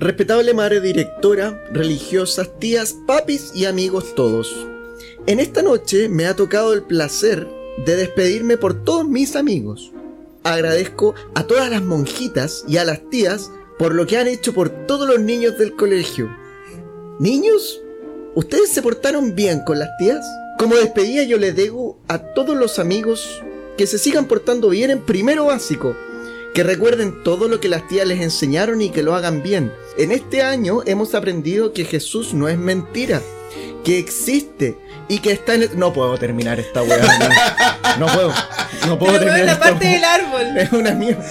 respetable madre directora, religiosas, tías, papis y amigos todos. En esta noche me ha tocado el placer de despedirme por todos mis amigos. Agradezco a todas las monjitas y a las tías por lo que han hecho por todos los niños del colegio. Niños, ¿ustedes se portaron bien con las tías? Como despedida yo les digo a todos los amigos que se sigan portando bien en primero básico, que recuerden todo lo que las tías les enseñaron y que lo hagan bien. En este año hemos aprendido que Jesús no es mentira, que existe y que está en el... No puedo terminar esta weá. No, no puedo. No puedo Pero, terminar weón, la esta parte del árbol. Es una mierda.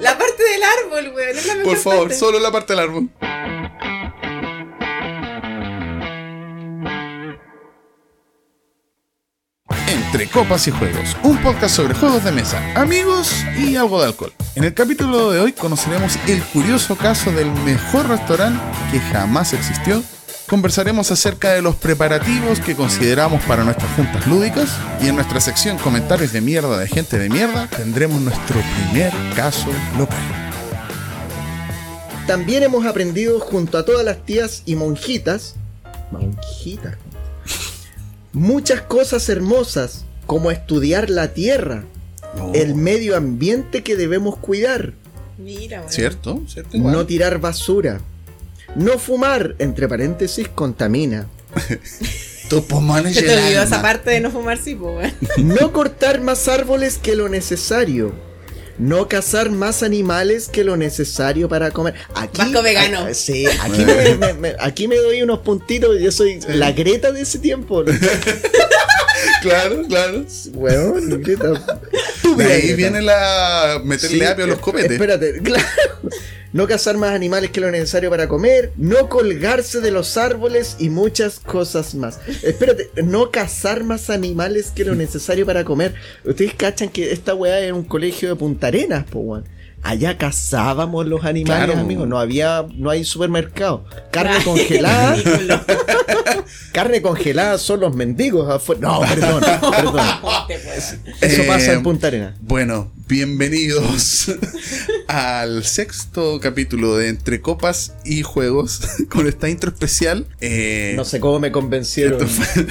La parte del árbol, weón. Es mejor Por favor, parte. solo la parte del árbol. Entre copas y juegos, un podcast sobre juegos de mesa, amigos y algo de alcohol. En el capítulo de hoy conoceremos el curioso caso del mejor restaurante que jamás existió. Conversaremos acerca de los preparativos que consideramos para nuestras juntas lúdicas y en nuestra sección comentarios de mierda de gente de mierda tendremos nuestro primer caso local. También hemos aprendido junto a todas las tías y monjitas, monjitas, muchas cosas hermosas, como estudiar la tierra, el medio ambiente que debemos cuidar, Mira, weón. ¿Cierto? ¿Cierto? no tirar basura, no fumar, entre paréntesis, contamina, Tu pulmón es Se te olvidó esa parte de no fumar, sí, pues, no cortar más árboles que lo necesario. No cazar más animales que lo necesario para comer. Aquí, Vasco vegano. ah, sí, aquí me, me- me- aquí me doy unos puntitos. Yo soy la Greta de ese tiempo. Claro, claro. De ahí viene la. meterle Sí, apio a los copetes. Espérate, claro. No cazar más animales que lo necesario para comer, no colgarse de los árboles y muchas cosas más. Espérate, no cazar más animales que lo necesario para comer. Ustedes cachan que esta weá era un colegio de Punta Arenas, po weón. Allá cazábamos los animales, Claro. amigos. No había, no hay supermercado. Carne Ay, congelada. carne congelada son los mendigos afuera. No, perdón, perdón. Eso Eh, pasa en Punta Arenas. Bueno, bienvenidos al sexto capítulo de Entre Copas y Juegos con esta intro especial. Eh, No sé cómo me convencieron. esto fue-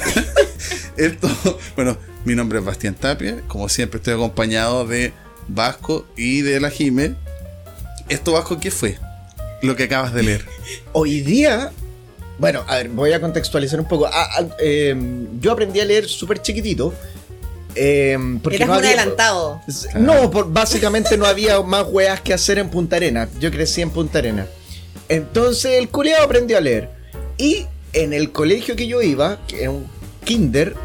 esto- bueno, mi nombre es Bastián Tapia. Como siempre, estoy acompañado de Vasco y de la Jime. ¿Esto, Vasco, qué fue? Lo que acabas de leer. Hoy día, bueno, a ver, voy a contextualizar un poco. Ah, ah, eh, yo aprendí a leer súper chiquitito. eh, porque Eras no un había- adelantado. No, por- básicamente no había más weas que hacer en Punta Arena. Yo crecí en Punta Arena. Entonces el culiado aprendió a leer. Y en el colegio que yo iba, que era un kinder,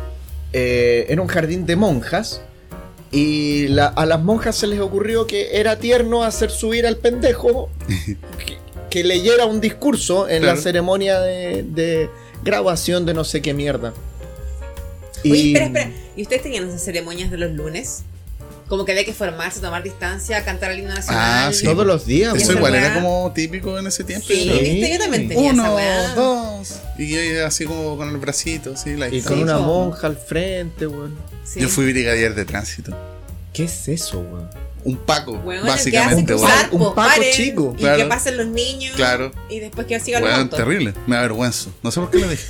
eh, era un jardín de monjas. Y la- a las monjas se les ocurrió que era tierno hacer subir al pendejo que, que leyera un discurso en Claro. la ceremonia de, de graduación de no sé qué mierda. Oye, espera, espera. ¿Y ustedes tenían esas ceremonias de los lunes? Como que había que formarse, tomar distancia, cantar el himno nacional. Ah, sí. Todos los días. Eso esa igual era como típico en ese tiempo. Sí, viste, yo también tenía esa Uno, weá. dos. Y yo así como con el bracito, así, la Y con Sí, una monja al frente, weón. Sí. Yo fui brigadier de tránsito. ¿Qué es eso, weón? Un Paco, básicamente, un weón. cruzar, Un paco paren, chico. Y Claro. que pasen los niños. Claro. Y después que sigan los Weón, autos. terrible. Me avergüenzo. No sé por qué lo dije.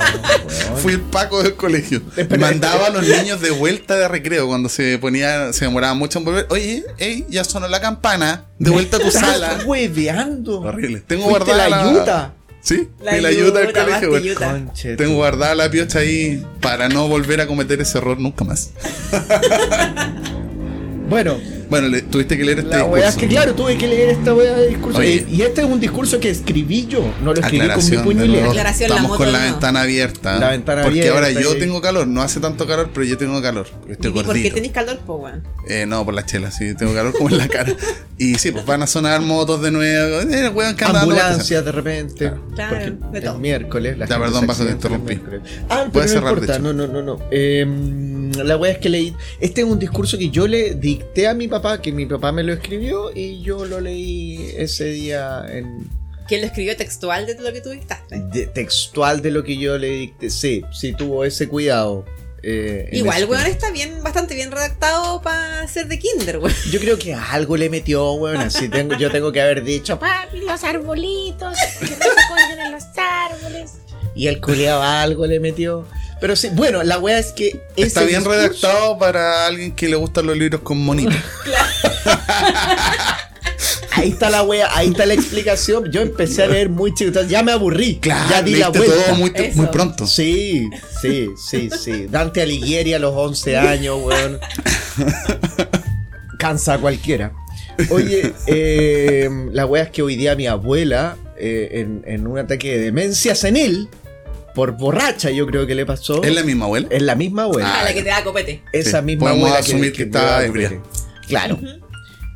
Fui el Paco del colegio. Mandaba a los niños de vuelta de recreo cuando se ponía, se demoraba mucho en volver. Oye, ey, ya sonó la campana. De vuelta a tu sala. Estás hueveando. Horrible. Tengo guardada la yuta. Sí, La la yuta del colegio. Conche Tengo guardada la piocha ahí para no volver a cometer ese error nunca más. Bueno, Bueno, le, tuviste que leer este la weá es discurso. que claro, tuve que leer esta weá de discurso. Oye. Y, y este es un discurso que escribí yo, no lo escribí con mi la Estamos moto con la no. ventana abierta. La ventana porque abierta ahora yo y- tengo calor. No hace tanto calor, pero yo tengo calor. porque Estoy ¿Y por qué tenéis calor, po, weón? Eh, no, por la chela, sí, tengo calor como en la cara. Y sí, pues van a sonar motos de nuevo. Eh, weón. Ambulancias de repente. Claro, Porque de el todo. miércoles. La Ya, perdón, el interrumpí. miércoles. Ah, pero Puedes no cerrar, de importa. hecho. No, no, no, no. Em, la weá es que leí. Este es un discurso que yo le dicté a mi papá, que mi papá me lo escribió y yo lo leí ese día en ¿Quién lo escribió textual de lo que tú dictaste? de- textual de lo que yo le dicté. Sí, sí tuvo ese cuidado. eh, Igual, weón, está bien, bastante bien redactado para ser de kinder, weón. Yo creo que algo le metió, weón. Así tengo, yo tengo que haber dicho, "Pa", Papi, los arbolitos, que no se en los árboles. y el culeado algo le metió. Pero sí, bueno, la wea es que. Está bien discurso- redactado para alguien que le gustan los libros con monitos. Ahí está la wea, ahí está la explicación. Yo empecé a leer muy chico, ya me aburrí. Claro, ya di la vuelta. todo muy pronto. Sí, sí, sí, sí. Dante Alighieri a los 11 años, weón. Cansa a cualquiera. Oye, eh, la wea es que hoy día mi abuela, eh, en, en un ataque de demencia senil, por borracha yo creo que le pasó, ¿Es la misma abuela? es la misma abuela. A la que te da copete. Esa Sí, misma podemos abuela asumir que estaba me- ebria. Claro.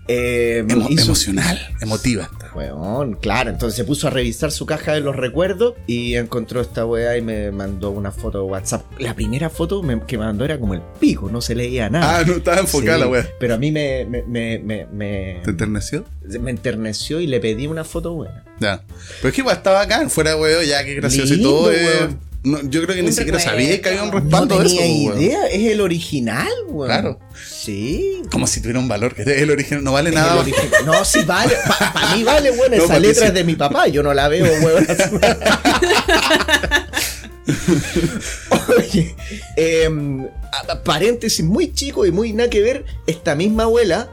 Eh, Emo- hizo- emocional, emotiva. Weón, claro, entonces se puso a revisar su caja de los recuerdos y encontró esta weá y me mandó una foto de WhatsApp. La primera foto me- que me mandó era como el pico, no se leía nada. Ah, no estaba enfocada Sí, la wea. Pero a mí me, me, me, me, ¿Te enterneció? me enterneció y le pedí una foto buena. Ya. Pero es que igual estaba acá, fuera huevo, ya que gracioso y todo. eh, weón. No, yo creo que ni siquiera sabía que había un No respaldo de eso. tenía weón. idea, es el original, weón. Claro. Sí. Como si tuviera un valor, que el original no vale Es nada. No, sí vale. Para mí vale, weón. No, Esa letra sí. es de mi papá. Yo no la veo, weón. Oye, em, paréntesis muy chico y muy nada que ver. Esta misma abuela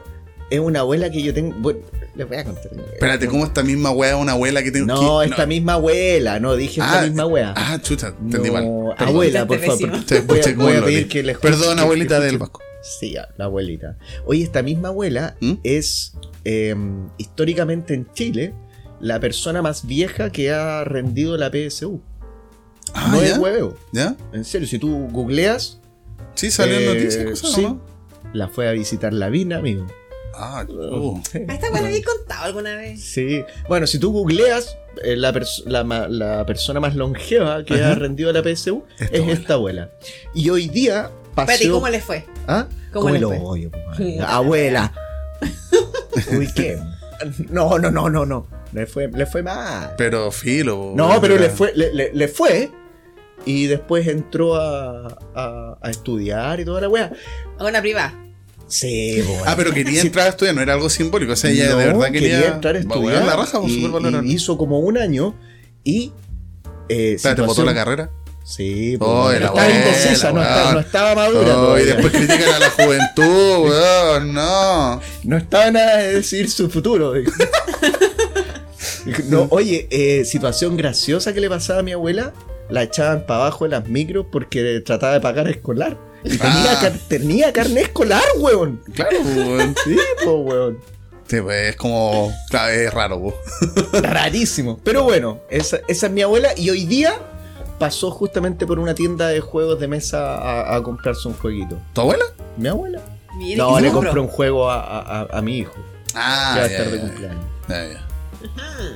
es una abuela que yo tengo. Bueno, les voy a contar. Espérate, ¿cómo esta misma wea es una abuela que tiene No, que- esta misma abuela. No dije esta Ah, misma wea. Ah, chucha, entendí mal. Perdón. abuela, por favor. Voy a, voy a pedir que les Perdón, abuelita del Vasco. Sí, la abuelita. Oye, esta misma abuela ¿Mm? es eh, históricamente en Chile la persona más vieja que ha rendido la PSU. Ah, no ¿ya? es hueveo. ¿Ya? En serio, si tú googleas, Sí, salió en Eh, noticias, cosas, sí. ¿no? la fue a visitar la Vina, amigo. Ah, uh. A esta la había contado alguna vez. Sí. Bueno, si tú googleas, eh, la, la la persona más longeva que Ajá. ha rendido la PSU Esta es abuela. esta abuela. Y hoy día pasó... Espérate, ¿y cómo le fue? ¿Ah? ¿Cómo le fue? odio, madre? Abuela. Uy, ¿qué? No, no, no, no, no. Le fue, le fue mal. Pero filo. No, pero le fue, le, le- le fue. Y después entró a, a, a estudiar y toda la wea. A una privada. Sí, Ah, pero quería entrar a estudiar, no era algo simbólico. O sea, ella No, de verdad quería. entrar a estudiar. la raja, pues, y, súper valorable. y hizo como un año y. Eh, ¿botó situación- la carrera? Sí, Oh, po, la estaba indecisa, no, no estaba madura. Oh, y después critican a la juventud, weón, no. No estaba nada de decir su futuro. no, oye, eh, situación graciosa que le pasaba a mi abuela, la echaban para abajo de las micros porque trataba de pagar escolar. Y tenía, Ah. car- tenía carne escolar, weón. Claro, weón. Sí, po, weón. Sí, pues es como. Claro, es raro, weón. Rarísimo. Pero bueno, esa, esa es mi abuela y hoy día pasó justamente por una tienda de juegos de mesa a, a comprarse un jueguito. ¿Tu abuela? ¿Mi abuela? Miren, No, ¿qué le compró un juego a, a- mi hijo. Ah, ya, ya, ya.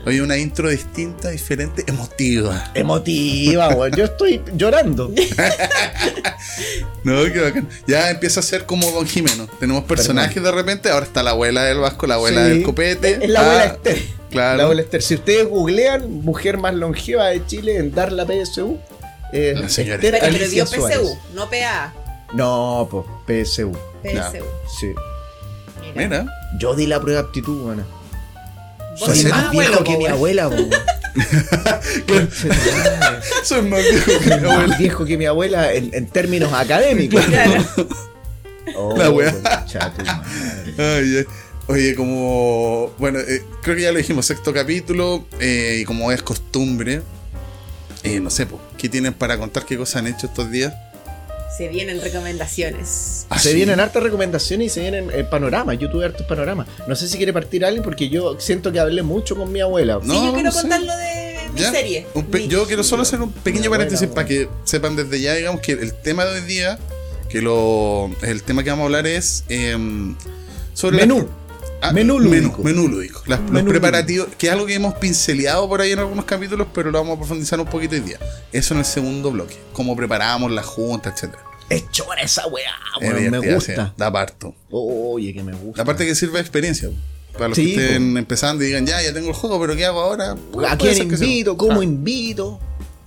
Oye, una intro distinta, diferente, emotiva. Emotiva, weón. Yo estoy llorando. No, qué bacán. Ya empieza a ser como Don Jimeno. Tenemos personajes de repente. Ahora está la abuela del Vasco, la abuela Sí. del copete. Es la abuela Ah, Esther. Claro. La abuela Esther. Si ustedes googlean mujer más longeva de Chile en dar la PSU, eh, La señora Esther Pero, Alicia dio Suárez. PSU, no PA. No, pues PSU. PSU. Sí. Mira. Mira. Yo di la prueba de aptitud, buena. Soy más viejo abuelo, que mi abuela. Soy más viejo que mi abuela. más viejo que mi abuela en, en términos académicos. Claro. Oh, La wea. Oye, como. Bueno, eh, creo que ya lo dijimos, sexto capítulo. eh, y como es costumbre, eh, no sé, po, ¿qué tienen para contar? ¿Qué cosas han hecho estos días? Se vienen recomendaciones. Ah, Se sí. vienen hartas recomendaciones y se vienen eh, panoramas. Yo tuve hartos panoramas. No sé si quiere partir alguien porque yo siento que hablé mucho con mi abuela. No, sí, yo quiero no sé. contar lo de mi ¿Ya? serie. Un pe- Mi- yo quiero solo hacer un pequeño paréntesis para que sepan desde ya, digamos, que el tema de hoy día, que lo el tema que vamos a hablar es em, sobre Menú. Ah, Menú lúdico. Menú, menú lúdico. Las- los preparativos, que es algo que hemos pinceleado por ahí en algunos capítulos, pero lo vamos a profundizar un poquito hoy día. Eso en el segundo bloque. Cómo preparamos la junta, etcétera. Es chora esa weá, Es weón, me divertida, sí, gusta. da parto. Oye, que me gusta. Aparte que sirve de experiencia. Para los Sí, que estén empezando y digan, ya, ya tengo el juego, pero ¿qué hago ahora? ¿A quién invito? ¿Cómo Ah, invito?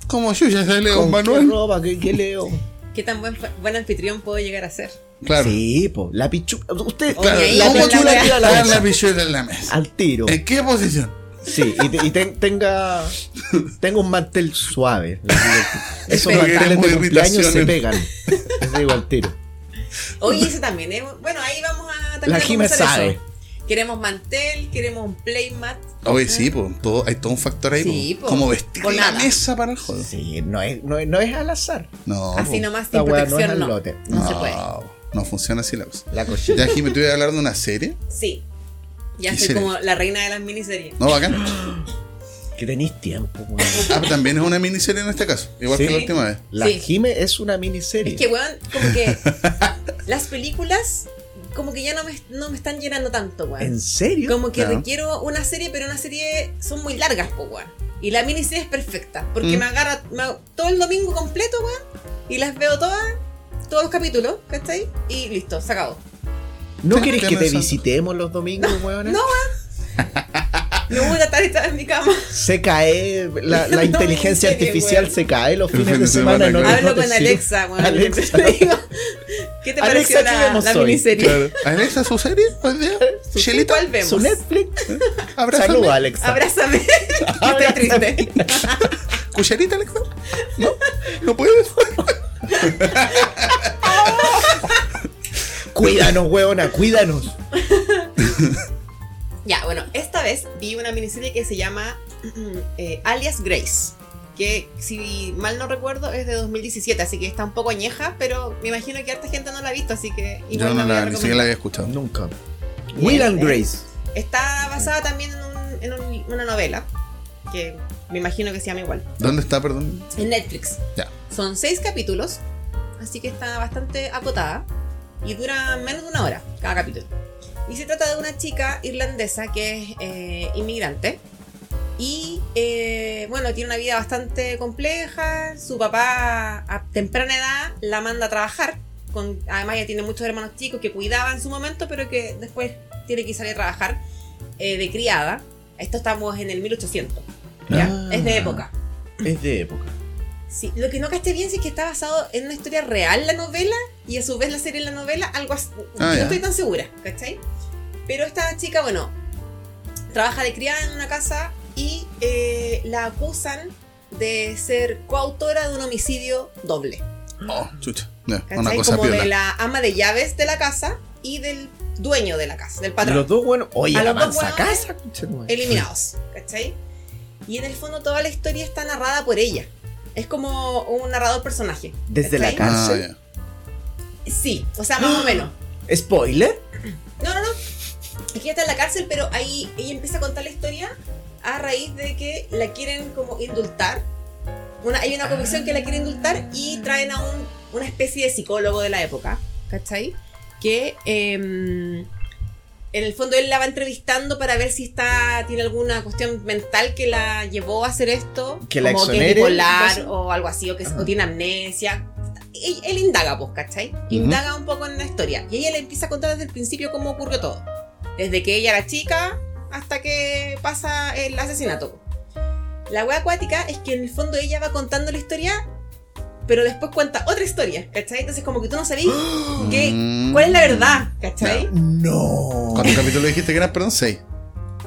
Como yo ya se leo ¿Con un qué manual. ropa? ¿Qué, qué leo? ¿Qué tan buen, buen anfitrión puedo llegar a ser? Claro. Sí, po. La pichu... Usted, Oye, ahí la la pichula la mesa. la pichula en la mesa. Al tiro. ¿En qué posición? Sí, y, te- y ten- tenga, tenga un mantel suave. Esos manteles tengo de cumpleaños se pegan. Les digo al tiro. Oye, ese también, ¿eh? Bueno, ahí vamos a también La Jime conversar sabe. eso. Queremos mantel, queremos un playmat. Oye, sí, pues, todo, hay todo un factor ahí. Sí, po. po. Como vestir la nada. mesa para el juego. Sí, no es, no es, no es al azar. No, Así po. nomás, sin no protección, no. lote. No, se puede. No funciona así la cosa. La cochina. Ya, Jimmy, te voy a hablar de una serie. Sí. Ya ¿Qué soy serie? como la reina de las miniseries. No, bacán. Que tenéis tiempo, weón. Ah, pero también es una miniserie en este caso. Igual Sí. que la última vez. La Sí. Jime es una miniserie. Es que, weón, como que las películas como que ya no me, no me están llenando tanto, weón. ¿En serio? Como que Claro. requiero una serie, pero una serie son muy largas, po, weón. Y la miniserie es perfecta, porque Mm. me agarra me todo el domingo completo, weón, y las veo todas, todos los capítulos, ¿cachai? Y listo, se acabó. ¿No quieres que te visitemos los domingos, weón? no, No voy a estar echada en mi cama. Se cae, la, la No, inteligencia serio, artificial weón. se cae los fines fin de semana. semana, no, Hablo te con sirve. Alexa, weón. Alexa. ¿Qué te Alexa, pareció ¿qué la, la miniserie? Claro. ¿Alexa su serie? Shelita, ¿Cuál vemos? Su Netflix. abrázame. Saludos, Alexa. Abrázame. que estoy triste. ¿Cucharita, Alexa? No, no puedes. Cuídanos, weona, cuídanos. Ya, bueno, esta vez vi una miniserie que se llama eh, Alias Grace. Que si mal no recuerdo es de 2017, así que está un poco añeja, pero me imagino que harta gente no la ha visto, así que igual Yo no la ni siquiera la había escuchado. Nunca. Will and eh. Grace. Está basada también en, un- en un- una novela, que me imagino que se llama igual. ¿Dónde está, perdón? En Netflix. Ya. Son seis capítulos, así que está bastante acotada y dura menos de una hora cada capítulo. Y se trata de una chica irlandesa que es eh, inmigrante y, eh, bueno, tiene una vida bastante compleja. Su papá a temprana edad la manda a trabajar. Con, además, ella tiene muchos hermanos chicos que cuidaba en su momento, pero que después tiene que salir a trabajar eh, de criada. Esto estamos en el 1800. ¿ya? Ah. Es de época. Es de época. Sí, lo que no caché bien sí es que está basado en una historia real la novela y a su vez la serie en la novela, algo así. Ah, no ya. estoy tan segura, ¿cachai? Pero esta chica, bueno, trabaja de criada en una casa y eh, la acusan de ser coautora de un homicidio doble. Oh, chucha. ¿cachai? una cosa Como de piola. la ama de llaves de la casa y del dueño de la casa, del patrón. Los dos, bueno, oye, A la los dos casa, eliminados, ¿cachai? Y en el fondo toda la historia está narrada por ella. Es como un narrador personaje. Desde la ¿cachai? Ah, cárcel. ya. Sí, o sea, más o menos. ¿Spoiler? No, no, no. Es que ella está en la cárcel, pero ahí ella empieza a contar la historia a raíz de que la quieren como indultar. Una, hay una comisión que la quiere indultar y traen a un, una especie de psicólogo de la época, ¿cachai? Que em, en el fondo él la va entrevistando para ver si está tiene alguna cuestión mental que la llevó a hacer esto. Que la como que es exonere, bipolar o algo así, o que o tiene amnesia. Él, él indaga, pues, ¿cachai? Indaga un poco en la historia. Y ella le empieza a contar desde el principio cómo ocurrió todo. Desde que ella era chica hasta que pasa el asesinato. La wea acuática es que en el fondo ella va contando la historia, pero después cuenta otra historia, ¿cachai? Entonces como que tú no sabís qué- Mm. cuál es la verdad, ¿cachai? No. ¿Cuántos capítulos dijiste que eran? Perdón, seis.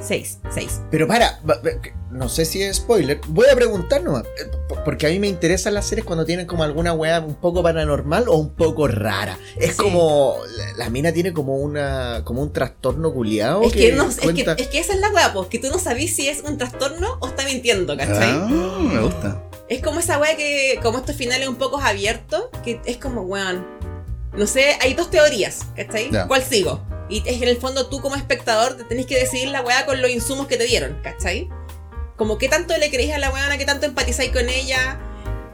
Seis, seis. Pero para, que- no sé si es spoiler. Voy a preguntar nomás. eh, Porque a mí me interesan las series cuando tienen como alguna weá un poco paranormal o un poco rara. Es Sí. como. La, la mina tiene como una. como un trastorno culiado. Es que, no, es, que, cuenta- es que esa es la wea, pues, que tú no sabís si es un trastorno o está mintiendo, ¿cachai? Ah, me gusta. Es como esa wea que, como estos finales un poco abiertos, que es como, weón. No sé, hay dos teorías, ¿cachai? Ya. ¿Cuál sigo? Y es que en el fondo tú como espectador te tenés que decidir la weá con los insumos que te dieron, ¿cachai? Como qué tanto le creís a la weona, qué tanto empatizáis con ella.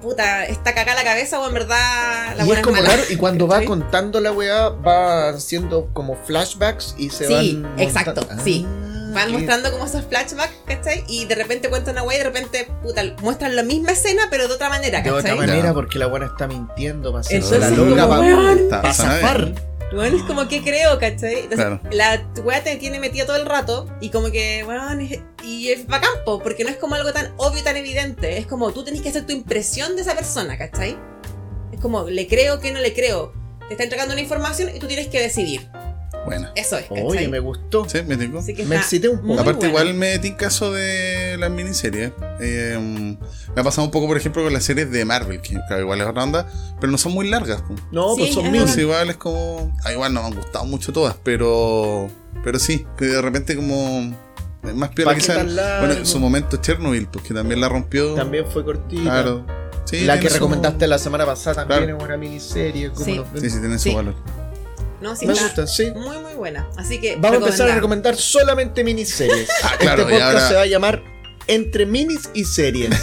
Puta, está cagada la cabeza o en verdad la y es como mala. raro, y cuando va contando la weá, va haciendo como flashbacks y se Sí, van. monta- exacto, sí. Van mostrando como esos flashbacks, ¿cachai? Y de repente cuentan una weá y de repente, puta, muestran la misma escena pero de otra manera, De otra ¿cachai? manera, porque la buena está mintiendo para hacerse la loca, para nada. zafar. Bueno, es como que creo, ¿cachai? Entonces, Claro. la weá te tiene metida todo el rato y como que, bueno, es- y es bacán, po, porque no es como algo tan obvio, tan evidente. Es como tú tenés que hacer tu impresión de esa persona, ¿cachai? Es como, ¿le creo que no le creo? Te está entregando una información y tú tienes que decidir. Bueno. Eso es. Oye, me gustó. Sí, me tengo. Así que me está excité un poco. Aparte, buena. igual me tinca caso de las miniseries. Eh, me ha pasado un poco, por ejemplo, con las series de Marvel, que claro, igual es otra onda, pero no son muy largas. pues. No, Sí, pues son. Entonces, igual es como. ah, igual no me han gustado mucho todas, pero. Pero sí, que de repente como. es Más piola ¿Pa' qué quizás. tan largo? Bueno, en su momento Chernobyl, pues que también la rompió. También fue cortita. Claro. Sí, la que su- recomendaste la semana pasada también Claro. es una miniserie. Sí. Sí, sí, tiene su Sí. valor. No, sí, Me gusta, sí. Muy, muy buena. Así que. Vamos a empezar a recomendar solamente miniseries. Ah, claro, este podcast ahora- se va a llamar Entre Minis y Series.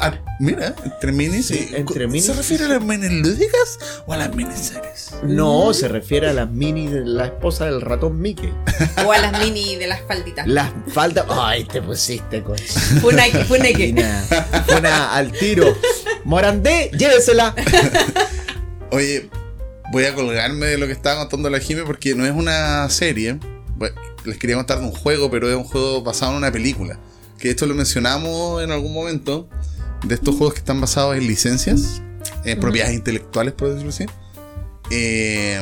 Ah, mira, entre minis. Sí, entre ¿Se minis. refiere a las minis lúdicas o a las miniseries? No, se refiere a las mini de la esposa del ratón Mickey. O a las mini de las falditas. Las faltas. Ay, te pusiste con. Fue una que, fue una que. Una, una al tiro. Morandé, llévesela. Oye, voy a colgarme de lo que estaba contando la Jime porque no es una serie. Bueno, les quería contar de un juego, pero es un juego basado en una película. Que esto lo mencionamos en algún momento. De estos juegos que están basados en licencias, en propiedades intelectuales, por decirlo así. Eh,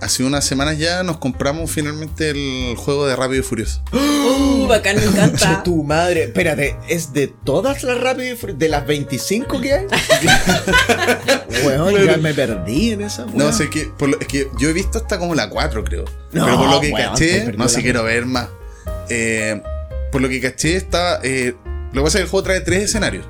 hace unas semanas ya nos compramos finalmente el juego de Rápido y Furioso. Uh, bacán, me encanta. tu madre. Espérate, ¿es de todas las Rápido y Fur- ¿De las 25 que hay? Weón, ya me perdí en esa No, weá. sé que, por lo- es que yo he visto hasta como la 4, creo. No, Pero por lo que caché, no sé la- quiero ver más. Eh, por lo que caché, está. eh, lo que pasa es que el juego trae tres escenarios.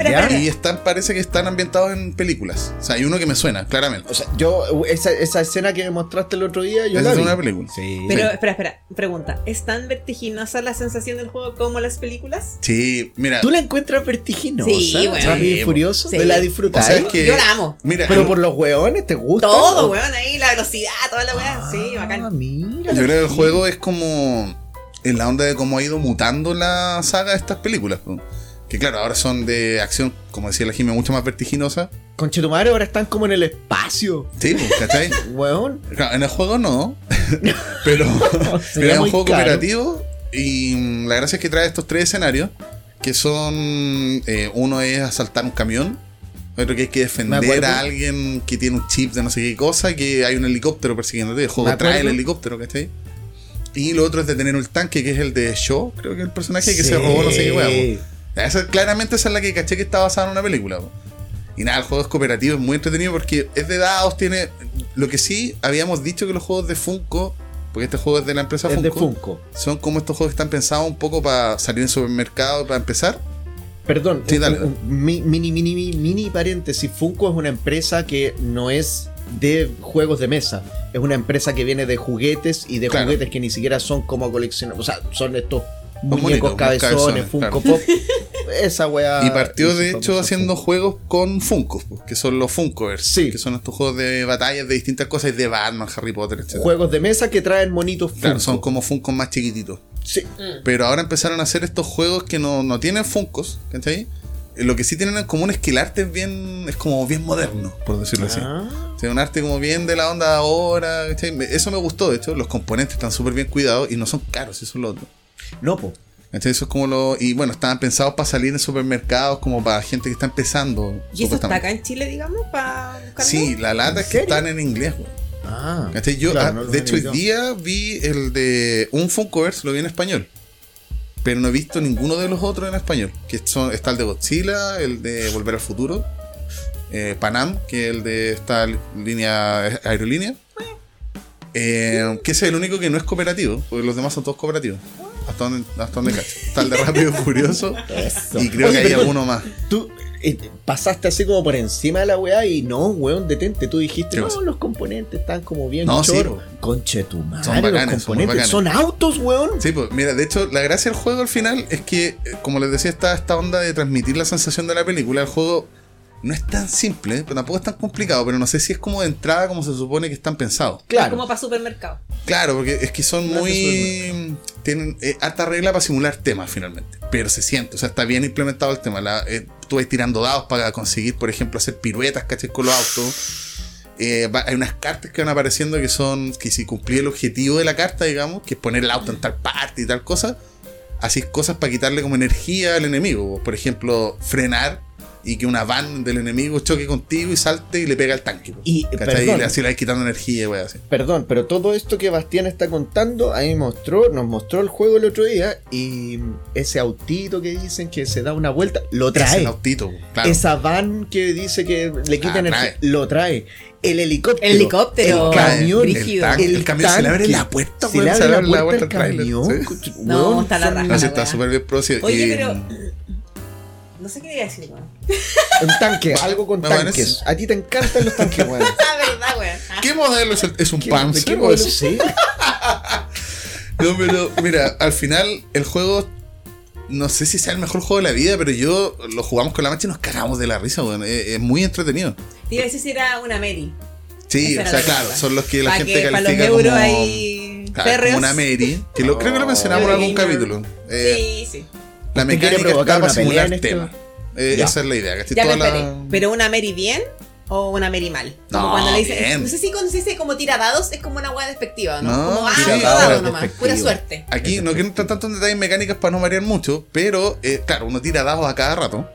Espera, ¿Ya? espera. Y están, parece que están ambientados en películas. O sea, hay uno que me suena, claramente. O sea, yo, esa, esa escena que me mostraste el otro día, yo Esa la es vi. una película. Sí. Pero espera, espera. Pregunta: ¿es tan vertiginosa la sensación del juego como las películas? Sí, mira. ¿Tú la encuentras vertiginosa? Sí, weón. Rápido y Furioso. sí. ¿De la O disfrutas? sea, es que- Yo la amo. Mira, Pero yo por los weones, ¿te gusta? Todo, ¿O- weón, ahí, la velocidad, toda la weá. Sí, Ah, bacán. mira. creo que el juego es como. En la onda de cómo ha ido mutando la saga de estas películas. Que claro, ahora son de acción, como decía la Jimmy, mucho más vertiginosa. Conchetumare ahora están como en el espacio. Sí, pues, ¿cachai? Weón. Claro, en el juego no. pero es un juego caro. cooperativo. Y mm, la gracia es que trae estos tres escenarios. Que son. eh, uno es asaltar un camión. Otro que hay que defender a alguien que tiene un chip de no sé qué cosa. Que hay un helicóptero persiguiéndote. El juego trae el helicóptero, ¿cachai? Y lo otro es detener el tanque, que es el de Shaw, creo que es el personaje que Sí. se robó no sé qué huevo. Esa, claramente esa es la que caché que está basada en una película. po. Y nada, el juego es cooperativo, es muy entretenido porque es de dados, tiene... Lo que sí, habíamos dicho que los juegos de Funko, porque este juego es de la empresa Es Funko, de Funko. son como estos juegos que están pensados un poco para salir en supermercado, para empezar. Perdón, Sí, dale, mi- mini, mini, mini, mini paréntesis. Funko es una empresa que no es de juegos de mesa. Es una empresa que viene de juguetes y de Claro. juguetes que ni siquiera son como coleccionables. O sea, son estos muñecos cabezones, cabezones, Funko claro. Pop. Esa weá. y partió de hecho haciendo Funko. juegos con Funko, po, que son los Funkoverse, Sí. que son estos juegos de batallas de distintas cosas, de Batman, Harry Potter, etc. Juegos de mesa que traen monitos Funko. Claro, son como Funkos más chiquititos. Sí. Pero ahora empezaron a hacer estos juegos que no, no tienen Funkos, ¿cachai? Eh, Lo que sí tienen en común es que el arte es bien, es como bien moderno, por decirlo así. Ah. O sea, un arte como bien de la onda de ahora, ¿cachai? Eso me gustó, de hecho, los componentes están súper bien cuidados y no son caros, eso es lo otro. No, po. ¿Cachai? Eso es como lo. Y bueno, estaban pensados para salir en supermercados, como para gente que está empezando. ¿Y eso está acá en Chile, digamos, para? Sí, la lata ¿En es que están en inglés, güey. Ah. Yo, Claro, ah, no de hecho, hoy día vi el de un Funkoverse, lo vi en español. Pero no he visto ninguno de los otros en español. Que son, está el de Godzilla, el de Volver al Futuro, eh, Panam, que es el de esta línea eh, aerolínea. Eh, que ese es el único que no es cooperativo, porque los demás son todos cooperativos. Hasta donde, hasta donde cacho. Está el de Rápido y Furioso. Eso. Y creo Oye, que hay alguno más. Tú eh, pasaste así como por encima de la weá y no, weón, detente. Tú dijiste, ¿Qué no, pasa? los componentes están como bien No, sí, po. Conche tu madre, Son bacanes, los componentes son, autos, weón. Sí, pues mira, de hecho, la gracia del juego al final es que, eh, como les decía, está esta onda de transmitir la sensación de la película. El juego no es tan simple, pero tampoco es tan complicado, pero no sé si es como de entrada como se supone que están pensados. Claro. Como para supermercado. Claro, porque es que son No muy. Tienen eh, harta regla para simular temas finalmente. Pero se siente, o sea, está bien implementado el tema. La, eh, tú vas tirando dados para conseguir, por ejemplo, hacer piruetas, ¿cachai? Con los autos. Eh, va- hay unas cartas que van apareciendo que son. que si cumplí el objetivo de la carta, digamos, que es poner el auto en tal parte y tal cosa, así cosas para quitarle como energía al enemigo. Por ejemplo, frenar y que una van del enemigo choque contigo y salte y le pega al tanque. po. Y, ¿Cachai? perdón. Y así le vas quitando energía, wey, así. Perdón, pero todo esto que Bastián está contando, ahí mostró, nos mostró el juego el otro día y ese autito que dicen que se da una vuelta, lo Ese trae. autito, po, claro. Esa van que dice que le quita Ah, energía, trae. lo trae. El helicóptero. El helicóptero. El camión. el, tanque, el el camión se le abre la puerta, Se le abre la puerta al sí. No, está la. No, está súper bien producido. Oye, Y, pero. No sé qué quería decir, weón. Un tanque, algo con tanques. A ti te encantan los tanques, weón. Ah, verdad, weón. Ah. ¿Qué modelo es, el- es un ¿Qué- Panzer? ¿De qué o modelo? es- Sí. No, pero mira, al final el juego no sé si sea el mejor juego de la vida, pero yo lo jugamos con la mancha y nos cagamos de la risa, weón. Es, es muy entretenido. Te iba a decir si era una Mary. Sí, Esa o era sea, la claro, pregunta. son los que la Pa' gente que, para los califica euros como, hay claro, férreos. como una Mary, que lo, creo que lo mencionamos en algún gamer. capítulo. Eh, Sí, sí. La ¿Usted quiere mecánica provocar está para una pelea simular en esto? temas. Eh, Ya. esa es la idea. Ya, Toda pero, la- espere, ¿pero una Mary bien o una Mary mal? Como No, cuando le dicen, bien. no sé si cuando se dice como tira dados es como una hueá despectiva, ¿no? No, como, ah, tira tiro dados dado es nomás, despectivo. pura suerte. Aquí no quiero entrar tanto en detalles mecánicas para no marear mucho, pero eh, claro, uno tira dados a cada rato.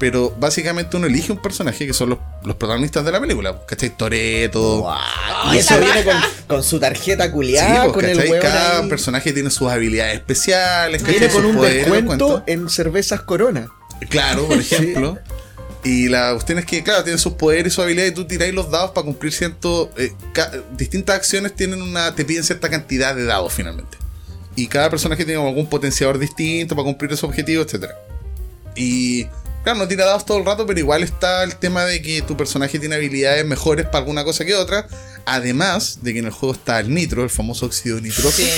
Pero básicamente uno elige un personaje que son los, los protagonistas de la película. ¿Cachai? Toreto. Guau, Ay, Y eso viene con, su tarjeta Sí, culiada, pues, con el ¿cachai? huevo. Cada personaje tiene sus habilidades especiales. ¿cachai? Viene con un poderes, descuento cuento. en cervezas Corona. Claro, por ejemplo. Y la cuestión es que, claro, tiene sus poderes y sus habilidades y tú tiráis los dados para cumplir cierto. eh, distintas acciones tienen una. te piden cierta cantidad de dados finalmente. Y cada personaje tiene como algún potenciador distinto para cumplir esos objetivos, etcétera. Y. Claro, no tira dados todo el rato, pero igual está el tema de que tu personaje tiene habilidades mejores para alguna cosa que otra. Además de que en el juego está el nitro, el famoso óxido nitroso Sí.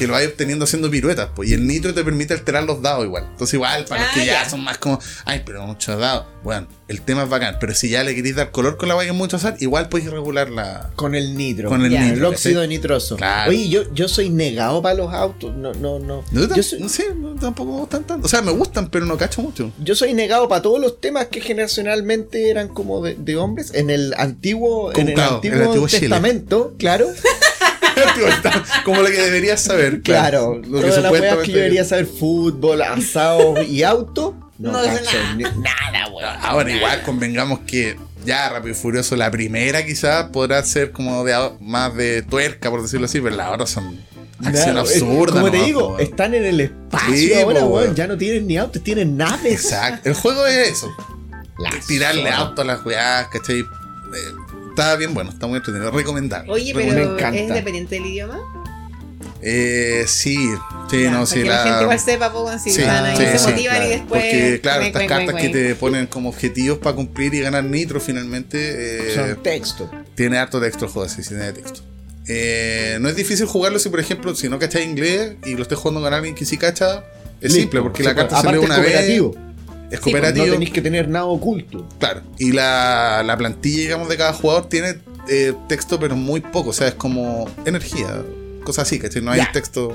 Que lo vais obteniendo haciendo piruetas, pues. Y el nitro te permite alterar los dados igual. Entonces, igual, para los Ah, que ya, ya. son más como, ay, pero muchos dados. Bueno, el tema es bacán. Pero si ya le queréis dar color con la vaina mucho azar, igual podéis regular la. Con el nitro. Con el. El nitro. óxido ¿cachai? nitroso. Claro. Oye, yo, yo soy negado para los autos. No, no, no. No, Yo soy, no sé, no, tampoco me gustan tanto. O sea, me gustan, pero no cacho mucho. yo soy negado para todos los temas que generacionalmente eran como de, de hombres. En el antiguo, en el antiguo, el antiguo Chile. testamento, claro. Como lo que deberías saber. Claro. Lo que Todas las weas que supuestamente- yo debería saber, fútbol, asado y auto. No, No cacho, nada. ni- nada, weón. Ahora, igual convengamos que ya Rápido y Furioso, la primera quizás podrá ser como de más de tuerca, por decirlo así, pero las otras son acción es- absurda. Como te digo, weón. están en el espacio Sí, ahora, po, weón. weón. Ya no tienen ni autos, tienen naves. Exacto. El juego es eso. La tirarle auto a las weás, ¿cachai? Está bien bueno, está muy entretenido, recomendable. Oye, Me pero encanta. ¿es dependiente del idioma? Eh, sí, sí, Ya, no, sí, la... la... gente igual sepa poco si Sí, van ahí, sí, se sí, motivan claro. y después... Porque, claro, estas cartas que te ponen como objetivos para cumplir y ganar nitro finalmente, eh, Son texto. tiene harto texto el juego, sí, sí, tiene texto. Eh, no es difícil jugarlo si, por ejemplo, si no cachas inglés y lo estés jugando con alguien que sí cacha, es Listo. simple, porque Sí, la carta se lee una vez, cooperativo. es Sí, cooperativo, No tenéis que tener nada oculto. Claro, y la, la plantilla, digamos, de cada jugador tiene eh, texto, pero muy poco. O sea, es como energía, cosas así, ¿cachai? No hay Ya. texto.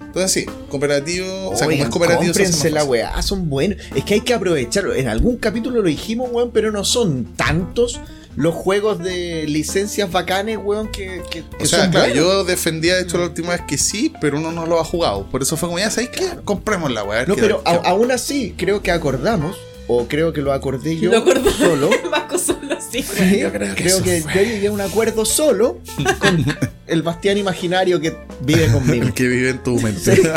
Entonces, sí, cooperativo. o sea, como es cooperativo, se la weá, son buenos. Es que hay que aprovecharlo. En algún capítulo lo dijimos, weón, pero no son tantos los juegos de licencias bacanes, weón, que, que, que O sea, son claro, buenos. yo defendía, de hecho, la última vez que sí, pero uno no lo ha jugado. Por eso fue como, ya sabéis que compremos la ver No, pero a- aún así, creo que acordamos, o creo que lo acordé yo Lo acordó. solo. Vasco solo sí. Sí, Yo creo que creo que yo llegué a un acuerdo solo con el bastián imaginario que vive conmigo. el que vive en tu mente.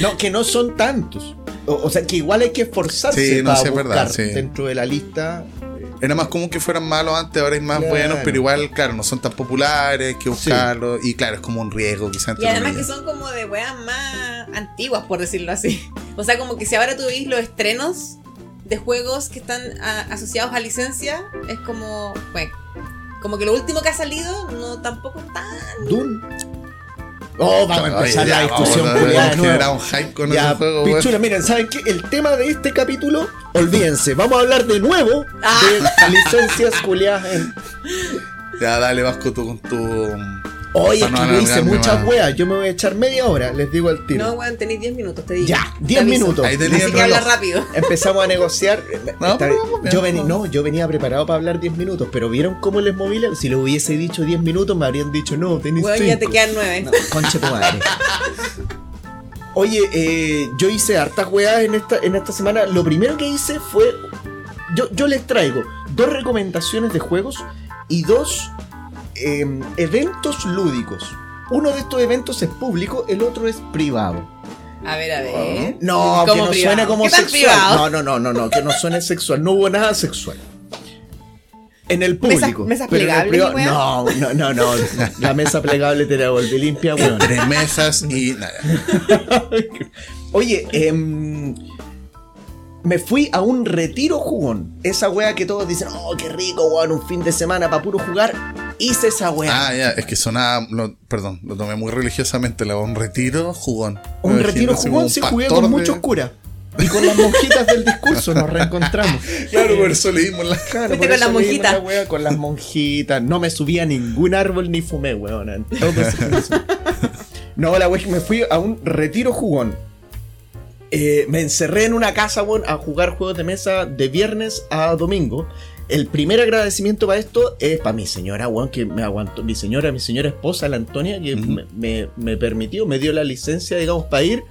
No, que no son tantos. O, o sea, que igual hay que esforzarse Sí, no, para sí, es buscar verdad, sí. dentro de la lista. Era más común que fueran malos antes, ahora hay más Claro. buenos, pero igual, claro, no son tan populares, hay que buscarlos. Y claro, es como un riesgo, quizás. Y además que son como de weas más antiguas, por decirlo así. O sea, como que si ahora tú veis los estrenos de juegos que están a- asociados a licencia, es como, bueno, como que lo último que ha salido no tampoco es tan... Doom. Oh, vamos a empezar Oye, la discusión culiada un hype con Ya, ese juego, pichula, miren, ¿saben qué? El tema de este capítulo, olvídense, vamos a hablar de nuevo Ah. de licencias culiadas en... Ya, dale, Vasco, tú con tu. Oye, es que yo hice muchas weas, yo me voy a echar media hora, les digo al tiro. No, weón, tenéis 10 minutos, te digo. ya, Te 10 aviso. minutos. Ahí tenía Así el que habla rápido. Empezamos a negociar. No, Está- yo, vení- vamos. no, yo venía preparado para hablar 10 minutos, pero ¿vieron cómo les moví? Si le hubiese dicho 10 minutos, me habrían dicho, no, tenéis Weón, ya te cinco". quedan 9. No, concha tu madre. Oye, eh, yo hice hartas weas en esta, en esta semana. Lo primero que hice fue. Yo, yo les traigo dos recomendaciones de juegos y dos em, eventos lúdicos. Uno de estos eventos es público, el otro es privado. A ver, a ver. No, que ¿Cómo no privado? suene como ¿Qué tan sexual. No, no, no, no, no, que no suene sexual. No hubo nada sexual. En el ¿Mesas- público. mesas pero en el plegables, privado- weón? No, no, no, no. La mesa plegable te la volví limpia, weón. Tres mesas y nada. Oye, em, me fui a un retiro jugón. Esa wea que todos dicen, oh, qué rico, weón, un fin de semana para puro jugar. Hice esa wea. Ah, ya, es que sonaba, lo- perdón, lo tomé muy religiosamente, la un retiro jugón. un Me retiro imagino jugón se jugué con de- muchos curas. Y con las monjitas del discurso nos reencontramos. Claro, por eso leímos la Claro, Fuiste por con las monjitas. la wea con las monjitas. No me subí a ningún árbol ni fumé, weón. No, la wea me fui a un retiro jugón. Eh, me encerré en una casa, weón, a jugar juegos de mesa de viernes a domingo. El primer agradecimiento para esto es para mi señora, weón, que me aguantó. Mi señora, mi señora esposa, la Antonia, que me- me permitió, me dio la licencia, digamos, para ir.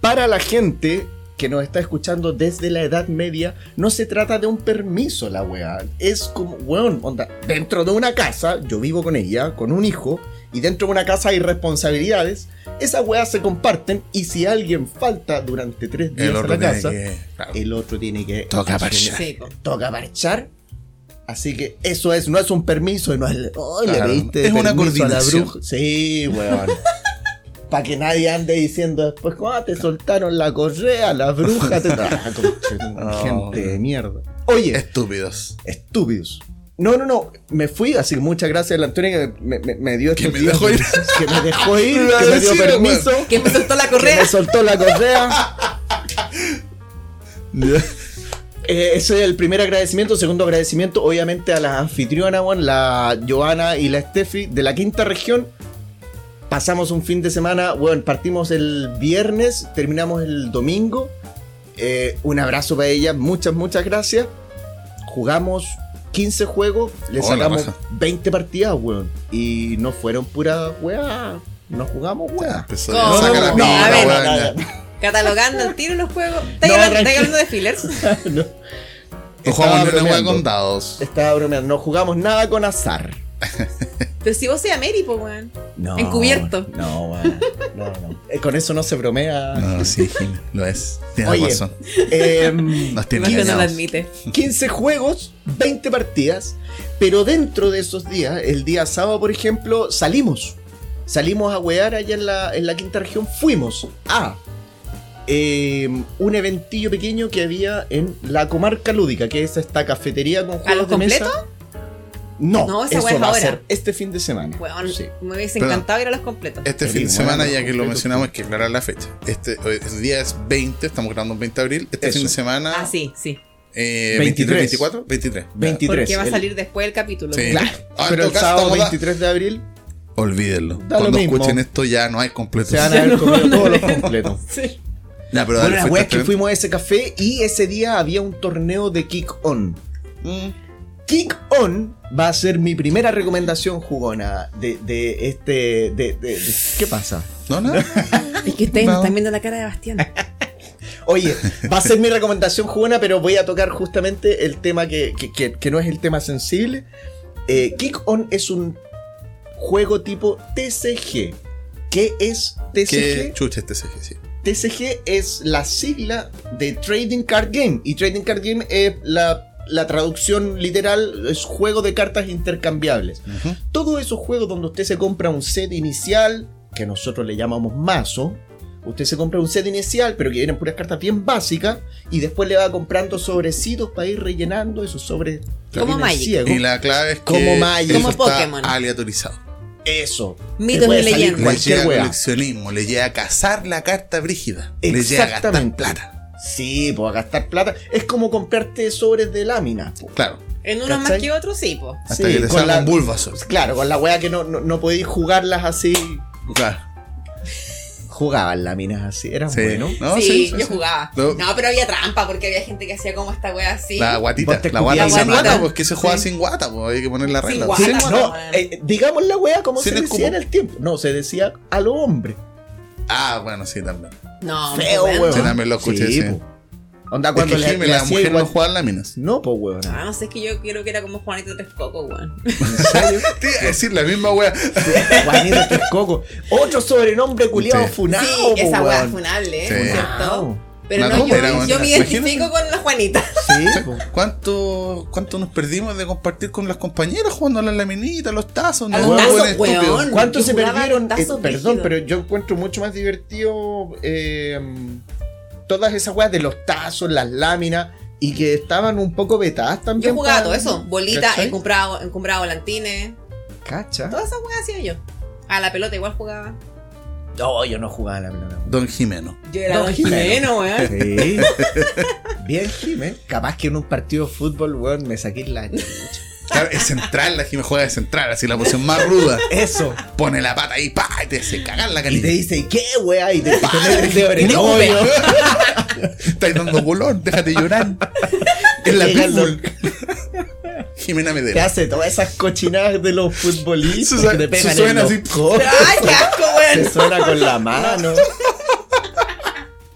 Para la gente que nos está escuchando desde la Edad Media, no se trata de un permiso la weá. Es como, weón, onda, dentro de una casa, yo vivo con ella, con un hijo, y dentro de una casa hay responsabilidades, esas weas se comparten, y si alguien falta durante tres días a la casa, que. claro. el otro tiene que... Toca parchar. Sí. Toca marchar. Así que eso es, no es un permiso, no es, "Ay, le Claro, pediste es una permiso a la coordinación. bruja". Sí, weón. Para que nadie ande diciendo después, ¿cómo te soltaron la correa? La bruja te. Ah, No. gente de mierda. Oye, Estúpidos. estúpidos. No, no, no. Me fui, así que muchas gracias a la Antonia que me, me- me dio Que estos me dejó de- ir. Que me dejó ir, Lo que me dio permiso. Que me soltó la Que correa. me soltó la correa. Eh, ese es el primer agradecimiento. Segundo agradecimiento, obviamente, a las anfitrionas, weón, la Joana y la Steffi de la quinta región. Pasamos un fin de semana, bueno, partimos el viernes, terminamos el domingo. Eh, un abrazo para ellas, muchas, muchas gracias. Jugamos 15 juegos, le Oh, sacamos raja. 20 partidas, weón. Y no fueron puras weá. No jugamos weá. La No, pinta, a ver. no, no, Catalogando el tiro los juegos. ¿Estás No, hablando, de fillers? no. No jugamos weá bromeando. con dados. Estaba bromeando, no jugamos nada con azar. Pero si vos seas Mary, pues, weón. No. Encubierto. No, weón. No, no. Eh, Con eso no se bromea. No, sí, Jim, lo es. Tienes Oye, razón. em, Nos tiene no lo engañados. admite. 15 juegos, 20 partidas, pero dentro de esos días, el día sábado, por ejemplo, salimos. Salimos a wear allá en la, en la quinta región. Fuimos a eh, un eventillo pequeño que había en la comarca lúdica, que es esta cafetería con juegos de mesa. completos? No, No, esa eso va a ahora. ser este fin de semana. Sí. me hubiese Pero- encantado ir a los completos. Este fin de bueno, semana, ya que lo mencionamos, hay que aclarar la fecha. Este el día es 20, estamos grabando el 20 de abril. Este Eso. fin de semana, Ah, sí, sí. eh, 23. 23, 24, 23. 23. Porque va a el- salir después del capítulo. Sí. Claro, Ah, pero el sábado estamos da- 23 de abril Olvídenlo. Da Cuando escuchen esto ya no hay completos. se van a haber comido todos los completos. Sí. Pero Bueno, la wea es al que fuimos a ese café y ese día había un torneo de Kick On. Mm. Kick On va a ser mi primera recomendación jugona de, de este. De, de- de- ¿Qué pasa? No, no. Es que ustedes No. están viendo la cara de Bastián. Oye, va a ser mi recomendación jugona, pero voy a tocar justamente el tema que, que- que- que no es el tema sensible. Eh, Kick On es un juego tipo TCG. ¿Qué es Qué TCG? chucha este CG, sí. TCG es la sigla de Trading Card Game. Y Trading Card Game es la, la traducción literal, es juego de cartas intercambiables. Ujú. Todos esos juegos donde usted se compra un set inicial, que nosotros le llamamos mazo. Usted se compra un set inicial, pero que vienen puras cartas bien básicas, y después le va comprando sobrecitos para ir rellenando esos sobres. Como Magic. ciegos. Y la clave es que Como Magic. eso Como está Pokémon. aleatorizado. Eso. Mitos y leyendas. Le llega coleccionismo, le llega a cazar la carta brígida. Le llega a gastar plata. Sí, pues a gastar plata. Es como comprarte sobres de lámina. po. Claro. En unos más que otros, sí, po. Hasta Sí, que te con la- Bulbasaur. Claro, con la wea que no, no, no podéis jugarlas así. Claro. Jugaban láminas así, era Sí. bueno. No, sí, sí, yo sí. jugaba. No, pero había trampa porque había gente que hacía como esta wea así. La guatita. La guata sin la guata, pues que se juega Sí. sin guata, pues hay que poner la Sin regla. guata. Sí, Guata, no, eh, digamos la wea como Sin se decía en el tiempo. No, se decía a lo hombre. Ah, bueno, sí, también. No, Feo, weón. Sí, también lo escuché, sí. po. Onda Es cuando que le, Jimmy, le la mujer igual- no juega láminas. No, pues, weón. Ah, no sé, es que yo creo que era como Juanito Tres Cocos, weón. ¿En serio? Te iba a decir la misma wea. Juanito Texcoco. Otro sobrenombre culiado Sí. funado, sí, po, esa weá es weón. funable, ¿eh? Sí. Cierto. Pero no, yo, yo me identifico con la Juanita. Sí. ¿Cuánto, ¿Cuánto nos perdimos de compartir con las compañeras jugando a las laminitas, los tazos? A los tazos, estúpido. weón. ¿Cuánto se perdieron? tazos Eh, perdón, pero yo encuentro mucho más divertido eh, todas esas weas de los tazos, las láminas y que estaban un poco vetadas también. Yo jugaba todo eso. Bolita, ¿Cachai? he comprado, he comprado volantines. Cacha. Todas esas weas hacía yo. A la pelota igual jugaba. No, yo no jugaba a la pelota. Don Jimeno. Yo era Don Don Jimeno. Jimeno, weón. Sí. Bien, Jimé. Capaz que en un partido de fútbol, weón, me saqué la chucha. Claro, es central, la Jimé juega de central, así la posición más ruda. Eso. Pone la pata ahí, pa, y te hace cagar la Y te dice, ¿y qué, weá? Y te, hoyo. Estáis dando bolón, déjate llorar. Es la pitbull. Jimena Medera. hace todas esas cochinadas de los futbolistas Su- que te pegan suena los así. ¡Ay, qué asco, Te weón! suena con la mano.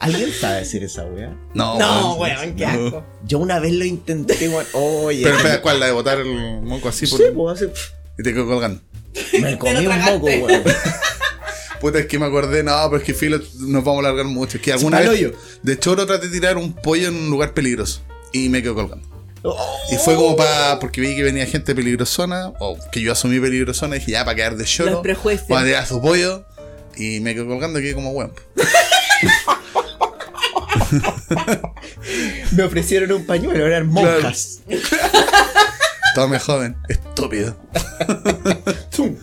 ¿Alguien sabe decir esa weá? No, No, weón. qué No. asco. Yo una vez lo intenté, weón. Oye. Pero espera, ¿cuál? La de botar el moco así por... Sí, pues, hace- y te quedo colgando. Me comí un moco, weón. Puta, es que me acordé, no, pero es que filo, nos vamos a largar mucho. Es que alguna vez, de choro, traté de tirar un pollo en un lugar peligroso. Y me quedo colgando. Oh. Y fue como para. Porque vi que venía gente peligrosona, o que yo asumí peligrosona, y dije, ya, para quedar de choro. Los prejuicios. Voy a tirar su pollo. Y me quedo colgando y quedé como weón. Me ofrecieron un pañuelo, eran monjas. Tome joven, estúpido.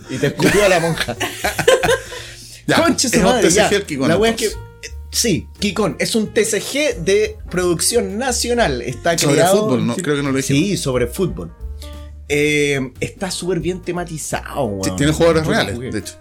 Y te escupió a la monja. Ya, Conche su madre, ya. La wea es que. Sí, Kikón, es un TCG de producción nacional. Está Sobre creado. fútbol, ¿no? sí, Creo que no lo dijimos. Sí, sobre fútbol. Eh, está súper bien tematizado, weón. Sí, Tiene jugadores reales, jugué. de hecho.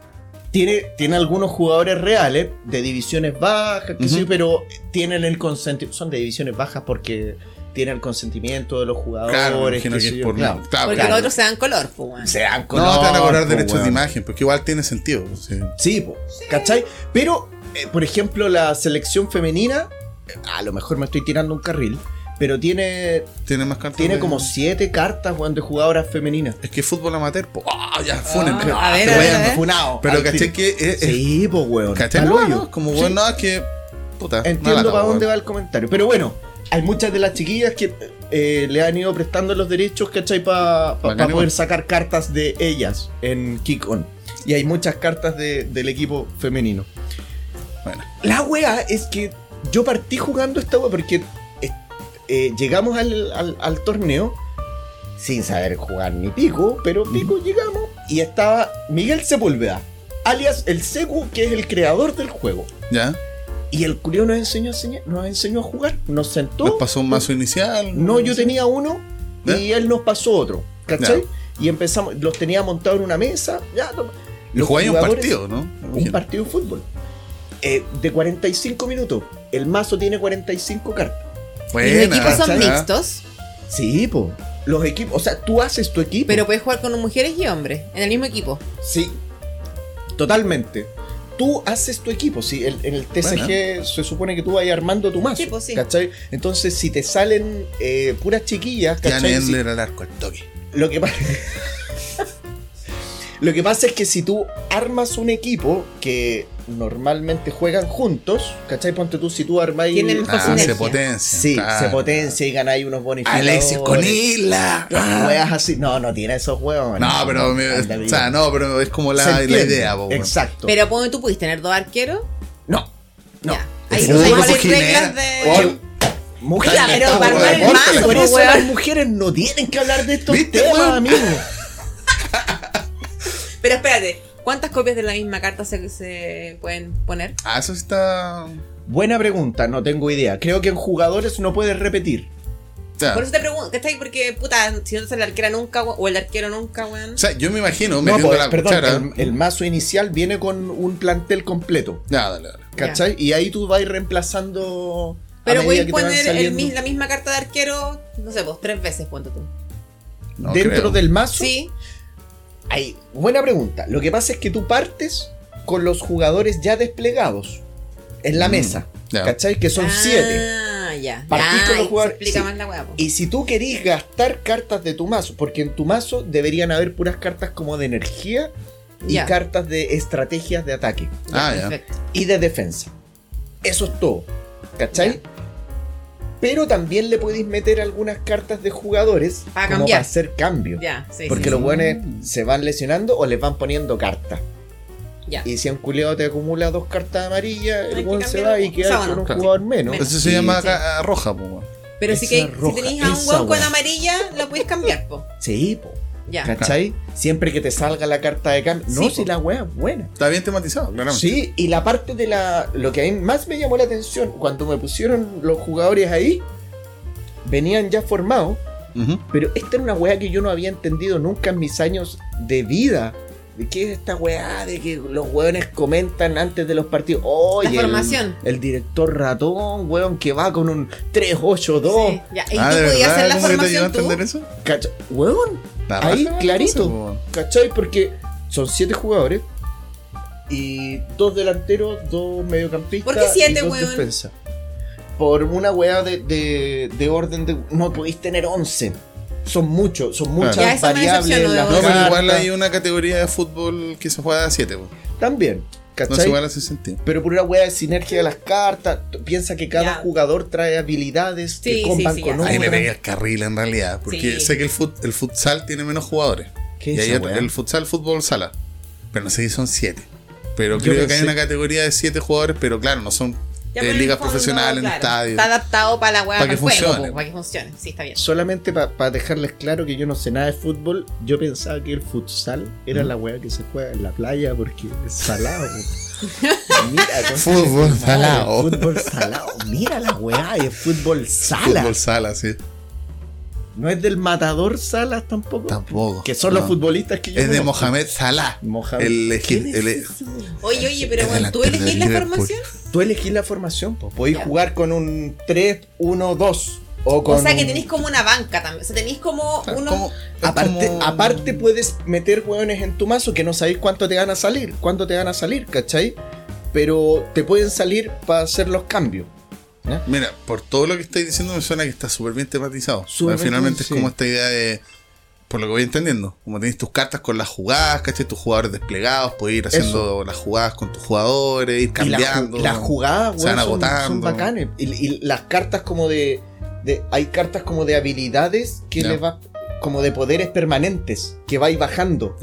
Tiene, tiene algunos jugadores reales de divisiones bajas, pero tienen el consentimiento. Son de divisiones bajas porque tienen el consentimiento de los jugadores. Claro, que es por. claro. claro, Porque claro. los otros se dan color, pues. Se dan No, te van a cobrar po, derechos de imagen, porque igual tiene sentido. sí. Sí, po, ¿cachai? Pero, eh, por ejemplo, la selección femenina, a lo mejor me estoy tirando un carril, pero tiene, Tiene más cartas. tiene de- como siete cartas weón, de jugadoras femeninas. Es que fútbol amateur. po. Ah, ya, funen. a ver, Te a voy ver, a ver. Funao, Pero caché que es. es- Sí, pues, weón. Hoyo. no, como Sí. bueno, no, es que. Puta. Entiendo para dónde weón. va el comentario. Pero bueno, hay muchas de las chiquillas que eh, le han ido prestando los derechos, ¿cachai? Para Bacán poder igual. sacar cartas de ellas en Kick On. Y hay muchas cartas de- del equipo femenino. Bueno, La wea es que yo partí jugando esta wea porque eh, eh, llegamos al, al- al torneo sin saber jugar ni pico, pero pico llegamos y estaba Miguel Sepúlveda, alias el Secu, que es el creador del juego. ya. Y el culiao nos enseñó, nos enseñó a jugar, nos sentó. Nos pasó un mazo inicial. No, yo tenía uno y él nos pasó otro, ¿cachai? Ya. Y empezamos, los tenía montados en una mesa, ya, toma. Y Los jugáis un partido, ¿no? un partido de fútbol. Eh, de 45 minutos. El mazo tiene 45 cartas. Y los equipos son mixtos, Sí, po. Los equipos, o sea, tú haces tu equipo. pero puedes jugar con mujeres y hombres en el mismo equipo. Sí. Totalmente. Tú haces tu equipo, sí. el- en el TCG se supone que tú vayas armando tu mazo. Sí, pues, sí. ¿Cachai? Entonces, si te salen eh, puras chiquillas, Ya ¿cachai? Endler al arco, al toque. Lo que pasa. Lo que pasa es que si tú armas un equipo que normalmente juegan juntos, ¿cachai? Ponte tú, si tú armas Tienen Ah, sinergia. se potencia. Sí, claro. se potencia y ganáis unos bonificadores. Alexis con Isla. Ah. Weas así. No, no tiene esos huevos. No, pero, me- o sea, no, pero es como la, idea, po. Exacto. Pero ponte tú puedes tener dos arqueros. no. No. Ya. Hay Jimena. reglas de. Mujeres, Ya, pero no, para armar el mazo, Por po, eso weón. las mujeres no tienen que hablar de estos ¿Viste, temas, weón? amigo. Pero espérate, ¿cuántas copias de la misma carta se, se pueden poner? Ah, eso sí está. Buena pregunta, no tengo idea. Creo que en jugadores no puedes repetir. Por eso te pregunto, ¿cachai? Porque, puta, si no te sale la arquera nunca, o el arquero nunca, weón. o sea, yo me imagino No, metiendo pues, la perdón, cuchara. el, el mazo inicial viene con un plantel completo. Ya, dale, dale. ¿Cachai? Y ahí tú vas reemplazando. a Pero van poner el la misma carta de arquero, no sé, pues tres veces, ponte tú. No Dentro creo. del mazo. Sí, Hay, buena pregunta. Lo que pasa es que tú partes con los jugadores ya desplegados en la Mm, mesa. ¿Cachai? Que son siete. Ah, ya. Partís Ya, con los ahí jugadores- Se explica sí. más la hueá. Y si tú querís gastar cartas de tu mazo, porque en tu mazo deberían haber puras cartas como de energía y cartas de estrategias de ataque Ah, y de defensa. Eso es todo. ¿Cachai? Pero también le podéis meter algunas cartas de jugadores como cambiar. para hacer cambio. Ya, sí. Porque sí, los sí. buenos se van lesionando o les van poniendo cartas. Ya. Y si un culiado te acumula dos cartas amarillas, el buen se va y O queda con un claro. jugador menos. Menos. Eso se Y- llama roja, pues, weón. Pero si, que, roja, si tenéis a un weón con amarilla, la podéis cambiar, po. Sí, po. Ya. ¿Cachai? Siempre que te salga la carta de cambio. No, Sí, si la wea es buena. Está bien tematizado, claramente. Sí, y la parte de la. Lo que a mí más me llamó la atención, cuando me pusieron los jugadores ahí, venían ya formados, pero esta era una wea que yo no había entendido nunca en mis años de vida. ¿De qué es esta weá de que los weones comentan antes de los partidos? Oye, La el- formación. El, director ratón, weón, que va con un 3-8-2. Sí, ya. ¿Y Ah, tú ¿de podías hacer la formación tú? entender eso? Ahí, clarito. weón. ¿Cachai? Porque son siete jugadores y dos delanteros, dos mediocampistas ¿Por qué siete, y dos weón? defensas. Por una weá de, de, de orden de... No podéis tener once. Son muchos, son muchas variables. las No, pero igual hay una categoría de fútbol que se juega a 7, También, No se igual hace sentido. pero por una weá de sinergia de las cartas, piensa que cada Ya. jugador trae habilidades Sí, que comban sí, sí, con ya. Ahí me otras. pegué el carril en realidad. Porque Sí. sé que el, fut- el futsal tiene menos jugadores. ¿Qué Y es hay el futsal fútbol sala. Pero no sé si son 7. Pero Yo creo que hay una categoría de 7 jugadores, pero claro, no son eh, ligas fondo, profesionales en claro, estadios. Está adaptado para la weá, Para para, que juego, funcione. para que funcione. Sí, está bien. Solamente para dejarles claro que yo no sé nada de fútbol, yo pensaba que el futsal era ¿Mm? la weá que se juega en la playa porque es salado. Mira, Fútbol salado. Fútbol salado. Mira la weá, es fútbol sala. Fútbol sala, sí. No es del matador Salas tampoco. Tampoco. Que son No. los futbolistas que yo Es de conozco. Mohamed Salah. Mohamed. El, ¿Quién egi- es el- ese? Oye, oye, pero El bueno, ¿tú elegís la Liverpool. formación? Tú elegís la formación, pues. podéis jugar con un 3-1-2. O, con O sea, que tenéis como una banca también. O sea, tenéis como Claro, uno. como- es Aparte, como- aparte puedes meter hueones en tu mazo que no sabéis cuánto te van a salir, cuánto te van a salir, ¿cachai? Pero te pueden salir para hacer los cambios. Mira, por todo lo que estáis diciendo me suena que está súper bien tematizado. Finalmente bien, es como sí. esta idea de, por lo que voy entendiendo, como tenéis tus cartas con las jugadas, ¿cachai? Tus jugadores desplegados, puedes ir haciendo las jugadas con tus jugadores, ir Y la cambiando. las jugadas, se van weón, son, agotando. son bacanes. Y, y las cartas como de, de- Hay cartas como de habilidades que Ya. le va. Como de poderes permanentes que vais bajando.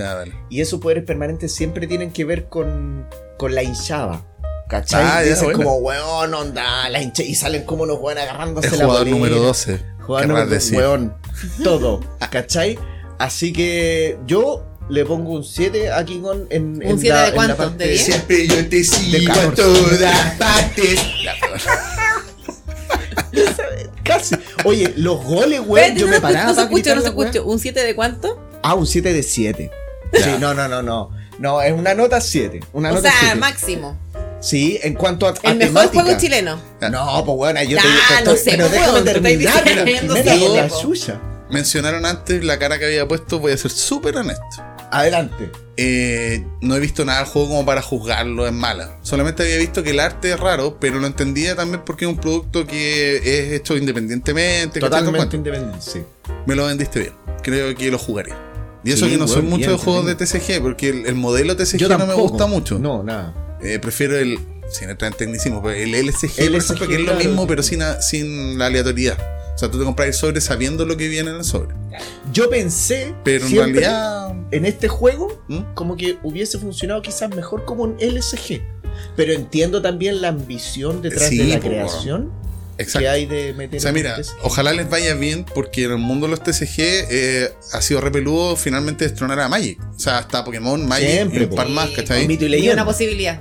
Y esos poderes permanentes siempre tienen que ver con, con la hinchada. ¿Cachai? Ah, Dicen buena. como, weón, onda, la hinchada. Y salen como unos weón agarrándose El la jugador polera. número 12. Jugador número decir. weón. Todo. ¿Cachai? Así que yo le pongo un 7 a Kingon en, ¿Un en 7 la- de cuánto? parte ¿De diez? Siempre yo te sigo a todas partes. Casi. Oye, los goles, weón, yo no, me paraba. no se escucha, no se escucha. ¿Un 7 de cuánto? Ah, un 7 de 7. Ya. Sí, no, no, no, no. No, es una nota 7. Una O nota sea, 7. máximo. Sí, en cuanto a, a El mejor temática. juego chileno. No, pues bueno, yo te, Ah, te no estoy- sé, pero pues, déjame terminar la siete, primera la po. suya. Mencionaron antes la cara que había puesto, voy a ser súper honesto. Adelante. Eh, no he visto nada del juego como para juzgarlo en mala. Solamente había visto que el arte es raro, pero lo entendía también porque es un producto que es hecho independientemente. Totalmente independiente, sí. Me lo vendiste bien. Creo que lo jugaría. Y eso Sí, que no soy mucho bien, de juegos de. TCG, porque el, el modelo TCG Yo no me gusta mucho. No, nada. Eh, prefiero el, sin entrar en tecnicismo, pero el LSG, por LSG, ejemplo, que es lo claro. mismo, pero sin, la aleatoriedad. O sea, tú te compras el sobre sabiendo lo que viene en el sobre. Yo pensé, Pero en realidad. en este juego, ¿Mm? como que hubiese funcionado quizás mejor como un LSG. Pero entiendo también la ambición detrás Sí, de la po, creación que Exacto. hay de meter O sea, mira, TCG. ojalá les vaya bien porque en el mundo de los TCG eh, ha sido repeludo finalmente destronar a Magic. O sea, hasta Pokémon, Magic Siempre, y un par más, ¿cachai? Mito y Y una posibilidad.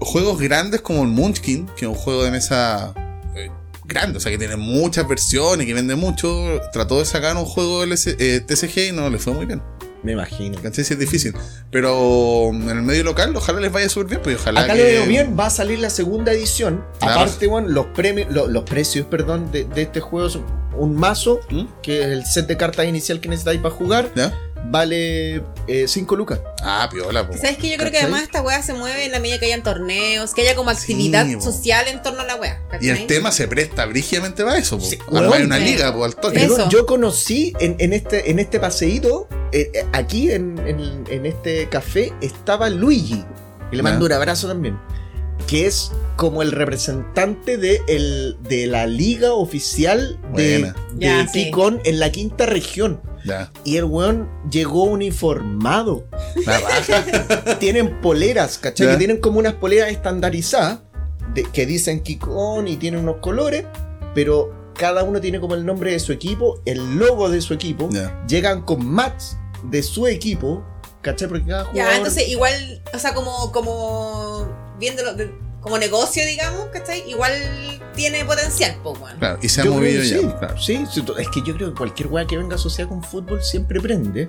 Juegos grandes como el Munchkin, que es un juego de mesa eh, grande, o sea, que tiene muchas versiones, que vende mucho, trató de sacar un juego LS eh, TCG y no le fue muy bien. Me imagino. ¿Cachai? Sí es difícil. Pero en el medio local, ojalá les vaya súper bien, pues ojalá Acá que... lo veo bien, va a salir la segunda edición. Claro. Aparte, bueno, los premios, lo- los precios, perdón, de, de este juego son un mazo, ¿Mm? que es el set de cartas inicial que necesitáis para jugar, ¿Ya? Vale 5 lucas. Ah, piola, po. ¿Sabes que Yo creo que además esta weá se mueve en la medida que hayan torneos, que haya como actividad social en torno a la weá. Y el tema se presta brígidamente para eso, po. Sí, Armar weón. una Sí. liga, po, al toque. Yo, yo conocí en, en este, en este paseíto, eh, eh, aquí en, en- en este café, estaba Luigi. Y le mando un abrazo también. Que es como el representante de, el, de la liga oficial de, de sí. Kikon en la quinta región. Ya. Y el weón llegó uniformado. Tienen poleras, ¿cachai? Ya. Que tienen como unas poleras estandarizadas de- que dicen Kikon y tienen unos colores, pero cada uno tiene como el nombre de su equipo, el logo de su equipo. Ya. Llegan con mats de su equipo, ¿cachai? Porque cada jugador. Ya, entonces igual, o sea, como, como viéndolo de- como negocio, digamos, ¿cachai? Igual tiene potencial, po, weón. Claro, y se ha Yo movido ya. sí, claro. sí, es que yo creo que cualquier weá que venga asociada con fútbol siempre prende.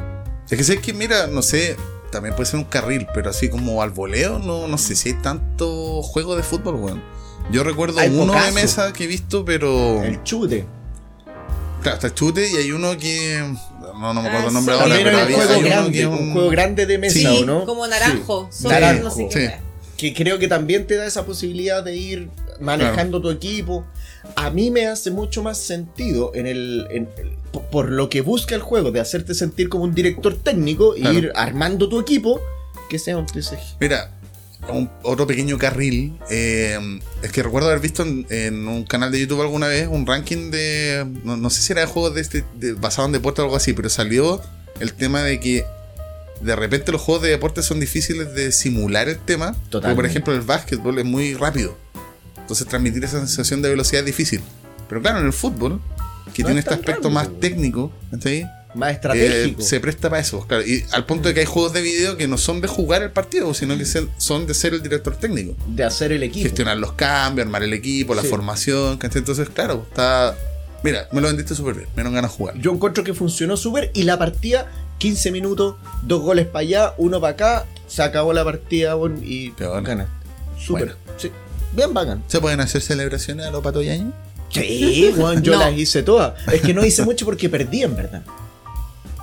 Es que sé que, mira, no sé, también puede ser un carril, pero así como al voleo, no, no sé si hay tanto juego de fútbol, weón. Yo recuerdo Hay uno de mesa que he visto, pero. El chute. Claro, está chute y hay uno que. No, no me acuerdo Ah, el nombre sí. ahora, pero había, uno que es un juego grande de mesa, Sí, ¿o no? Como naranjo, Sí. Naranjo, no sé qué. Que creo que también te da esa posibilidad de ir manejando tu equipo. A mí me hace mucho más sentido en el, en el- por- por lo que busca el juego, de hacerte sentir como un director técnico e Claro. ir armando tu equipo, que sea un TCG. Mira, un- otro pequeño carril. eh, es que recuerdo haber visto en, en un canal de YouTube alguna vez un ranking de. No, no sé si era de juegos de este, de- basado en deporte o algo así, pero salió el tema de que de repente los juegos de deporte son difíciles de simular el tema. Como por ejemplo el básquetbol es muy rápido. Entonces transmitir esa sensación de velocidad es difícil. Pero claro, en el fútbol, que No tiene es este aspecto rápido, más técnico, ¿está ahí? Más Eh, estratégico. se presta para eso, claro. Y al punto de que hay juegos de video que no son de jugar el partido, sino que se- son de ser el director técnico. de hacer el equipo. Gestionar los cambios, armar el equipo, la Sí. formación, ¿cachai? Entonces, claro, está. Mira, me lo vendiste súper bien, me dieron ganas de jugar. Yo encuentro que funcionó súper y la partida, 15 minutos, dos goles para allá, uno para acá, se acabó la partida bon, y ganaste. Súper. Bueno. Sí. Bien bacán. ¿Se pueden hacer celebraciones a los patoyaños? Sí, Juan, yo No. las hice todas. Es que no hice mucho porque perdí, en verdad.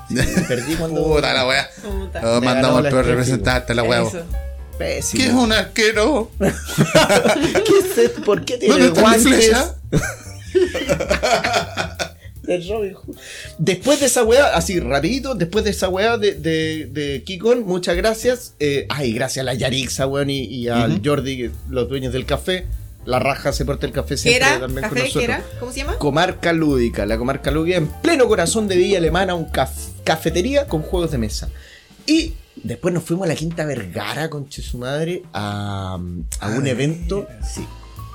Sí, perdí cuando. Puta la weá. Puta. Oh, mandamos al peor representante, la weá. Pésimo. ¿Qué es un arquero? ¿Qué es esto? ¿Por qué tiene ¿Dónde está mi guantes flecha? de Robin Hood? Después de esa weá, así rapidito, después de esa weá de, de, de Kikon, muchas gracias. Eh, ay, gracias a la Yarixa, weón, y, y al. Jordi, los dueños del café. La raja se porta el café ¿Qué siempre era? también con ¿Café? nosotros. ¿Qué era? ¿Cómo se llama? Comarca Lúdica, la Comarca Lúdica en pleno corazón de Villa Alemana, un caf- cafetería con juegos de mesa. Y después nos fuimos a la Quinta Vergara, con su madre, a, a un Ah, evento sí,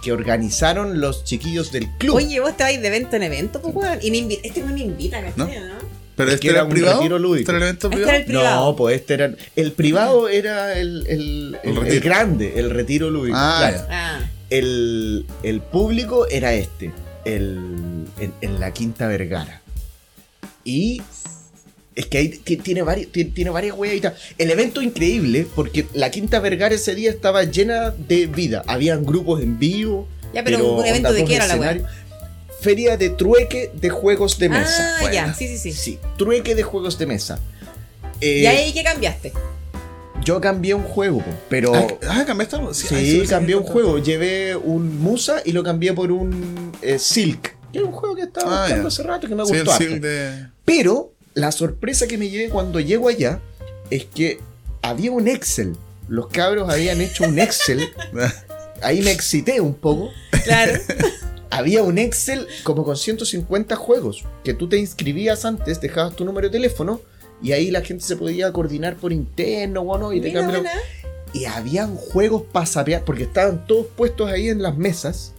que organizaron los chiquillos del club. Oye, vos te vais de evento en evento, pues, weón. Y me invi- este no me invita, ¿cachai? ¿no? Pero Es este era era un privado. retiro lúdico. ¿Este era el evento Este privado? era el privado. no, pues este era. El privado era el, el- el- El el retiro. grande, el retiro lúdico. Ah, claro. Ah, el, el público era este, el, en, en la Quinta Vergara. Y es que ahí ti- tiene, varios, ti- tiene varias tal. El evento increíble, porque la Quinta Vergara ese día estaba llena de vida. Habían grupos en vivo. Ya, pero un evento de qué era la wea? escenarios. Feria de trueque de juegos de mesa. Ah, ya, sí, sí, sí. Sí, trueque de juegos de mesa. Eh, ¿Y ahí qué cambiaste? Yo cambié un juego, pero... Ah, ah, ¿cambiaste algo? Sí, ah, cambié un sí, juego. Llevé un Musa y lo cambié por un eh, Silk. Que era un juego que estaba Ah, buscando ya. hace rato que me Sí, gustó. el harto. Silk de. Pero la sorpresa que me llevé cuando llego allá es que había un Excel. Los cabros habían hecho un Excel. Ahí me excité un poco. Claro. Había un Excel como con 150 juegos. Que tú te inscribías antes, dejabas tu número de teléfono. Y ahí la gente se podía coordinar por interno, bueno, y te Mira, buena. Y habían juegos para sapear, porque estaban todos puestos ahí en las mesas.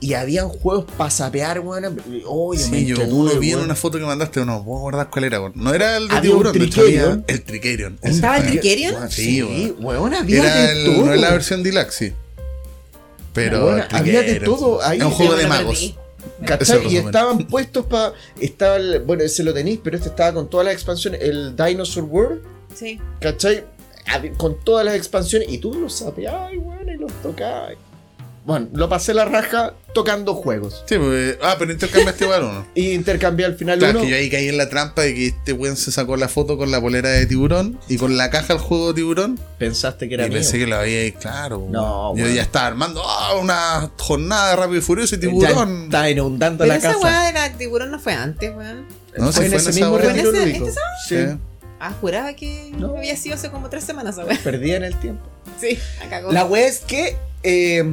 Y habían juegos para sapear, weón. Oye, me Sí, yo entretuve, uno vi en una foto que mandaste, no puedo guardar cuál era, weón. No era el de Había un tiburón, de hecho, había Tricerion. el Tricerion. ¿Estaba el. Tricerion? Sí, Sí, weón. weón, había Era de el- todo. no es la versión deluxe, sí. Pero Weón, había de todo ahí. Es un juego Yo de me magos. ¿Cachai? Y estaban puestos para. Estaba el- bueno, ese lo tenéis, pero este estaba con todas las expansiones. El Dinosaur World, Sí. ¿cachai? Con todas las expansiones. Y tú los sapeabas, weón, y los tocabas. Bueno, lo pasé la raja tocando juegos. Sí, pues, ah, pero intercambiaste igual uno. Y intercambié al final Claro, uno. que yo ahí caí en la trampa de que este weón se sacó la foto con la polera de tiburón y con la caja del juego de tiburón. Pensaste que era y mío. pensé que lo había ahí, claro. No, Yo weón. ya estaba armando ah, una jornada de rápido y furioso y Ya tiburón. está inundando Pero la esa casa. weá de la tiburón no fue antes, weón. No, fue en fue ese en esa mismo retiro ¿Fue en ese- lúdico. este Sí. Ah, juraba que No. había sido hace como tres semanas weá. Perdí en el tiempo. Sí, la cagó. La wea es que eh,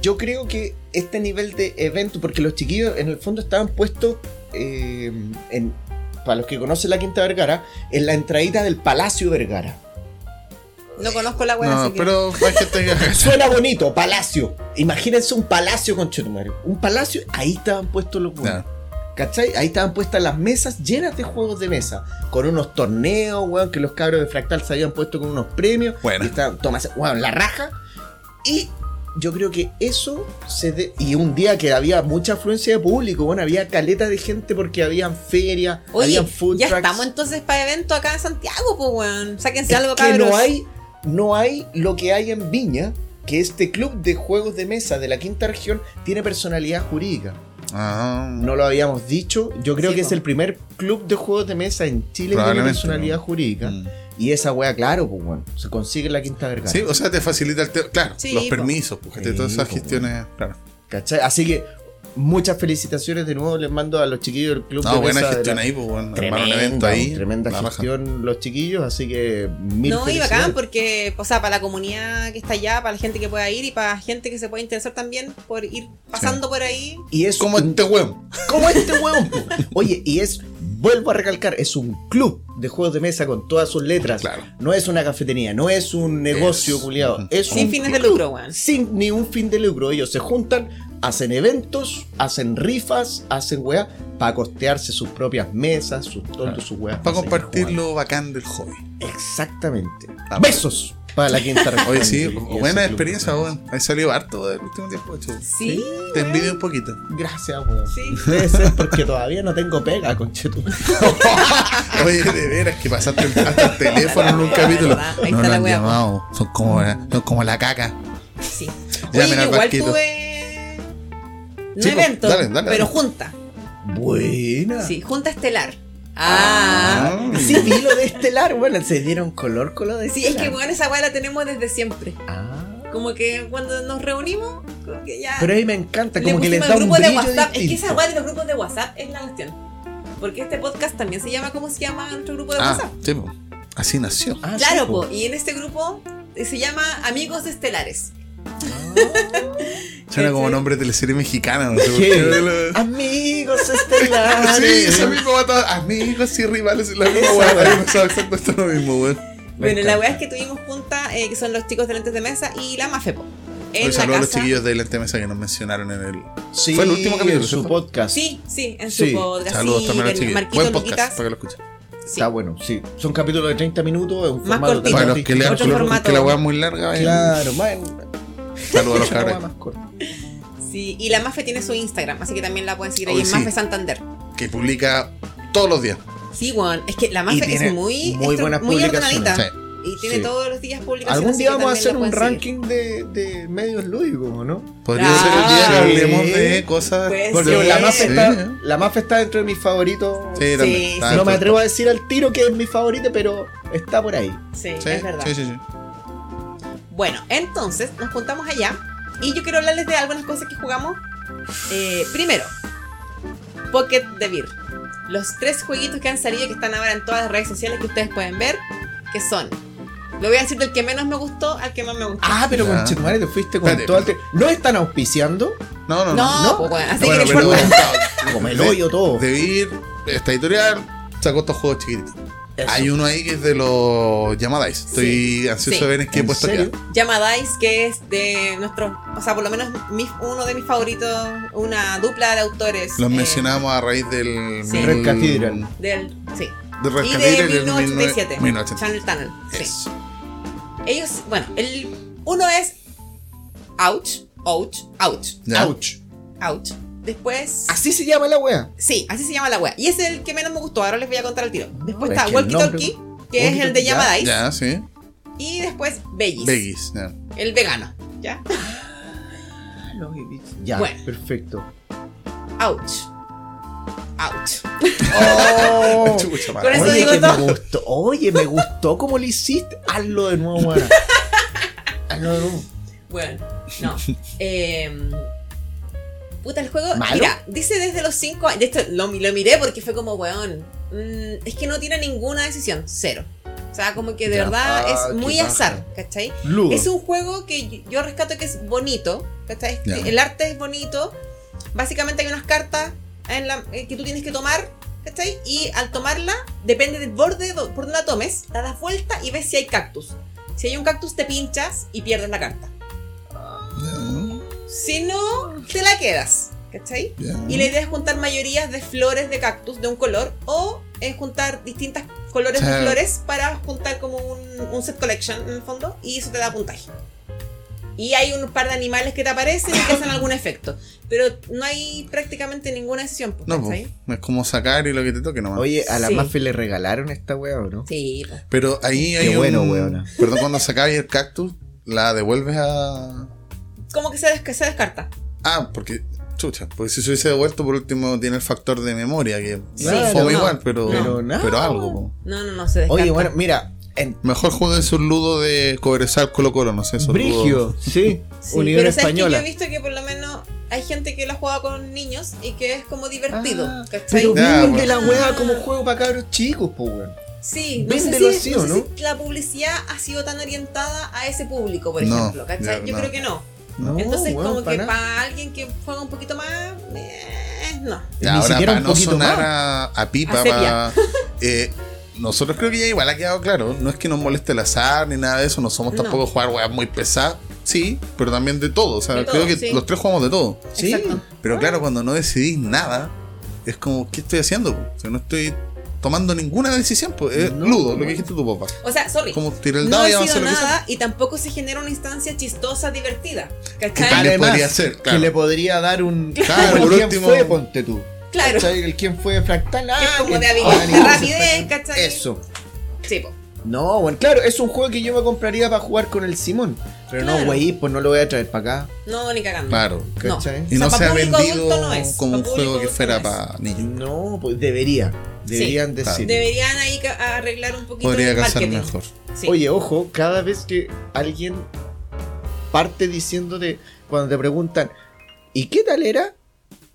yo creo que este nivel de evento, porque los chiquillos en el fondo estaban puestos eh, en, para los que conocen la Quinta Vergara, en la entradita del Palacio Vergara. No conozco la weá, No, así que. pero que. Suena bonito, palacio. Imagínense un palacio con Chetumario. Un palacio, ahí estaban puestos los Ya. weones. ¿Cachai? Ahí estaban puestas las mesas llenas de juegos de mesa. Con unos torneos, weón, que los cabros de Fractal se habían puesto con unos premios. Bueno. Y estaban, tomas, weón, la raja. Y yo creo que eso se de- Y un día que había mucha afluencia de público, bueno, había caleta de gente porque habían ferias, Oye, habían food ya estamos entonces para evento acá en Santiago, pues weón. Sáquense Es algo, que cabros. no hay, no hay lo que hay en Viña, que este club de juegos de mesa de la quinta región tiene personalidad jurídica. Ah, No lo habíamos dicho. Yo creo Sí, que es el primer club de juegos de mesa en Chile que tiene personalidad ¿no? jurídica. Mm. Y esa wea, claro, pues bueno, se consigue la quinta vergara. Sí, o sea, te facilita el tema. Claro, Sí, los po. permisos, porque Sí, todas esas po, gestiones. Claro. ¿Cachai? Así que muchas felicitaciones de nuevo les mando a los chiquillos del club No, de buena gestión la- ahí, pues bueno. Tremenda, un evento ahí. tremenda gestión los chiquillos, así que mil No, y bacán porque, o sea, para la comunidad que está allá, para la gente que pueda ir y para gente que se pueda interesar también por ir pasando por ahí. Y es Como un- este huevo. como este huevón. po. Oye, y es, vuelvo a recalcar, es un club de juegos de mesa con todas sus letras. Claro. No es una cafetería, no es un negocio Es- culiado. Es Sin un fines de lucro, weón. Sin ni un fin de lucro. Ellos se juntan, hacen eventos, hacen rifas, hacen weá, para costearse sus propias mesas, sus tontos, sus weas. Para compartir lo bacán del hobby. Exactamente. Ah, Besos para la quinta región. Oye, sí, buena experiencia, weón. Ahí salió harto del último tiempo, hecho. Sí. Te envidio un poquito. Gracias, weón. Sí. Debe ser porque todavía no tengo pega, conchetu. Oye, de veras que pasaste el- hasta el teléfono en un capítulo. ahí no está lo la han llamado. Son como, son como la caca. Sí. Ya, Oye, mira, igual tuve. No Sí, pues, evento, dale, dale, pero dale. junta. Buena. Sí, junta estelar. Ah. Ah. Sí, vi lo de Estelar, bueno, se dieron color con lo de Sí, es que Estelar. bueno, esa weá la tenemos desde siempre. Ah. Como que cuando nos reunimos, como que ya. Pero a mí me encanta, le como que les da un de. Es que esa weá de los grupos de WhatsApp es la cuestión. Porque este podcast también se llama, ¿cómo se llama nuestro grupo de Ah, WhatsApp? sí, po. Así nació. Ah, Claro, sí, po. y en este grupo eh, se llama Amigos Estelares. Suena como ¿Cachai? nombre de teleserie mexicana, no sé por ¿Qué? Amigos estelares. Sí, eso mismo va a estar- Amigos y rivales, es la misma weá. A mí me pasaba exactamente lo mismo, weón. Bueno, la weá es que tuvimos junta, eh, que son los chicos de lentes de mesa y la Mafepo. En Un la saludo a los casa- chiquillos de Lente Mesa que nos mencionaron en el. Sí, Fue el último capítulo, en su ¿cierto? podcast. Sí, sí, en su Sí. podcast. Saludos sí, también a los chiquillos. Marquito Buen podcast, Luquitas. para que lo escuchen. Sí. Está bueno, sí. Son capítulos de 30 minutos, es un Más formato cortito. Para los que lean porque la weá es muy larga. Claro, más, Saludos a los cabros. Sí, y la Mafe tiene su Instagram, así que también la pueden seguir ahí en sí. Mafe Santander. que publica todos los días. Sí, weón, es que la Mafe tiene es muy, muy estru- buenas muy publicaciones. ordenadita. Sí. Y tiene Sí. todos los días publicaciones. Algún así día que vamos a también hacer la un pueden seguir. ranking de, de medios lúdicos, ¿o ¿no? Podría Ah, ser el día que sí. hablemos de cosas. Pues Porque sí. la MAF Sí. está, la MAF está dentro de mis favoritos. Sí, también. Sí, Está sí. no me atrevo a decir al tiro que es mi favorito, pero está por ahí. Sí, Sí, es verdad. sí, sí, sí. Bueno, entonces nos juntamos allá y yo quiero hablarles de algunas cosas que jugamos. Eh, primero, Pocket de Beer. Los tres jueguitos que han salido que están ahora en todas las redes sociales que ustedes pueden ver, que son. Lo voy a decir del que menos me gustó al que más me gustó. Ah, pero con Chetumare te fuiste con Espérate. todo el ¿No están auspiciando? No, no, no, no. no. pues así Bueno, que no pero. Como el hoyo todo. De ir, esta editorial sacó estos juegos chiquititos. Eso. Hay uno ahí que es de los Yamadais. Estoy ansioso Sí. de ver en qué ¿En puesto serio? queda. Dice, que es de nuestro, o sea, por lo menos mi- uno de mis favoritos, una dupla de autores. Los eh, mencionamos a raíz del. sí. Red Cathedral. Del, sí. De Red Y Cathedral de del 1987. 1987. Channel Tunnel. Sí. Eso. Ellos, bueno, el uno es Ouch, Ouch, Ouch. Ouch. Ouch. Después, Así se llama la wea. sí, así se llama la wea. Y ese es el que menos me gustó, ahora les voy a contar el tiro. Después es está que el Walkie nombre- Talkie, que es el de Dice. Ya, sí. Y después Veggies, Veggies. ya. el vegano. ¿Ya? lo he visto. Ya, Bueno. perfecto. Ouch. Ouch. Oh. Chucha, Con eso Oye, digo que me todo. gustó. Oye, me gustó como lo hiciste. Hazlo de nuevo, weón. Hazlo de nuevo. Bueno, no. Eh, puta, el juego. ¿Malo? Mira, dice desde los 5 años. de Esto lo, lo miré porque fue como, weón. mm, es que no tiene ninguna decisión. Cero. O sea, como que de Ya. verdad Ah, es muy azar, ¿cachai? Ludo. Es un juego que yo- rescato que es bonito, ¿cachai? Ya. El arte es bonito. Básicamente hay unas cartas en la- eh, que tú tienes que tomar, ¿cachai? Y al tomarla, depende del borde por donde la tomes, la das vuelta y ves si hay cactus. Si hay un cactus, te pinchas y pierdes la carta. Si no, te la quedas, ¿cachai? Ya. Y la idea es juntar mayorías de flores de cactus de un color o es juntar distintas colores de flores para juntar como un, un set collection en el fondo y eso te da puntaje. Y hay un par de animales que te aparecen y que hacen algún efecto. Pero no hay prácticamente ninguna decisión, pues, No, pues, es como sacar y lo que te toque nomás. Oye, a la Sí. Mafe le regalaron esta weá, ¿o no? Sí, pues. Pero ahí hay Qué bueno, un... weona. Perdón, cuando sacáis el cactus, la devuelves a... Como que se, des- que se descarta. Ah, porque... Chucha, porque si se hubiese devuelto por último tiene el factor de memoria, que fome no, igual, pero, pero pero, no. algo. po. No, no, no, se descarta. Oye, bueno, mira, en Mejor jueguen su ludo de Cobresal Colo Colo, no sé, esos Brigio, sí, Sí, Unión pero sabes que yo Española. he visto que por lo menos hay gente que lo juega con niños y que es como divertido, Ah, ¿cachai? pero Ya, vende bueno. la weá como juego para cabros chicos, po, weón. Sí, no sé, si, así, no la publicidad ha sido tan orientada a ese público, por No, ejemplo, ¿cachai? Yo no. creo que no. No, Entonces, como que nada. para alguien que juega un poquito más, eh, no. Ni ahora siquiera para un no sonar a, a pipa, A para, eh, nosotros creo que ya igual ha quedado claro. No es que nos moleste el azar ni nada de eso, no somos No. tampoco jugar weas muy pesadas. Sí, pero también de todo. O sea, De creo todo, que sí. los tres jugamos de todo. Sí. Exacto. Pero claro, cuando no decidís nada, es como, ¿qué estoy haciendo? O sea, no estoy tomando ninguna decisión. Pues, es No, ludo, lo no. que dijiste tu papá. O sea, sorry. Como tirar el No dado y ha avanzar que sea. nada y tampoco se genera una instancia chistosa, divertida. Que ¿Cachai? también podría ser, claro. que le podría dar un. Claro, por el quién último- fue, ponte tú. Claro. ¿Cachai? El quién fue fractal. Que es ah, como que- de habilidad, ah, de rapidez, ¿cachai? Eso. Sí, po. No, bueno, claro, es un juego que yo me compraría para jugar con el Simón. Pero no, güey, pues no lo voy a traer para acá. No, ni cagando. Claro. No. ¿Cachai? Y O sea, no pa' se ha vendido adulto no es, como un juego que fuera no para niños. No, pues debería. Deberían decir. Deberían ahí arreglar un poquito Podría el casar mejor. Sí. Oye, ojo, cada vez que alguien parte diciéndote, cuando te preguntan, ¿y qué tal era?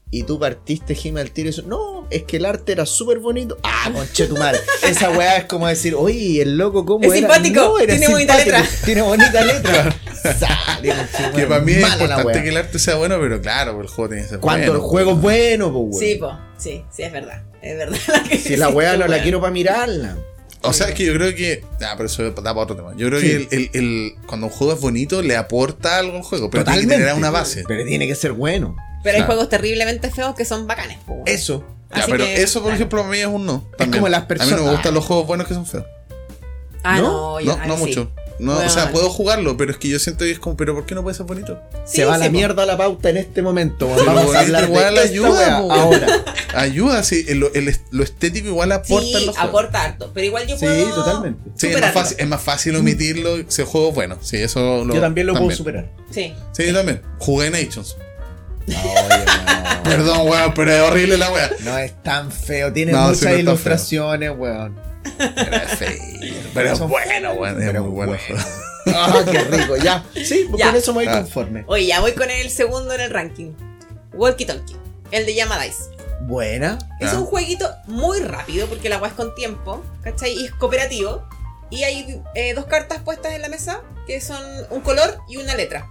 Y tú partiste, Jimmy, al tiro y eso, no, es que el arte era súper bonito. Ah, conche tu madre. Esa weá es como decir, oye, el loco, ¿cómo Es era? simpático, No, era tiene bonita letra. Tiene bonita letra. Sale, Que para mí es importante que el arte sea bueno, pero claro, el juego tiene que ser Cuando bueno. el juego es bueno, pues, weón. Sí, po. Sí, sí, es verdad. Es verdad. Si la weá no la quiero para mirarla. O sea, es que yo creo que. Ah, pero eso da para otro tema. Yo creo Sí. que el, el- el- cuando un juego es bonito, le aporta algo al juego, pero tiene que Totalmente. tener una base. Pero tiene que ser bueno. Pero hay juegos terriblemente feos que son bacanes, po. Eso. Ya, Así pero que, eso, por claro. ejemplo, para mí es un no. también. como las A mí personas- no me gustan los juegos buenos que son feos. Ah, ¿No? no, yo, No, sí. No, O sea, puedo jugarlo, pero es que yo siento que es como, pero ¿por qué no puede ser bonito? Sí, se va sí, la po. mierda la pauta en este momento. Pero Vamos a hablar igual de ayuda, ahora. Ayuda, sí. el- el- lo estético igual aporta en Sí, los aporta harto. Pero igual yo Sí, puedo. totalmente. Sí, es más, superarlo. fácil, es más fácil omitirlo si el juego es bueno. Sí, eso lo, Yo también lo puedo superar. Sí. Sí, yo también. Jugué Nations. No, oye, no. Perdón, weón, pero es horrible la weá. No es tan feo. Tiene No, sí, muchas no está ilustraciones, weón. Pero feo. Son bueno, weón. Es Pero muy bueno. bueno. Ah, qué rico. Ya. Sí, Ya. con eso me voy Ah. conforme. Oye, ya voy con el segundo en el ranking. Walkie Talkie. El de Llama Dice. Buena. Es Ah. un jueguito muy rápido porque el agua es con tiempo, ¿cachai? Y es cooperativo. Y hay eh, dos cartas puestas en la mesa que son un color y una letra.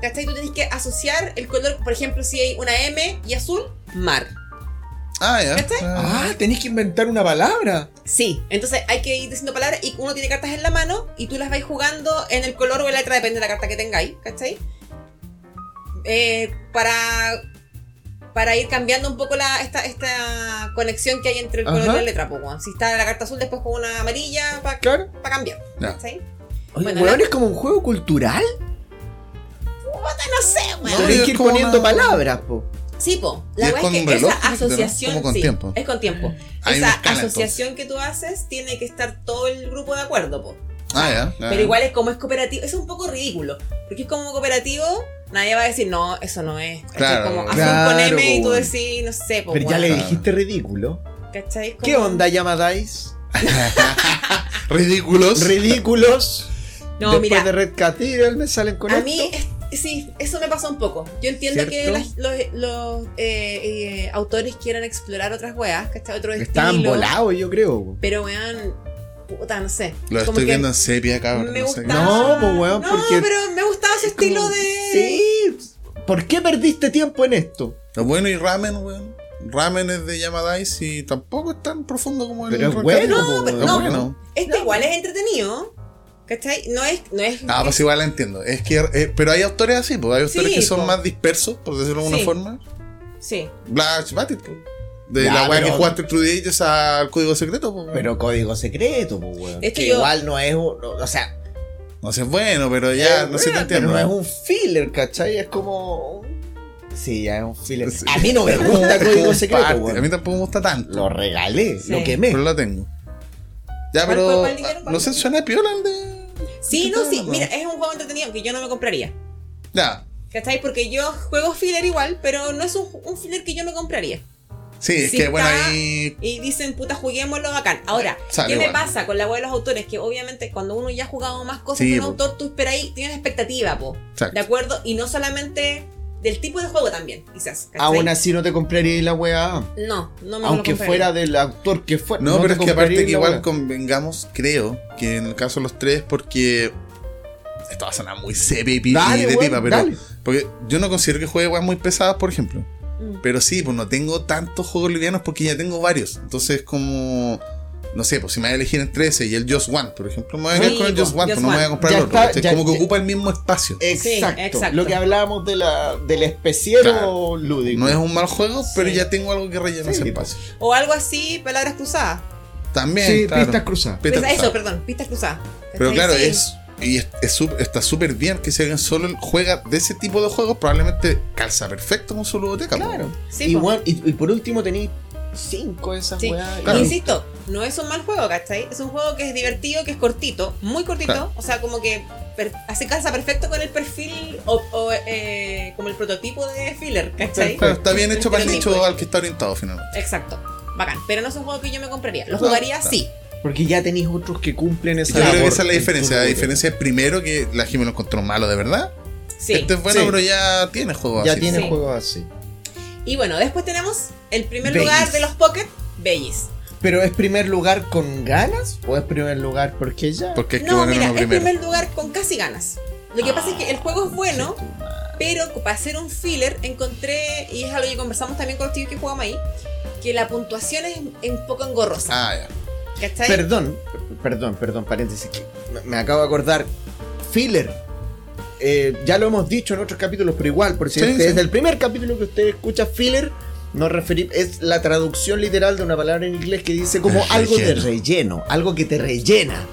¿Cachai? Tú tienes que asociar el color, por ejemplo, si hay una M y azul, mar. Ah, ya. ¿Cachai? Ah. Ah, tenés que inventar una palabra. Sí, entonces hay que ir diciendo palabras y uno tiene cartas en la mano y tú las vais jugando en el color o en la letra, depende de la carta que tengáis, ¿cachai? Eh, para, para ir cambiando un poco la, esta, esta conexión que hay entre el color Ajá. y la letra. pues, weón. si está la carta azul, después con una amarilla para Claro. cambiar. ¿cachai? Oye, Bueno, weón, la- es como un juego cultural. Puta, no sé, weón. No, Tenés es que ir poniendo una- palabras, po. Sí, po. Y La es con es que reloj, esa ¿no? asociación. Como con sí, tiempo. Es con tiempo. Hay esa escala, asociación que tú haces tiene que estar todo el grupo de acuerdo, po. Ah, ya. Pero igual es como es cooperativo, es un poco ridículo, porque es como cooperativo, nadie va a decir, no, eso no es. Claro, como azul claro, con M y tú decís, no sé, po, Pero ya le dijiste ridículo. ¿cachai? ¿Qué Como- onda llama Dice? Ridículos. Ridículos. No, Después mira. de Red Cathedral me salen con A esto. mí, es- sí, eso me pasa un poco. Yo entiendo que las- los, los, eh, eh, autores quieran explorar otras weas, ¿cachai? Otro Estaban volados, yo creo. Pero weón, puta, no sé. Lo Como estoy que viendo en sepia, cabrón. Me no sé gustaba. No, pues, weón, No, porque pero me gustaba ese Es como- estilo de. Sí. ¿Por qué perdiste tiempo en esto? Lo bueno y ramen, weón. Ramen es de Yamadais y tampoco es tan profundo como el Pero es bueno. No, pero Es no. bueno. Este igual es entretenido. ¿Cachai? No es. No es Ah, pues igual la entiendo. Es que, eh, pero hay autores así, pues hay autores Sí, que son po. más dispersos, por decirlo de alguna Sí. forma. Sí. Black Batit, pues. De Ya, la weá que jugaste True Ages al código secreto, pues. Pero código secreto, pues, weón. Hecho, Que yo- igual no es un. O sea, No sé, es bueno, pero ya, eh, no sé, te no es un filler, ¿cachai? Es como. Sí, ya es un filler. Sí. A mí no me gusta código secreto, weón. A mí tampoco me gusta tanto. Lo regalé, Sí. lo quemé. Pero lo tengo. Ya, ¿Cuál, pero. cuál, cuál dijeron? no sé, suena piola el de. Sí, ¿Qué no, sí. Mira, es un juego entretenido que yo no me compraría. Ya. ¿Cachai? Porque yo juego filler igual, pero no es un, un filler que yo me compraría. Sí, es que bueno, ahí. Y dicen, puta, juguémoslo bacán. Ahora, Sale ¿qué me pasa con la web de los autores? Que obviamente cuando uno ya ha jugado más cosas Sí, de un po. autor, tú esperas ahí, tienes expectativa, po. Exacto. ¿De acuerdo? Y no solamente del tipo de juego también, quizás. ¿cachai? Aún así no te compraría la weá. No, no me Aunque lo fuera del actor que fuera. No, pero te es que aparte que igual convengamos, creo, que en el caso de los tres, porque. Esto va a sonar muy sepia y, de pipa, pero. dale. Porque yo no considero que juegue weas muy pesadas, por ejemplo. Mm. Pero sí, pues no tengo tantos juegos livianos porque ya tengo varios. Entonces, como. No sé, pues si me voy a elegir entre ese y el Just One, por ejemplo, me voy a Sí, quedar con el pues, Just One, pues no me voy a comprar Ya el otro. está, como que ya- ocupa el mismo espacio. Exacto. exacto. Lo que hablábamos de la, del especiero Claro. lúdico. No es un mal juego, pero Sí. ya tengo algo que rellena Sí, ese pues. espacio. O algo así, palabras cruzadas. También, Sí, claro. pistas cruzadas. Pistas eso, perdón, pistas cruzadas. Pero claro, Sí. es. Y es, es está súper bien que si alguien solo juega de ese tipo de juegos, probablemente calza perfecto con su ludoteca. Claro. Sí, y, por último tenéis cinco de esas Sí. weas. Claro. Y insisto, no es un mal juego, ¿cachai? Es un juego que es divertido, que es cortito, muy cortito. Claro. O sea, como que per- hace calza perfecto con el perfil o, o, eh, como el prototipo de filler, ¿cachai? Claro, está bien hecho para el nicho al que está orientado finalmente. Exacto. Bacán. Pero no es un juego que yo me compraría. Lo jugaría claro. sí. Porque ya tenéis otros que cumplen esa Yo creo que labor esa es la diferencia. La diferencia es primero que la Jimmy lo encontró malo de verdad. Sí. Este es bueno, Sí. pero ya tiene juegos Ya así. tiene Sí. juegos así. Y bueno, después tenemos el primer Bellis. lugar de los Pocket, Bellis. ¿Pero es primer lugar con ganas o es primer lugar porque ya? Porque hay que No, mira, es primero. primer lugar con casi ganas. Lo que pasa es que el juego es bueno, pero para hacer un filler encontré, y es algo que conversamos también con los chicos que jugamos ahí, que la puntuación es, es un poco engorrosa. Ah, ya. ¿Cachai? Perdón, perdón, perdón, paréntesis. que me- acabo de acordar. Filler. Eh, ya lo hemos dicho en otros capítulos, pero igual, por si Sí, este sí. es el primer capítulo que usted escucha, filler, nos referimos, es la traducción literal de una palabra en inglés que dice como algo de relleno. algo que te rellena.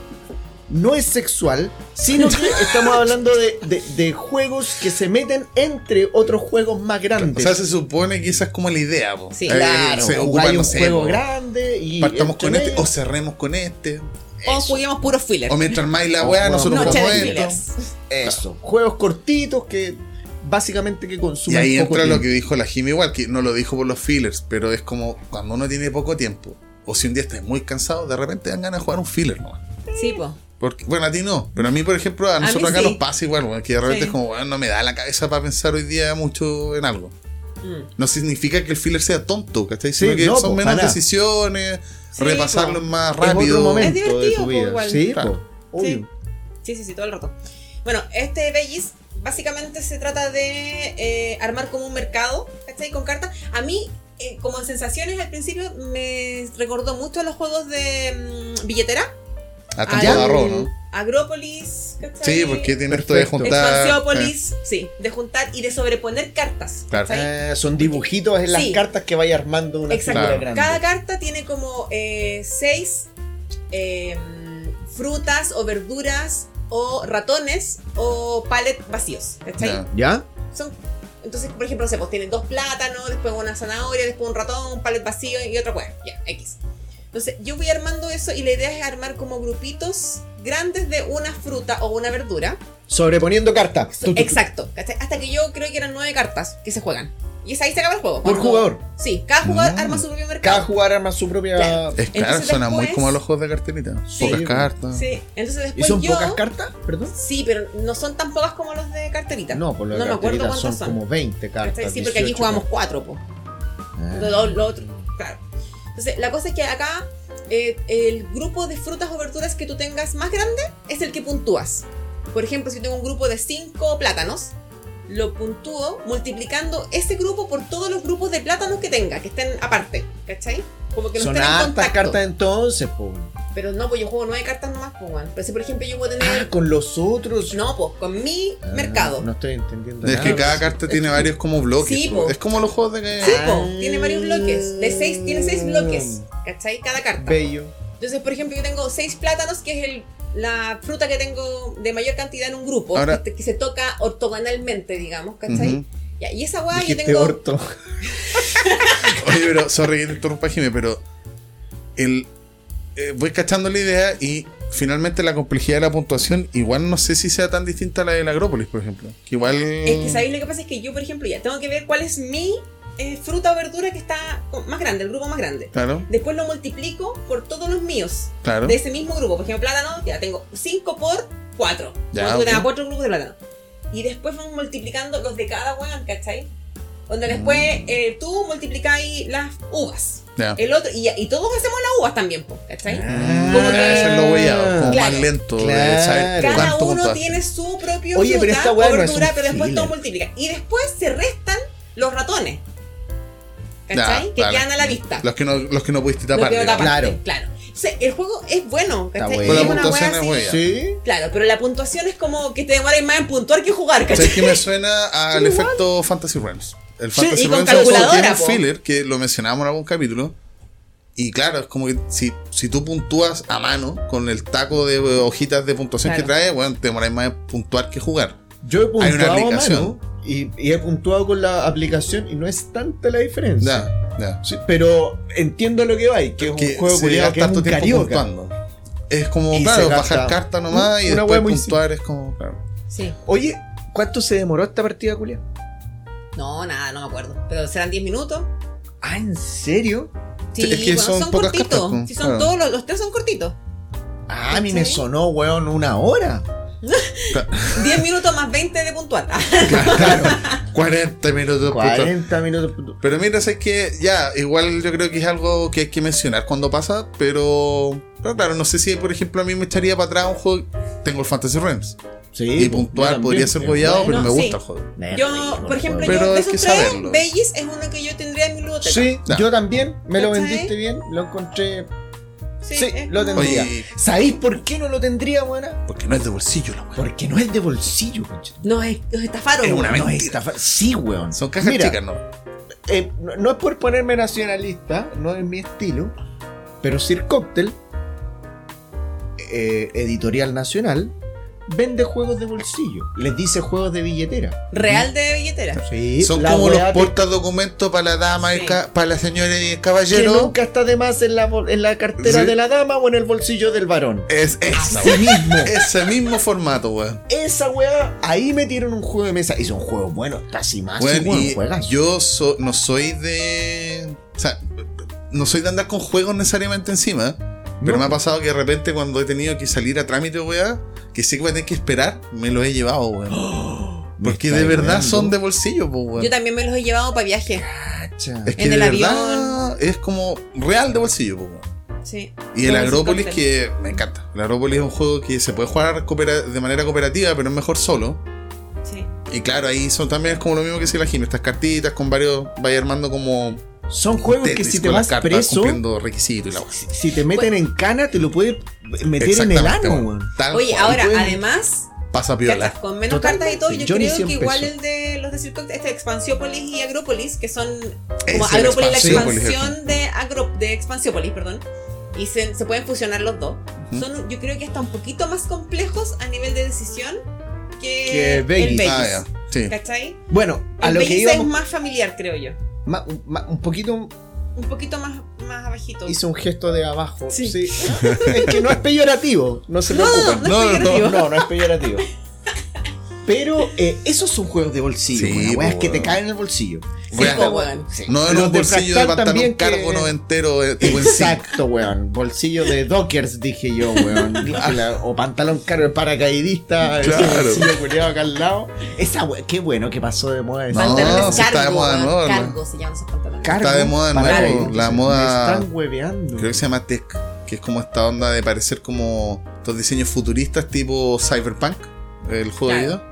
No es sexual, sino que estamos hablando de, de- de juegos que se meten entre otros juegos más O grandes. sea, se supone que esa es como la idea. po. Sí. Eh, claro, se ocupa, no un sé, juego po, grande y Partamos con este o cerremos con este. o juguemos puros filler. O mientras más la O weá, nosotros Noche jugamos de esto. fillers. Eso, juegos cortitos que básicamente que Y consumen ahí poco entra lo que dijo la Jimmy igual, que no lo dijo por los fillers, pero es como cuando uno tiene poco tiempo, o si un día estás muy cansado, de repente dan ganas de jugar un filler nomás. Sí, po. Porque, bueno, a ti no, pero a mí, por ejemplo, a nosotros acá sí. nos pasa igual, weón, que de repente Sí. es como, bueno, no me da la cabeza para pensar hoy día mucho en algo. Mm. No significa que el filler sea tonto, ¿cachai? Sino Sí, que no, son pues, menos para decisiones, Sí, repasarlo po. más Es otro rápido. momento Es de divertido, po, igual. Sí, Claro. po, obvio. Sí. Sí, sí, sí, todo el rato. Bueno, este Bellis básicamente se trata de eh, armar como un mercado, ¿cachai? Con cartas. A mí, eh, como en sensaciones al principio, me recordó mucho a los juegos de mm, billetera. A al arroz, ¿no? Agrópolis, ¿cachai? Sí, porque tiene esto de juntar. Expansiópolis, sí, de juntar y de sobreponer cartas. Claro. Eh, son dibujitos en las Sí. cartas que vaya armando una Exacto. figura Claro. grande. Cada carta tiene como eh, seis eh, frutas o verduras o ratones o palets vacíos. ¿Cachai? Ya. ¿Ya? Son, entonces, por ejemplo, no sé, pues tienen dos plátanos, después una zanahoria, después un ratón, un palet vacío y otra cosa. Ya, X. Entonces, yo voy armando eso y la idea es armar como grupitos grandes de una fruta o una verdura. Sobreponiendo cartas. Exacto. ¿cachai? Hasta que yo creo que eran nueve cartas que se juegan. Y es ahí se acaba el juego. Por jugador. Sí, cada jugador Mm. arma su propio mercado. Cada jugador arma su propia. Claro. Es claro, Entonces suena muy como a los juegos de carterita. Sí. Pocas cartas. Sí, entonces ¿Y después son yo. pocas cartas? ¿Perdón? Sí, pero no son tan pocas como los de carterita. No, por lo no de me acuerdo son son. como 20 cartas. Sí, porque aquí 18 jugamos cartas. cuatro, po. Ah. Lo, lo otro, claro. Entonces, la cosa es que acá eh, el grupo de frutas o verduras que tú tengas más grande es el que puntúas. Por ejemplo, si tengo un grupo de cinco plátanos, lo puntúo multiplicando ese grupo por todos los grupos de plátanos que tenga, que estén aparte, ¿cachai? Como que no Son estén en hartas contacto. cartas entonces, po. Pero no, pues yo juego nueve cartas nomás, pues, weón. Pero si, por ejemplo, yo puedo Ah, tener... con los otros. No, pues, con mi Ah, mercado. No estoy entendiendo Es nada. que cada carta tiene varios como bloques. Sí, po. po. Es como los juegos de que. Sí, po, Ah. tiene varios bloques. De seis, tiene seis bloques, ¿cachai? Cada carta. Bello. Entonces, por ejemplo, yo tengo seis plátanos, que es el, la fruta que tengo de mayor cantidad en un grupo, Ahora- que, que se toca ortogonalmente, digamos, ¿cachai? Ujú. Ya, y esa weá yo tengo. orto. Oye, pero, sorry que te interrumpa, Jimmy, pero el, eh, voy cachando la idea y finalmente la complejidad de la puntuación igual no sé si sea tan distinta a la del Agrópolis, por ejemplo. Que igual... Es que, ¿sabéis lo que pasa? Es que yo, por ejemplo, ya tengo que ver cuál es mi eh, fruta o verdura que está más grande, el grupo más grande. Claro, Después lo multiplico por todos los míos claro. de ese mismo grupo. Por ejemplo, plátano, ya tengo 5 por 4. Ya, Tengo ok. 4 grupos de plátano. Y después vamos multiplicando los de cada weón, ¿cachai? Donde después Mm. eh, tú multiplicáis las uvas. Ya. El otro, y, y todos hacemos las uvas también, ¿cachai? Ah, Como que- hacerlo huellado, como Claro. más lento, Claro. saber Cada uno tiene su propio Oye, pero fruta esta o weá no es verdura, un pero después todo multiplica. Y después se restan los ratones. Ya, ¿Cachai? que vale. quedan a la vista. Los que no, los que no pudiste Los tapar. que no tapaste, Claro. claro. O sea, el juego es bueno, Está ¿cachai? bueno. Y La es una puntuación wea es así- buena. Sí. Claro, pero la puntuación es como que te demoras más en puntuar que jugar, ¿cachai? ¿Sabes qué me suena al efecto Fantasy Realms? El Sí, Fantasy y con Realms es un juego que calculadora, tiene un po. filler que lo mencionamos en algún capítulo. Y claro, es como que si, si tú puntúas a mano con el taco de hojitas de puntuación que Claro. trae, bueno, te demoráis más en puntuar que jugar. Yo he Hay una puntuado a aplicación. mano y, y he puntuado con la aplicación y no es tanta la diferencia. Ya, ya. Sí, pero entiendo lo que va y que es un juego se culiao que es tanto un tiempo carioca. puntuando. Es como, Y claro, bajar carta nomás y una después muy puntuar es como, claro. Sí. Oye, ¿cuánto se demoró esta partida, Julia? No, nada, no me acuerdo. Pero serán 10 minutos. Ah, ¿en serio? Sí, Sí, es que bueno, son cortitos. cartas, po, Sí, son claro. todos los, los tres son cortitos. Ah, a mí me sonó, weón, una hora. 10 minutos más 20 de puntuar. Claro, 40 minutos de puntuar. 40 minutos. Pero mira, sé que ya, igual yo creo que es algo que hay que mencionar cuando pasa, pero, pero claro, no sé si por ejemplo a mí me echaría para atrás un juego. Tengo el Fantasy Realms Sí, y yo podría ser bollado, pero me sí. gusta el juego. Me Yo, por ejemplo. Pero yo de esos que tres, saberlo. Bellis es uno que yo tendría en mi biblioteca. Sí, yo también, me lo vendiste bien, lo encontré. Sí, lo tendría. Oye, ¿Sabéis por qué no lo tendría, buena? porque no es de bolsillo la weá. Porque no es de bolsillo, concha. No, es, los estafaron. Es una mentira. es estafa- Sí, weón. Son cajas Mira, chicas, ¿no? eh, no, no es por ponerme nacionalista, no es mi estilo, pero Sir Cocktail, eh, editorial nacional, vende juegos de bolsillo. Les dice juegos de billetera. Real de billetera. Sí, Son la como los que- portadocumentos para la dama, y Sí. ca- para la señora y el que caballero. nunca está de más en la, en la cartera Sí. de la dama o en el bolsillo del varón. Es esa, Así mismo. Ese mismo formato, weón. Esa weá, ahí metieron un juego de mesa. Y son juegos buenos, casi más. Y juegas. yo so- no soy de. O sea, no soy de andar con juegos necesariamente encima. Pero No. me ha pasado que de repente cuando he tenido que salir a trámite, weá, que sé que voy a tener que esperar, me lo he llevado, weón. Porque de verdad son de bolsillo, pues, weón. Yo también me los he llevado para viaje. Cacha. Es que en de el verdad es como real de bolsillo, pues, weón. Sí. Y el Agrópolis que me encanta. El Agrópolis es un juego que se puede jugar coopera- de manera cooperativa, pero es mejor solo. Sí. Y claro, ahí son también es como lo mismo que si la Jimmy, estas cartitas con varios, vaya armando como Son juegos que si te vas preso, cumpliendo requisitos y la weá. si, si te meten en cana, te lo puedes meter en el ano, weón. Oye, cual. ahora, pueden- además, pasa piola. con menos Totalmente. cartas y todo, yo creo que 100 igual pesos. el de los de Circo, este Expansiópolis y Agrópolis, que son como es Agrópolis, la expansión de, Agro, de Expansiópolis, perdón. Y se, se pueden fusionar los dos. Son, yo creo que hasta un poquito más complejos a nivel de decisión que, Que el Vegas. Ah. Sí. ¿Cachai? Bueno, a El lo que Vegas es más familiar, creo yo. Ma- ma- un poquito un poquito más, más abajito. Hice un gesto de abajo. Sí. Sí. es que no es peyorativo, no se No, preocupen. no, no No. No, no es peyorativo. Pero eh, esos son juegos de bolsillo, Sí, weón, weas po, que te caen en el bolsillo. Sí. No en Los un de bolsillo de Fractal pantalón también que- cargo noventero eh, tipo. Exacto, weón. Bolsillo de Dockers, dije yo, weón. O pantalón cargo de paracaidista, ese Claro. bolsillo culiado acá al lado. Esa we- qué bueno que pasó de moda esa. No, Pantalones si está de cargo, moda nuevo, ¿no? Cargo se llaman esos pantalones. Cargo, Está de moda nuevo, cargo. la Me moda- están hueveando. Creo que se llama Tech, que es como esta onda de parecer como estos diseños futuristas tipo Cyberpunk, el juego de Claro.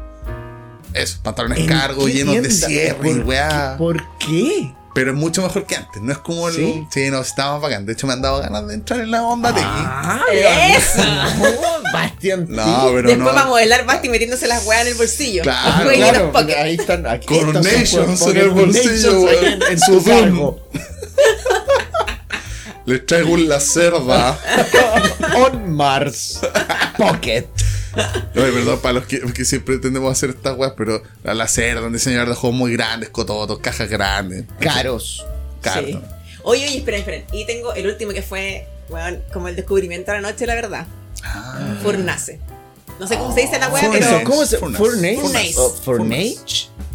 Eso, pantalones ¿En cargo qué llenos de cierre y ¿Por weá. qué? ¿Por qué? Pero es mucho mejor que antes, no es como el. ¿Sí? Sí, no, está más bacán. De hecho, me han dado ganas de entrar en la onda de Ah, ¡Eso! no, Bastian. No, pero Después no. va a modelar Basti metiéndose las weas en el bolsillo. Claro, Claro, los ahí están. Aquí Coronations estos son en el bolsillo, en, en su cargo. Les traigo un la cerda. On Mars. Pocket. Oye, perdón para los que, que siempre tendemos a hacer estas weas, pero a la cerda, un diseñador de juegos muy grandes, cototos, cajas grandes. Caros. Cartón. Sí. Oye, oye, esperen, esperen. Y tengo el último que fue, weón, como el descubrimiento de la noche, la verdad. Ah. Furnace. No sé cómo se dice la wea, Furnace. pero. ¿Cómo se Furnace. Furnace? Furnace. Oh, Furnace.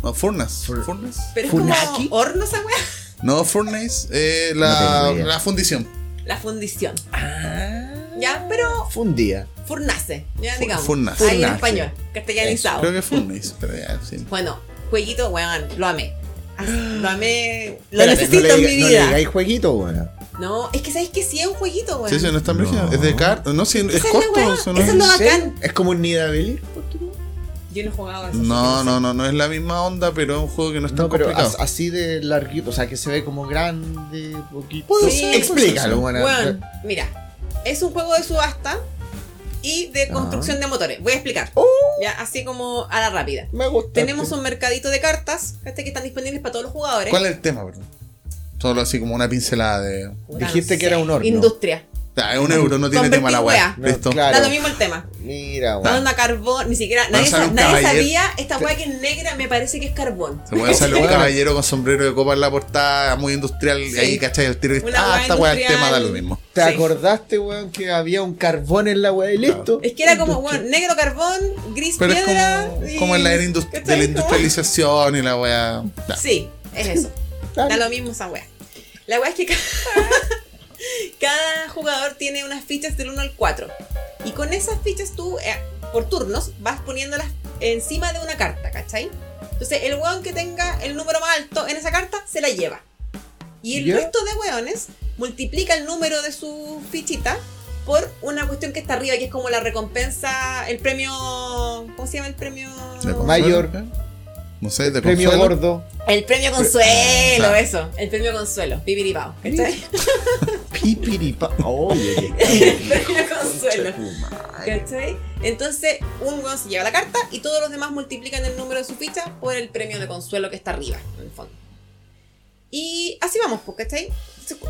No, Furnace. Fur- Furnace. Pero es como horno esa wea. No, Furnace, eh, No la, la fundición. La fundición. Ah. Ya, pero Fundía. Furnace. Ya, Fu- digamos. Furnace. Ahí en español, castellanizado. Creo que Furnace, pero ya, sí. Bueno, jueguito, weón, lo amé. Así, Lo amé. Lo Espérate, necesito no en mi No le vida. digáis jueguito, weón. No, es que sabéis que sí es un jueguito, weón. Sí, sí, no es tan brígido. No. Es de cartas. No, sí, es es corto. eso no esa es- lo ¿En bacán. Es como un Nidavellir. Yo no he jugado a eso. No, no, no, no es la misma onda, pero es un juego que no es tan No, pero complicado. as- así de larguito, o sea, que se ve como grande, poquito. Ser, Explícalo, weón. Weón, mira, es un juego de subasta y de Ah. construcción de motores. Voy a explicar. Oh. Ya, así como a la rápida. Me gusta. Tenemos un mercadito de cartas este, que están disponibles para todos los jugadores. ¿Cuál es el tema, perdón? Solo así como una pincelada de. Dijiste que era un horno. Industria. Ah, es un euro, no tiene tema la weá. weá. No, Listo. claro. Da lo mismo el tema. Mira, weón. onda carbón, ni siquiera. Nadie, sa- nadie sabía esta weá que es negra, me parece que es carbón. Se puede salir un caballero con sombrero de copa en la portada, muy industrial, y Sí. ahí, ¿cachai? El tiro Ah, weá esta weá, el tema da lo mismo. ¿Te Sí. acordaste, weón, que había un carbón en la weá y listo? Es que era como, weón, negro carbón, gris Pero es piedra. como, y- como en la era de la industrialización y la weá. Sí, es eso. Dale. Da lo mismo esa wea. La wea es que cada, jugador tiene unas fichas del 1 al 4. Y con esas fichas tú, eh, por turnos, vas poniéndolas encima de una carta, ¿cachai? Entonces, el weón que tenga el número más alto en esa carta se la lleva. Y el ¿Ya? resto de weones multiplica el número de su fichita por una cuestión que está arriba, que es como la recompensa, el premio. ¿Cómo se llama el premio? Mayor. No sé, de Premio consuelo. gordo. El premio consuelo, Ah. eso. El premio consuelo. Pipiripao. ¿Cachai? Pipiripa. Oye, El premio consuelo. ¿Cachai? Entonces, un se lleva la carta y todos los demás multiplican el número de su ficha por el premio de consuelo que está arriba, en el fondo. Y así vamos, pues, ¿cachai?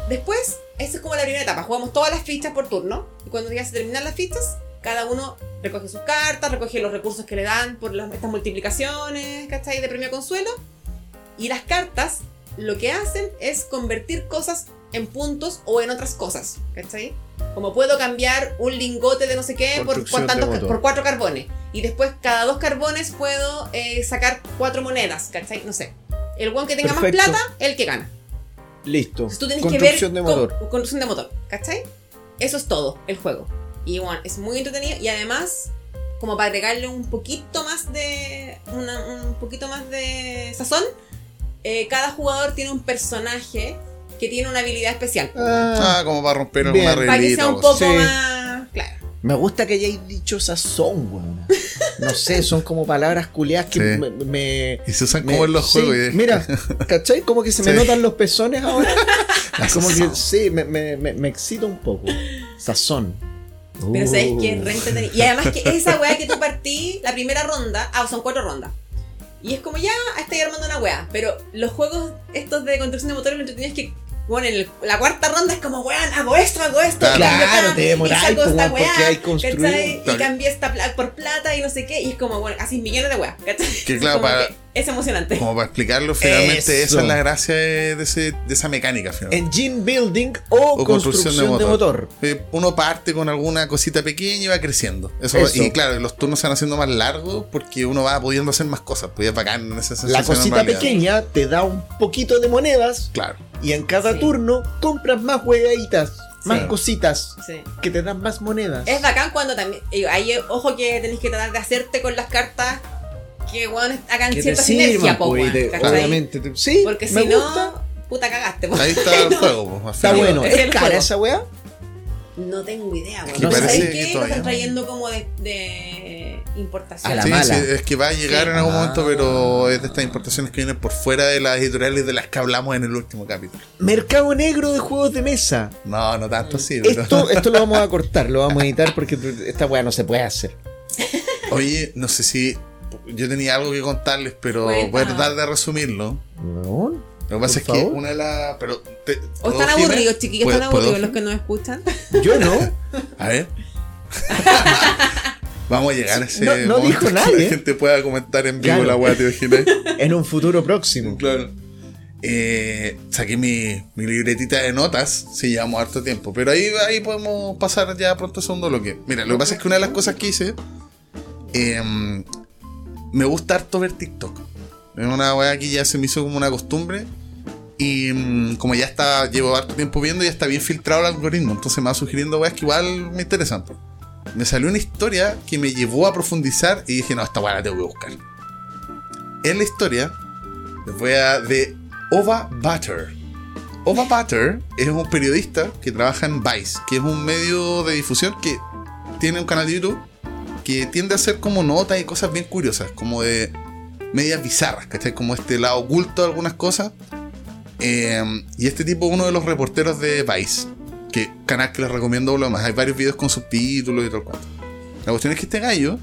Después, esa es como la primera etapa. Jugamos todas las fichas por turno. Y cuando ya se terminan las fichas, cada uno recoge sus cartas, recoge los recursos que le dan por las- estas multiplicaciones, ¿cachai? De premio consuelo. Y las cartas lo que hacen es convertir cosas en puntos o en otras cosas, ¿cachai? Como puedo cambiar un lingote de no sé qué por, por, tantos por cuatro carbones. Y después cada dos carbones puedo eh, sacar cuatro monedas, ¿cachai? No sé. El one que tenga Perfecto. más plata, el que gana. Listo. Entonces tú tienes que ver Construcción de con- motor. construcción de motor, ¿cachai? Eso es todo, el juego. Y bueno, es muy entretenido y además, como para agregarle un poquito más de. una- un poquito más de sazón, eh, cada jugador tiene un personaje que tiene una habilidad especial. Ah, Ah, como para romper Bien. alguna para que sea un poco Sí. más. Claro. me gusta que hayáis dicho sazón, weón. No sé, son como palabras culiadas que Sí. me, me- Y se usan me- como en los sí, juegos. y- Mira, ¿cachai? Como que se me notan los pezones ahora. Como que sí, me, me, me, me excita un poco. Sazón. Pero Uh. sabes que es re entretenido. Y además que esa weá que tú partí, la primera ronda, ah, son cuatro rondas. Y es como ya estoy armando una weá. Pero los juegos estos de construcción de motores lo entretenido es que, bueno, en el- la cuarta ronda es como, weón, hago esto, hago esto. Claro. y te y demoráis, saco esta weón, porque weá, hay. Y cambié esta plata por plata y no sé qué. Y es como, bueno, así millones de weá. ¿cachai? Que claro, para, que- es emocionante. Como para explicarlo, finalmente Eso. esa es la gracia de, de ese- de esa mecánica. finalmente. Engine building o, construcción, de motor. Eh, Uno parte con alguna cosita pequeña y va creciendo. Eso, Eso. Y claro, los turnos se van haciendo más largos porque uno va pudiendo hacer más cosas. Pues es bacán esa sensación. La en cosita pequeña te da un poquito de monedas Claro. y en cada Sí. turno compras más huevaditas, más Sí. cositas Sí. que te dan más monedas. Es bacán cuando también. Ahí, ojo que tenéis que tratar de hacerte con las cartas que weón, hagan que cierta sinergia, po, pues, obviamente. te- sí, Porque me si gusta. no, puta cagaste, po. Ahí está el juego. pues, al Está bueno. Es ¿Es, el cara juego. esa weá? No tengo idea, weón. No parece ¿Sabéis que qué? Lo están trayendo como de, de importación. A la Sí, mala. sí, es que va a llegar Sí. en algún Ah. momento, pero es de estas importaciones que vienen por fuera de las editoriales de las que hablamos en el último capítulo. Mercado negro de juegos de mesa. No, no tanto así. pero- Esto, esto lo vamos a cortar, lo vamos a editar porque esta weá no se puede hacer. Oye, no sé si yo tenía algo que contarles, pero Cuenta. voy a tratar de resumirlo. Weón. Lo que pasa es que favor. una de las. Pero te- O ¿puedo, están aburridos, chiquillos, ¿Puedo- están aburridos los que nos escuchan. Yo no. A ver. Vamos a llegar a ese No- no momento dijo que nadie. la gente pueda comentar en vivo Claro. la weá, ¿te imaginas? En un futuro próximo. claro. Eh, saqué mi, mi libretita de notas, sí, llevamos harto tiempo, pero ahí, ahí podemos pasar ya pronto a segundo bloque. Mira, lo que pasa es que una de las cosas que hice, eh, me gusta harto ver TikTok. Es una weá que ya se me hizo como una costumbre. Y mm, como ya está, llevo harto tiempo viendo, ya está bien filtrado el algoritmo. Entonces me va sugiriendo weas que igual me interesan. Me salió una historia que me llevó a profundizar y dije, no, esta weá la tengo que buscar. En la historia, de Ova Butter. Ova Butter es un periodista que trabaja en Vice, que es un medio de difusión que tiene un canal de YouTube que tiende a hacer como notas y cosas bien curiosas, como de medias bizarras, ¿cachai? Como este lado oculto de algunas cosas. Eh, y este tipo uno de los reporteros de Vice, que canal que les recomiendo lo más. Hay varios videos con subtítulos y todo el cuento. La cuestión es que este gallo,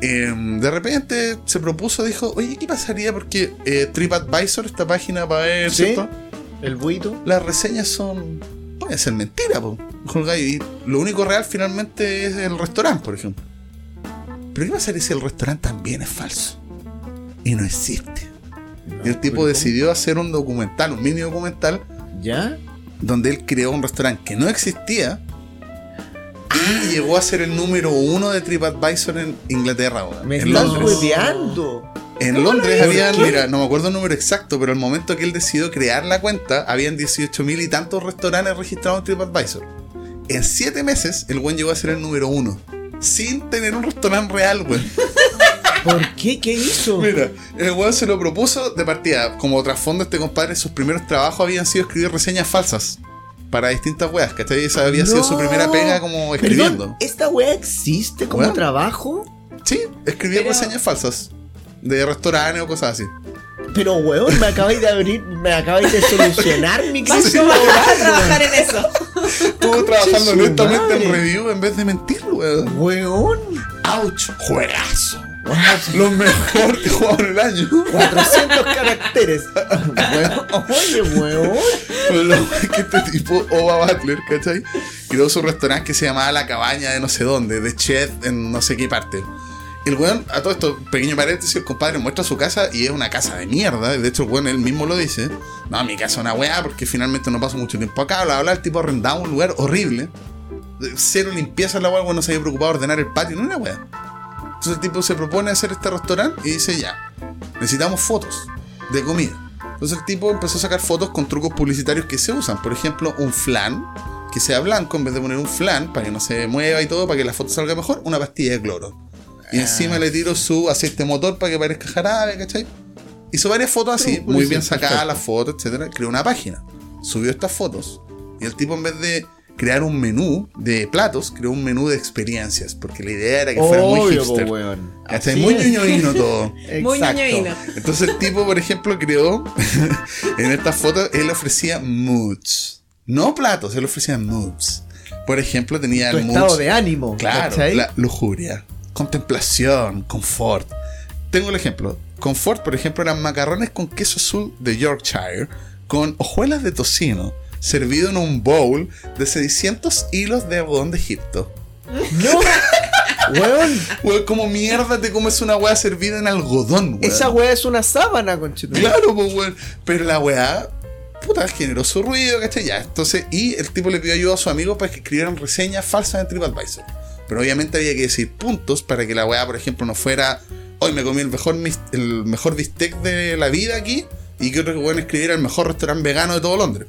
eh, de repente se propuso, dijo, oye, ¿qué pasaría? Porque eh, TripAdvisor, esta página para ver, ¿Sí? ¿cierto? El buito. Las reseñas son... Pueden ser mentira, po. Y lo único real finalmente es el restaurante, por ejemplo. Pero ¿qué pasaría si el restaurante también es falso? Y no existe. y el tipo decidió hacer un documental, un mini documental, ¿Ya? donde él creó un restaurante que no existía y llegó a ser el número uno de TripAdvisor en Inglaterra, weón, Me en estás Londres. hueveando. En Londres ¿Por habían, qué? mira, no me acuerdo el número exacto, pero al momento que él decidió crear la cuenta, habían 18 mil y tantos restaurantes registrados en TripAdvisor. En 7 meses, el buen llegó a ser el número uno, sin tener un restaurante real, weón. ¿Por qué? ¿Qué hizo? Mira, el weón se lo propuso de partida. Como trasfondo, este compadre, sus primeros trabajos habían sido escribir reseñas falsas para distintas weas, ¿cachai? Esa había sido su primera pega como escribiendo. Perdón, ¿esta weá existe como trabajo? Sí, escribía Pero- reseñas falsas de restaurantes o cosas así. Pero weón, me acabáis de abrir, me acabáis de solucionar mi crisis Vas a trabajar en eso. Estuvo trabajando honestamente en review en vez de mentir, weón. Weón. ¡Ouch! ¡Juegazo! Lo mejor que jugado en el año. 400 caracteres. Oye, weón. Lo que este tipo, Ova Butler, ¿cachai? Creó su restaurante que se llamaba La Cabaña de no sé dónde, de chef en no sé qué parte. El weón, a todo esto, pequeño paréntesis, el compadre muestra su casa y es una casa de mierda. De hecho, el weón él mismo lo dice. No, mi casa es una weá porque finalmente no paso mucho tiempo acá. Bla, bla, el tipo arrendaba un lugar horrible. Cero limpieza en la weá, el weón no se había preocupado de ordenar el patio, no una weá. Entonces el tipo se propone hacer este restaurante y dice ya, necesitamos fotos de comida. Entonces el tipo empezó a sacar fotos con trucos publicitarios que se usan. Por ejemplo, un flan que sea blanco en vez de poner un flan para que no se mueva y todo, para que la foto salga mejor, una pastilla de cloro. Y encima le tiro su aceite motor para que parezca jarabe, ¿cachai? Hizo varias fotos así, muy bien sacadas las fotos, etcétera. Creó una página, subió estas fotos. Y el tipo en vez de crear un menú de platos, creó un menú de experiencias, porque la idea era que fuera muy Obvio, hipster. Así Muy es. ñoñoíno todo. Muy ñoñoíno. Entonces el tipo, por ejemplo, creó en estas fotos, él ofrecía moods. No platos, él ofrecía moods. Por ejemplo, tenía Tu el estado moods- de ánimo. Claro, ¿cachai? la lujuria, contemplación, confort. Tengo el ejemplo. Confort, por ejemplo, eran macarrones con queso azul de Yorkshire, con hojuelas de tocino, servido en un bowl de 600 hilos de algodón de Egipto. No, Weón, Weón, como mierda te comes una weá servida en algodón, weón. esa weá es una sábana, conchito. Claro, pues, weón. Pero la weá, puta, generó su ruido, ¿cachai? Ya, entonces, y el tipo le pidió ayuda a sus amigos para que escribieran reseñas falsas en TripAdvisor. Pero obviamente había que decir puntos para que la weá, por ejemplo, no fuera, hoy me comí el mejor, mis- el mejor bistec de la vida aquí, y que otro weón escribiera el mejor restaurante vegano de todo Londres.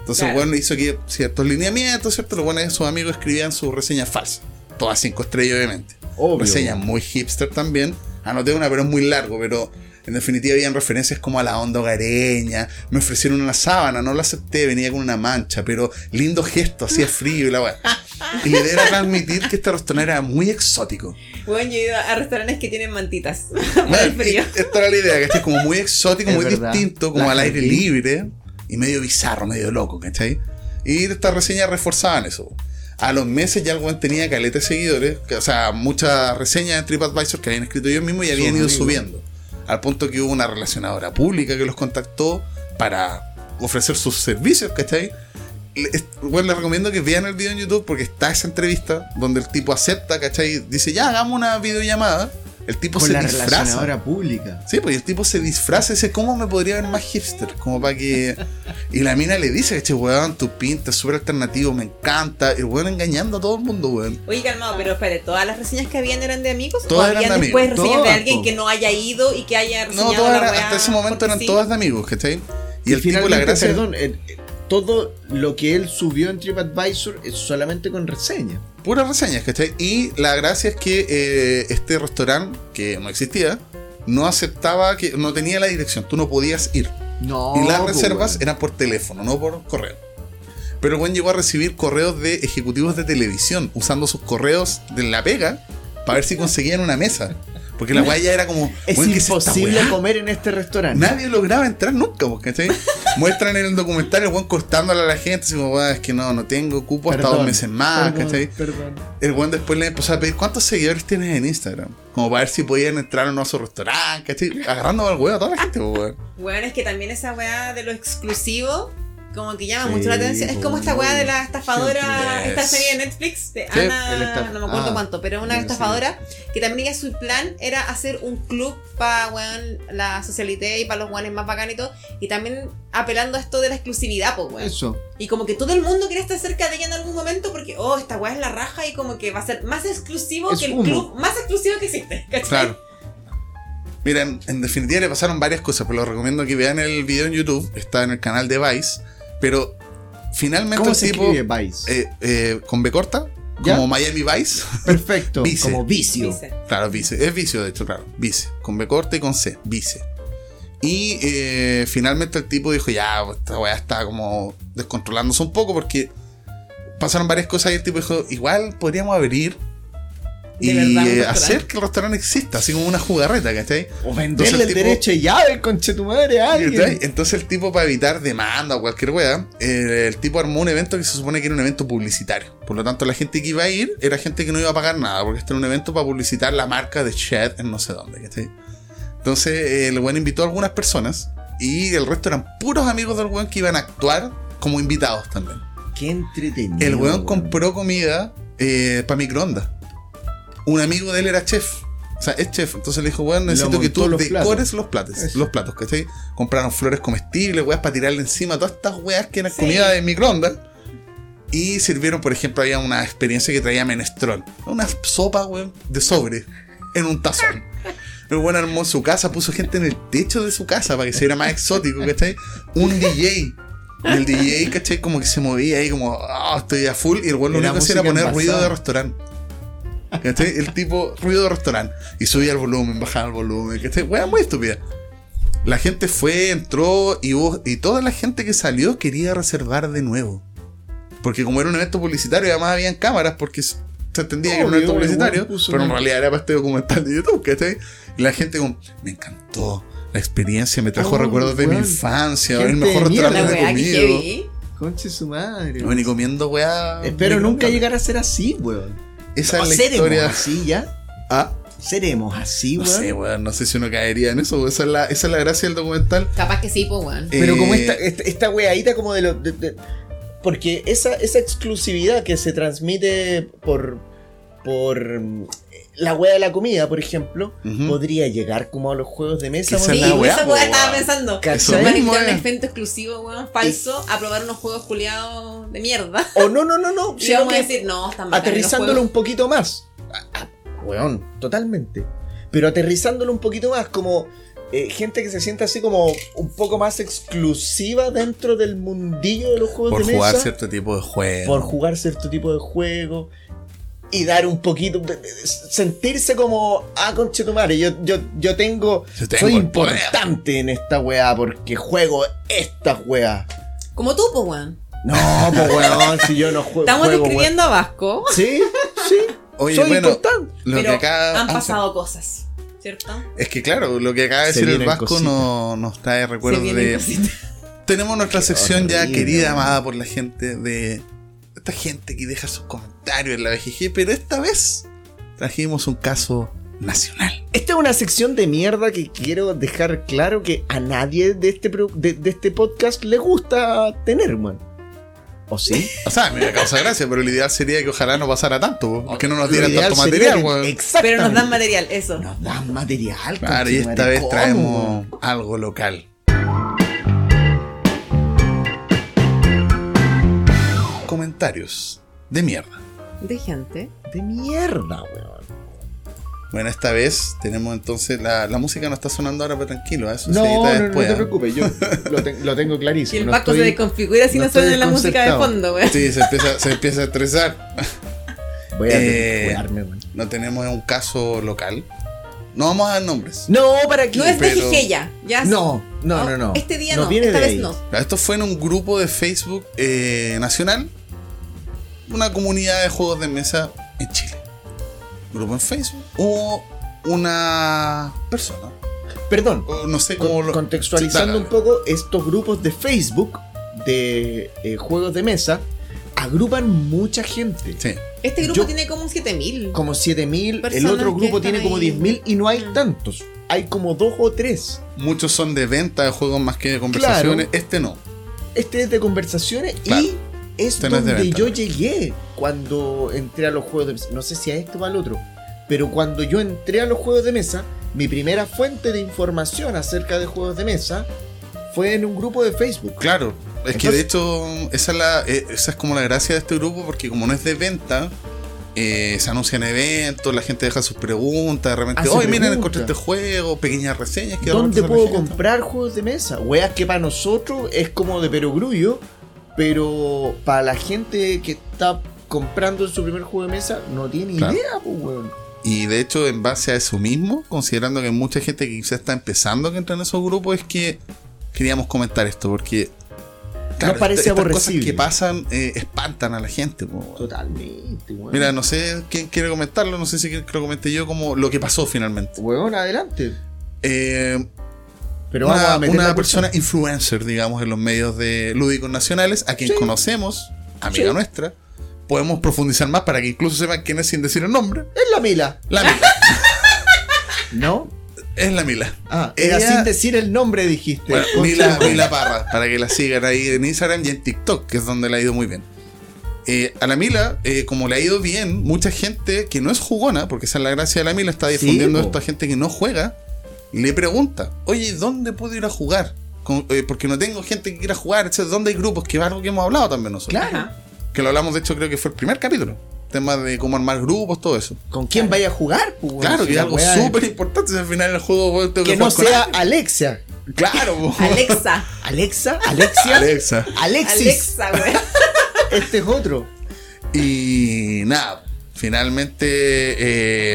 Entonces Claro. el weón hizo que ciertos lineamientos, ¿cierto? Los weones, sus amigos escribían sus reseñas falsas. Todas cinco estrellas, obviamente. Obvio. Reseñas muy hipster también. Anoté una, pero es muy largo, pero en definitiva habían referencias como a la onda hogareña. Me ofrecieron una sábana, no la acepté, venía con una mancha, pero lindo gesto, hacía frío y la weá. Y la idea era transmitir que este restaurante era muy exótico. Bueno, yo he ido a restaurantes que tienen mantitas para el frío. esta era la idea, que es como muy exótico, Es muy verdad. distinto, como La al aire libre y medio bizarro, medio loco, ¿cachai? Y estas reseñas reforzaban eso. A los meses ya el tenía caleta de seguidores, que, o sea, muchas reseñas en TripAdvisor que habían escrito ellos mismos y habían ido amigos. subiendo. Al punto que hubo una relacionadora pública que los contactó para ofrecer sus servicios, ¿cachai? Bueno, les recomiendo que vean el video en YouTube porque está esa entrevista donde el tipo acepta, ¿cachai? Dice, ya, hagamos una videollamada. El tipo Con se la disfraza. pública. Sí, pues y el tipo se disfraza y dice, ¿cómo me podría ver más hipster? Como para que... Y la mina le dice, che, weón, tu pinta es súper alternativo, me encanta. El weón engañando a todo el mundo, weón. Oye, calmado, pero espere, ¿todas las reseñas que habían eran de amigos? Todas ¿O eran habían de después amigos. reseñas de Todas, alguien po. que no haya ido y que haya reseñado No, todas la eran- weá hasta ese momento eran sí? todas de amigos, ¿cachai? Y el tipo, la gracia... perdón, eh, eh, todo lo que él subió en TripAdvisor es solamente con reseña. Puras reseñas, ¿cachai? Y la gracia es que eh, este restaurante, que no existía, no aceptaba que... No tenía la dirección, tú no podías ir. No. Y las pues, reservas eran por teléfono, no por correo. Pero weón llegó a recibir correos de ejecutivos de televisión usando sus correos de la pega para ver si conseguían una mesa. Porque la weá ya era como. Es "Weón, ¿qué esta imposible weá?". comer en este restaurante. Nadie lograba entrar nunca, ¿cachai? Muestran en el documental el weón cortándole a la gente, así como, "Weá, es que no, no tengo cupo hasta dos meses más, perdón, ¿cachai? Perdón. El weón después le empezó a pedir cuántos seguidores tienes en Instagram. Como para ver si podían entrar o no a su restaurante, ¿cachai? Agarrando al weón a toda la gente, weón. Weón, es que también esa weá de lo exclusivo, como que llama Sí, mucho la atención. Es como esta weá de la estafadora, esta serie de Netflix de Sí, Ana, no me acuerdo ah, cuánto, pero una sí, estafadora que también ella su plan era hacer un club para weón la socialité y para los weones más bacanes y también apelando a esto de la exclusividad, pues weón. Eso. Y como que todo el mundo quiere estar cerca de ella en algún momento porque, oh, esta weá es la raja y como que va a ser más exclusivo Es que el humo. club más exclusivo que existe. ¿cachai? Claro. Miren, en definitiva le pasaron varias cosas, pero les recomiendo que vean el video en YouTube, está en el canal de Vice, pero finalmente ¿Cómo el se tipo escribe Vice? eh, eh, con B corta, ¿Ya? como Miami Vice, Perfecto. Vice. Como vicio. Claro, Vice, es vicio de hecho, claro, Vice, con B corta y con C, Vice. Y eh, finalmente el tipo dijo, ya, esta weá está como descontrolándose un poco porque pasaron varias cosas y el tipo dijo, igual podríamos abrir y verdad, eh, hacer que el restaurante exista, así como una jugarreta, ¿cachai? O venderle el el tipo- derecho de llave, conche tu madre, a ¿Cachai? alguien. Entonces el tipo para evitar demanda o cualquier wea, eh, el tipo armó un evento que se supone que era un evento publicitario. Por lo tanto la gente que iba a ir era gente que no iba a pagar nada, porque este era un evento para publicitar la marca de Shed en no sé dónde. ¿cachai? Entonces eh, el weón invitó a algunas personas y el resto eran puros amigos del weón que iban a actuar como invitados también. Qué entretenido. El weón compró comida para microondas. Un amigo de él era chef. O sea, es chef. Entonces le dijo, weón, necesito que tú los decores los platos. Eso. Los platos, ¿cachai? Compraron flores comestibles, weas, para tirarle encima todas estas weas que eran Sí. comida de microondas. Y sirvieron, por ejemplo, había una experiencia que traía menestrón. Una sopa, weón, de sobre. En un tazón. El weón armó su casa, puso gente en el techo de su casa para que se viera más exótico, ¿cachai? Un DJ. Y el DJ, ¿cachai? Como que se movía ahí como, ah, estoy a full. Y el weón lo Era único que hacía era poner ruido de restaurante. ¿Cachai? El tipo, ruido de restaurante. Y subía el volumen, bajaba el volumen, ¿cachai? Wea muy estúpida. La gente fue, entró y, hubo- y toda la gente que salió quería reservar de nuevo. Porque como era un evento publicitario, además habían cámaras porque se entendía que era un evento publicitario, pero en realidad era para este documental de YouTube, ¿cachai? Y la gente como, me encantó. La experiencia me trajo Oh, recuerdos de mi infancia, el mejor restaurante donde he que comido. Conche su madre. Bueno, y comiendo weá. Espero nunca llegar a ser así, weón. Esa No, es la historia. así ya. Ah, Seremos así, no weón. sé, weón. No sé si uno caería en eso. weón. Esa es la, esa es la gracia del documental. Capaz que sí, pues, weón. Pero como Eh, esta, esta, esta weadita como de lo. de- de- porque esa, esa exclusividad que se transmite por. por la wea de la comida, por ejemplo, podría llegar como a los juegos de mesa. Es la Sí, weá, esa estaba pensando. Un evento exclusivo, weón, falso, a probar unos juegos culiados de mierda. O no, no, no, no. Y vamos a decir, no, están aterrizándolo un poquito más. Ah, ah, weón, totalmente. Pero aterrizándolo un poquito más, como eh, gente que se sienta así como un poco más exclusiva dentro del mundillo de los juegos Por de jugar mesa. cierto tipo de juego. por jugar cierto tipo de juego y dar un poquito, sentirse como, ah, conchetumare, yo, yo, yo tengo, Yo tengo soy el poder". importante en esta weá porque juego esta weá. Como tú, pues, weón. No, pues weón, si yo no juego. Estamos juego, describiendo a Vasco. Sí, sí. Oye, soy bueno, importante. lo pero que acá han pasado cosas, ¿cierto? Es que claro, lo que acaba de decir el Vasco no, nos trae vienen de. Tenemos nuestra Qué sección ya querida, amada por la gente, de gente que deja sus comentarios en la BGG, pero esta vez trajimos un caso nacional. Esta es una sección de mierda que quiero dejar claro que a nadie de este, de, de este podcast le gusta tener, man. ¿O sí? O sea, me causa gracia, pero lo ideal sería que ojalá no pasara tanto, porque no nos dieran tanto material, weón. Exactamente. Pero nos dan material, eso. Nos dan material. Claro, y esta vez ¿cómo, traemos algo local. Comentarios de mierda. De gente. De mierda, weón. Bueno, esta vez tenemos entonces la, la música no está sonando ahora, pero tranquilo, eso No, se edita no, no después. te ¿ah? preocupes, yo lo, te- lo tengo Y clarísimo. el no Vasco se desconfigura si no no, suena la música de fondo, weón. Sí, se empieza, se empieza a estresar. Voy a Eh, descuidarme, weón. No tenemos un caso local. No vamos a dar nombres. No, ¿para qué? No es de pero- Gigeya, ya. No, no, no, no. Este día No no, viene esta de vez ahí. no. Esto fue en un grupo de Facebook eh, nacional. Una comunidad de juegos de mesa en Chile. Grupo en Facebook. O una persona. Perdón, O no sé con- cómo lo. contextualizando Sí, un poco, estos grupos de Facebook de eh, juegos de mesa agrupan mucha gente. Sí. Este grupo Yo- tiene como un 7000. Como 7000, el otro grupo tiene están como ahí. 10.000 y no hay Mm. tantos. Hay como dos o tres. Muchos son de venta de juegos más que de conversaciones. Este no. Este es de conversaciones Claro. y es donde yo llegué cuando entré a los juegos de mesa. No sé si a este o al otro. Pero cuando yo entré a los juegos de mesa, mi primera fuente de información acerca de juegos de mesa fue en un grupo de Facebook. Claro. Es que de hecho, esa es, la, eh, esa es como la gracia de este grupo, porque como no es de venta, eh, se anuncian eventos, la gente deja sus preguntas, de repente, oye, miren, encontré este juego, pequeñas reseñas. que de ¿Dónde puedo comprar juegos de mesa? Weas que para nosotros es como de perogrullo, pero para la gente que está comprando su primer juego de mesa no tiene Claro. idea, pues, weón. Y de hecho, en base a eso mismo, considerando que hay mucha gente que quizás está empezando a entrar en esos grupos, es que queríamos comentar esto, porque. Nos parece esta- estas cosas que pasan eh, espantan a la gente. po. Totalmente, weón. Mira, no sé quién quiere comentarlo, no sé si lo comente yo, como lo que pasó finalmente. Weón, adelante. Eh, Pero vamos una, a meter una la persona cuestión. influencer, digamos, en los medios de lúdicos nacionales, a quien Sí. conocemos, amiga Sí. nuestra. Podemos profundizar más para que incluso sepan quién es sin decir el nombre. Es la Mila, La Mila. ¿no? es la Mila. Ah, era Ella- sin decir el nombre, dijiste. Bueno, Mila. Mila Parra, para que la sigan ahí en Instagram y en TikTok, que es donde le ha ido muy bien. Eh, a la Mila, eh, como le ha ido bien, mucha gente que no es jugona, porque esa es la gracia de la Mila, está Sí, difundiendo po. esto a gente que no juega, le pregunta, oye, ¿dónde puedo ir a jugar? Con- eh, porque no tengo gente que quiera jugar, etc. ¿dónde hay grupos? Que es algo que hemos hablado también nosotros. Claro. Que lo hablamos, de hecho, creo que fue el primer capítulo. Tema de cómo armar grupos, todo eso. ¿Con quién vaya a jugar? pues, claro, Si que es algo súper importante. Si al final el juego tengo Que no jugar con sea. Alexia. Claro. Alexa. Alexa, Alexia, Alexa. Alexis. Alexa, güey. Este es otro. Y nada, finalmente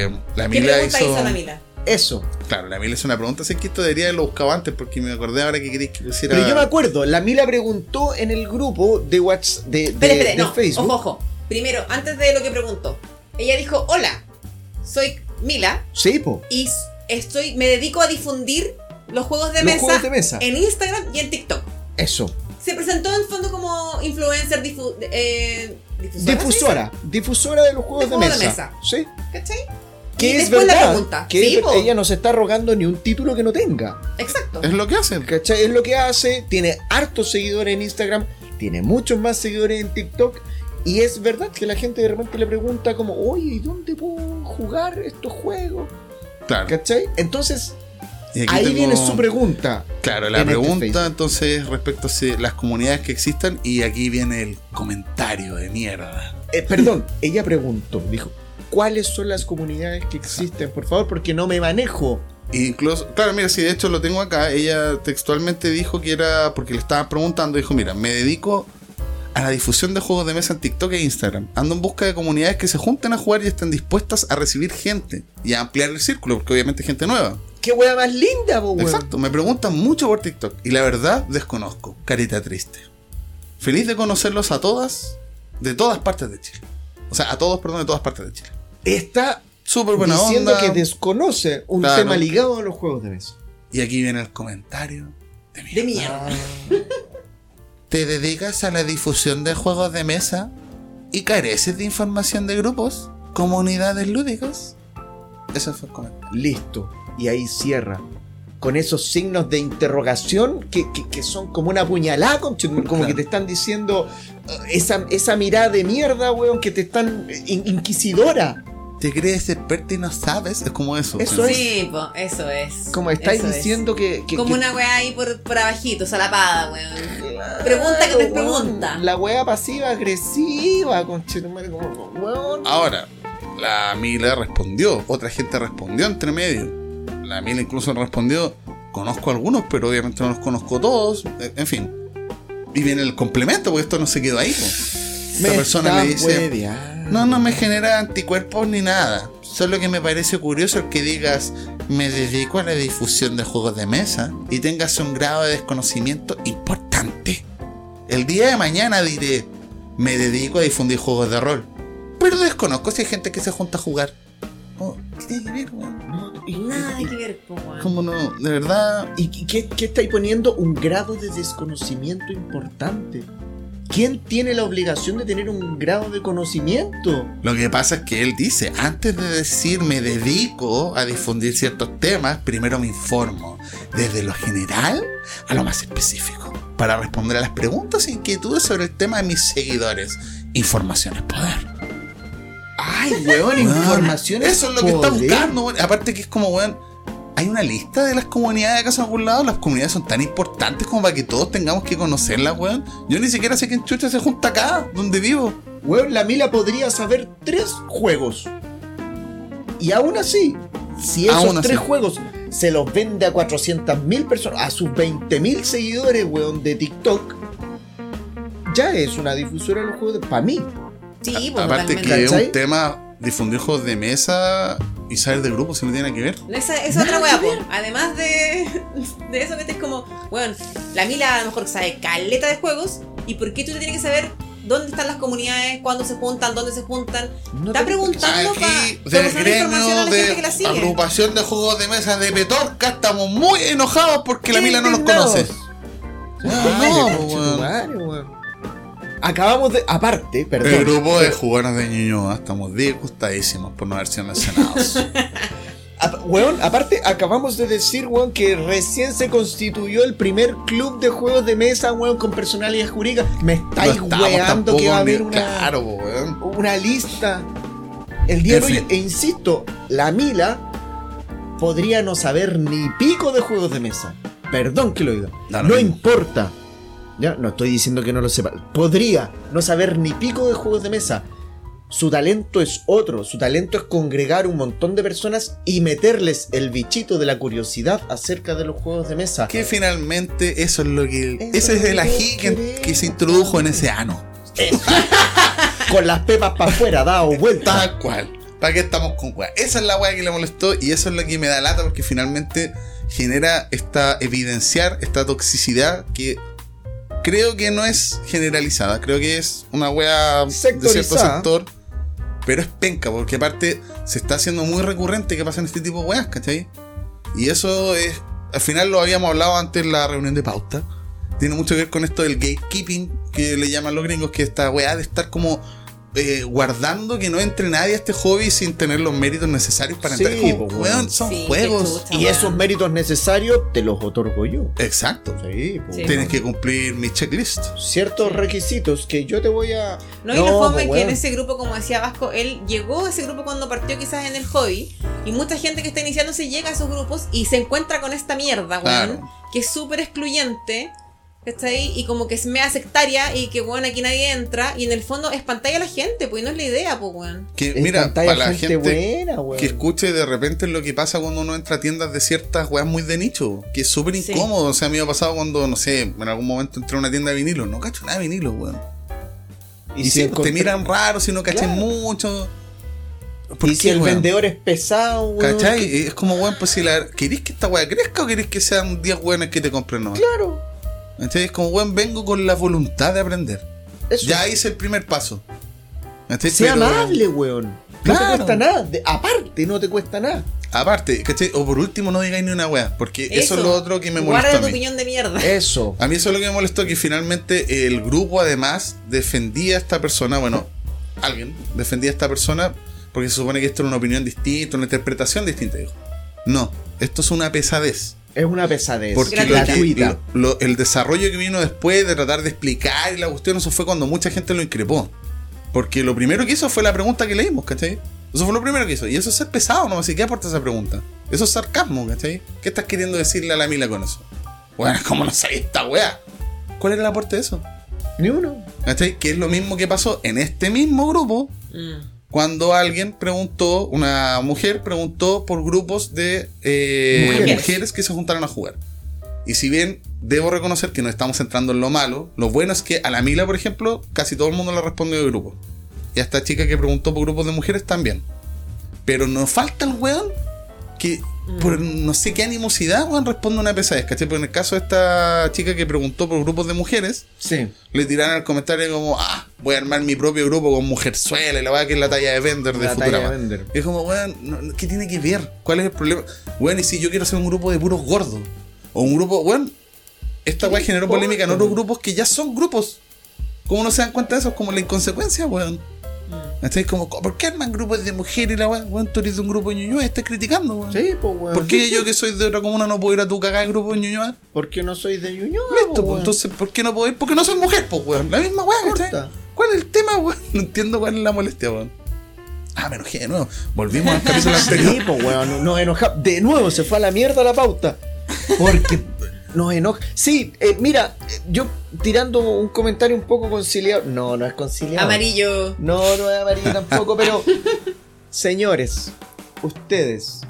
eh, la ¿Qué Mila pregunta hizo. hizo la Mila? Eso. Claro, la Mila hizo una pregunta. Sé que esto debería haberlo buscado antes porque me acordé ahora que queréis que pusiera. Pero yo me acuerdo, la Mila preguntó en el grupo de WhatsApp de, de, no. Facebook. Ojo, ojo. Primero, antes de lo que preguntó, ella dijo: Hola, soy Mila Sí, po. y estoy, me dedico a difundir los juegos de, Los mesa, juegos de mesa. en Instagram y en TikTok. Eso. Se presentó en fondo como influencer difu eh, difusora. Difusora. Difusora de los juegos De de, juegos mesa. de mesa. Sí. ¿sí? ¿Cachai? Que y es después verdad. la pregunta. Sí, es- ella no se está rogando ni un título que no tenga. Exacto. Es lo que hacen. ¿Cachai? Es lo que hace. Tiene hartos seguidores en Instagram. Tiene muchos más seguidores en TikTok. Y es verdad que la gente de repente le pregunta como, oye, ¿y dónde puedo jugar estos juegos? Claro. ¿Cachai? Entonces, ahí tengo- viene su pregunta. Claro, la en este pregunta entonces respecto a si- las comunidades que existan y aquí viene el comentario de mierda. Eh, perdón, ella preguntó, dijo, ¿cuáles son las comunidades que existen? Por favor, porque no me manejo. Incluso, claro, mira, si de hecho lo tengo acá, ella textualmente dijo que era, porque le estaban preguntando, dijo, mira, me dedico a la difusión de juegos de mesa en TikTok e Instagram. Ando en busca de comunidades que se junten a jugar y estén dispuestas a recibir gente y a ampliar el círculo, porque obviamente hay gente nueva. ¡Qué wea más linda, po! Exacto, me preguntan mucho por TikTok y la verdad desconozco. Carita triste. Feliz de conocerlos a todas, de todas partes de Chile. O sea, a todos, perdón, de todas partes de Chile. Está Súper buena diciendo onda. que desconoce un Claro. tema ligado a los juegos de mesa. Y aquí viene el comentario de mierda. De mierda. ¿Te dedicas a la difusión de juegos de mesa y careces de información de grupos, comunidades lúdicas? Ese fue el comentario. Listo. Y ahí cierra. Con esos signos de interrogación que, que- que son como una puñalada, como Claro. que te están diciendo eh, esa, esa mirada de mierda, weón, que te están eh, in- inquisidora. ¿Te crees experto y no sabes? Es como eso. Eso es. Sí, po, eso es. Como estáis Eso es. diciendo que, que- Como que- una weá ahí por, por abajito, solapada, weón. Claro, Pregunta que no es weón. pregunta. La wea pasiva agresiva, conchetumare, como, weón. Ahora, la Mila respondió, otra gente respondió entre medio. La Mila incluso respondió, conozco algunos, pero obviamente no los conozco todos. Eh, En fin. Y viene el complemento, porque esto no se quedó ahí. po. Esta persona está le dice, hueveando. no, no me genera anticuerpos ni nada. Solo que me parece curioso el que digas, me dedico a la difusión de juegos de mesa y tengas un grado de desconocimiento importante. El día de mañana diré, me dedico a difundir juegos de rol. Pero desconozco si hay gente que se junta a jugar. Oh, ¿Qué tiene que ver? No, y- Nada y- que ver. ¿Cómo no? De verdad. ¿Y y qué, qué estáis poniendo? Un grado de desconocimiento importante. ¿Quién tiene la obligación de tener un grado de conocimiento? Lo que pasa es que él dice, antes de decir me dedico a difundir ciertos temas, primero me informo, desde lo general a lo más específico, para responder a las preguntas e inquietudes sobre el tema de mis seguidores. Información es poder. Ay, weón, información es Eso es lo que está poder. buscando, weón. Aparte que es como, weón, hay una lista de las comunidades acaso en algún lado. Las comunidades son tan importantes como para que todos tengamos que conocerlas, weón. Yo ni siquiera sé quién chucha se junta acá, donde vivo. Weón, la Mila podría saber tres juegos. Y aún así, si esos Aún así. tres juegos se los vende a 400.000 personas, a sus 20.000 seguidores, weón, de TikTok, ya es una difusora de los juegos de... Para mí. Sí, pues Aparte que es un tema difundir juegos de mesa y saber de grupos si no tiene que ver. Esa es otra weá. Además de, de eso que te es como, bueno, la Mila a lo mejor sabe caleta de juegos. ¿Y por qué tú te tienes que saber dónde están las comunidades, cuándo se juntan, dónde se juntan? No Está preguntando Aquí, para del gremio a la gente de que la sigue. agrupación de juegos de mesa de Petorca, estamos muy enojados porque la Mila no nos conoce. Ay, no, Acabamos de. Aparte, perdón. El grupo de jugadores de Ñuñoa estamos disgustadísimos por no haber sido mencionados. Ap- weón, aparte, acabamos de decir, weón, que recién se constituyó el primer club de juegos de mesa, weón, con personalidad jurídica. Me estáis No weando que va a haber una, Claro, weón. una lista. El día de hoy, e insisto, la Mila podría no saber ni pico de juegos de mesa. Perdón que lo diga. Lo No mismo. Ya, no estoy diciendo que no lo sepa. Podría no saber ni pico de juegos de mesa. Su talento es otro. Su talento es congregar un montón de personas y meterles el bichito de la curiosidad acerca de los juegos de mesa. Que finalmente eso es lo que. Eso ese es el ají que que, que se introdujo en ese ano. Con las pepas para afuera, dado vuelta. Tal cual. ¿Para qué estamos con weá? Esa es la weá que le molestó y eso es lo que me da lata porque finalmente genera esta evidenciar esta toxicidad que creo que no es generalizada. Creo que es una weá de cierto sector. Pero es penca, porque aparte se está haciendo muy recurrente que pasan este tipo de weas, ¿cachai? Y eso es. Al final lo habíamos hablado antes en la reunión de pauta. Tiene mucho que ver con esto del gatekeeping que le llaman los gringos, que esta weá de estar como eh, guardando que no entre nadie a este hobby sin tener los méritos necesarios para Sí, entrar. Como, po, weón, weón. son Sí, juegos. chucha. Y esos méritos necesarios te los otorgo yo. Exacto. Sí, pues. Sí. Tienes que cumplir mi checklist. Ciertos requisitos que yo te voy a. No, y lo fome pues, que en ese grupo, como decía Vasco, él llegó a ese grupo cuando partió quizás en el hobby. Y mucha gente que está iniciando se llega a esos grupos y se encuentra con esta mierda, weón. Claro. Que es súper excluyente. Está ahí y como que es mea sectaria y que, bueno, aquí nadie entra. Y en el fondo es pantalla a la gente, pues no es la idea, pues, weón. Que, Es mira, para la gente gente buena, weón. que escuche de repente lo que pasa cuando uno entra a tiendas de ciertas weas muy de nicho, que es súper Sí. incómodo. O sea, a mí me ha pasado cuando, no sé, en algún momento entré a una tienda de vinilo, no cacho nada de vinilo, weón. Y, si te miran raro si no cachan Claro. mucho. ¿Por Y si el weón? vendedor es pesado, weón. ¿Cachai? Es como, weón, pues si la. ¿Querés que esta wea crezca o querés que sean 10 weones que te compren no? Claro. ¿Cachai? Es como, weón, vengo con la voluntad de aprender. Eso. Ya hice el primer paso. Sea Pero- amable, weón. No te cuesta nada. De- aparte, no te cuesta nada. Aparte, ¿cachai? O por último, no digáis ni una wea. Porque eso, es lo otro que me molestó. Guarda tu opinión de mierda. Eso. A mí eso es lo que me molestó, que finalmente el grupo además defendía a esta persona, bueno, alguien defendía a esta persona porque se supone que esto era una opinión distinta, una interpretación distinta. Dijo, no, esto es una pesadez. Es una pesadez. Porque lo que- gratuita. lo- lo- el desarrollo que vino después de tratar de explicar y la cuestión, eso fue cuando mucha gente lo increpó. Porque lo primero que hizo fue la pregunta que leímos, ¿cachai? Eso fue lo primero que hizo. Y eso es ser pesado, ¿no? Así que aporta esa pregunta. Eso es sarcasmo, ¿cachai? ¿Qué estás queriendo decirle a la Mila con eso? Bueno, ¿cómo no sabía esta weá? ¿Cuál era el aporte de eso? Ni uno. ¿Cachai? Que es lo mismo que pasó en este mismo grupo Mm. Cuando alguien preguntó, una mujer preguntó por grupos de eh, Mujeres. mujeres. que se juntaron a jugar. Y si bien debo reconocer que no estamos entrando en lo malo, lo bueno es que a la Mila, por ejemplo, casi todo el mundo le respondió de grupo. Y a esta chica que preguntó por grupos de mujeres también. Pero nos falta el weón que por no sé qué animosidad, weón, responde una pesadez, ¿cachai? Porque en el caso de esta chica que preguntó por grupos de mujeres, Sí. le tiraron al comentario como, ah, voy a armar mi propio grupo con Mujerzuela y la weá que es la talla de Vender de La talla de Bender. Es como, weón, ¿qué tiene que ver? ¿Cuál es el problema? Weón, y si yo quiero hacer un grupo de puros gordos, o un grupo, weón, esta weá generó polémica en otros grupos que ya son grupos. ¿Cómo no se dan cuenta de eso? Es como la inconsecuencia, weón. ¿Cachai? Como, ¿por qué arman grupos de mujeres y la weá? Weón, tú eres de un grupo de ñuñoa estás criticando, weón. Sí, pues, weón. ¿Por qué yo que soy de otra comuna no puedo ir a tu cagada de grupo de ñuñoa? Porque no soy de Ñuñoa. Listo, pues, entonces, ¿por qué no puedo ir? Porque no soy mujer, pues, weón. La misma weá. ¿cachai? ¿Cuál es el tema, weón? No entiendo cuál es la molestia, weón. Ah, me enojé de nuevo. Volvimos al capítulo anterior. Sí, pues, weón. Nos enojamos. De nuevo se fue a la mierda la pauta. Porque nos enoja. Sí, eh, mira, eh, yo tirando un comentario un poco conciliador. No, no es conciliador. Amarillo. No, no es amarillo tampoco, pero. Señores, ustedes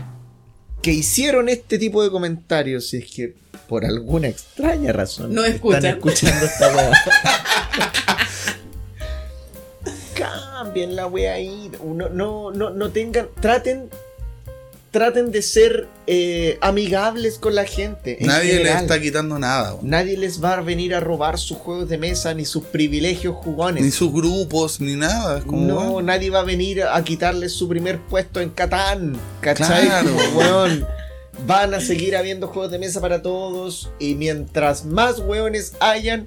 que hicieron este tipo de comentarios, si es que por alguna extraña razón No escuchan. están escuchando esta weá. Cambien la wea ahí. No, no, no, no tengan. Traten. Traten de ser eh, amigables con la gente. en Nadie le general. está quitando nada, weón. Nadie les va a venir a robar sus juegos de mesa ni sus privilegios jugones. Ni sus grupos, ni nada. Como, No, nadie va a venir a quitarles su primer puesto en Catán. ¿Cachai? Claro. Weón. Van a seguir habiendo juegos de mesa para todos. Y mientras más weones hayan,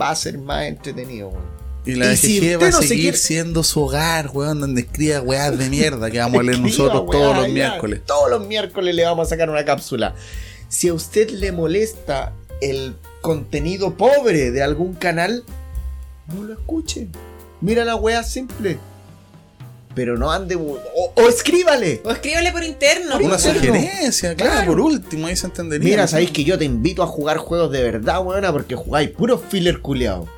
va a ser más entretenido, weón. Y la DGG va a no se seguir quiere- siendo su hogar, weón, donde escriba weas de mierda que vamos a leer nosotros weá, todos los ya. miércoles. Todos los miércoles le vamos a sacar una cápsula. Si a usted le molesta el contenido pobre de algún canal, no lo escuche. Mira la wea simple. Pero no ande. O, o escríbale. O escríbele por interno. Por Una interno. sugerencia, claro, Claro. por último, ahí se entendería. Mira, ¿no? sabéis que yo te invito a jugar juegos de verdad, weona, porque jugáis puro filler culeado.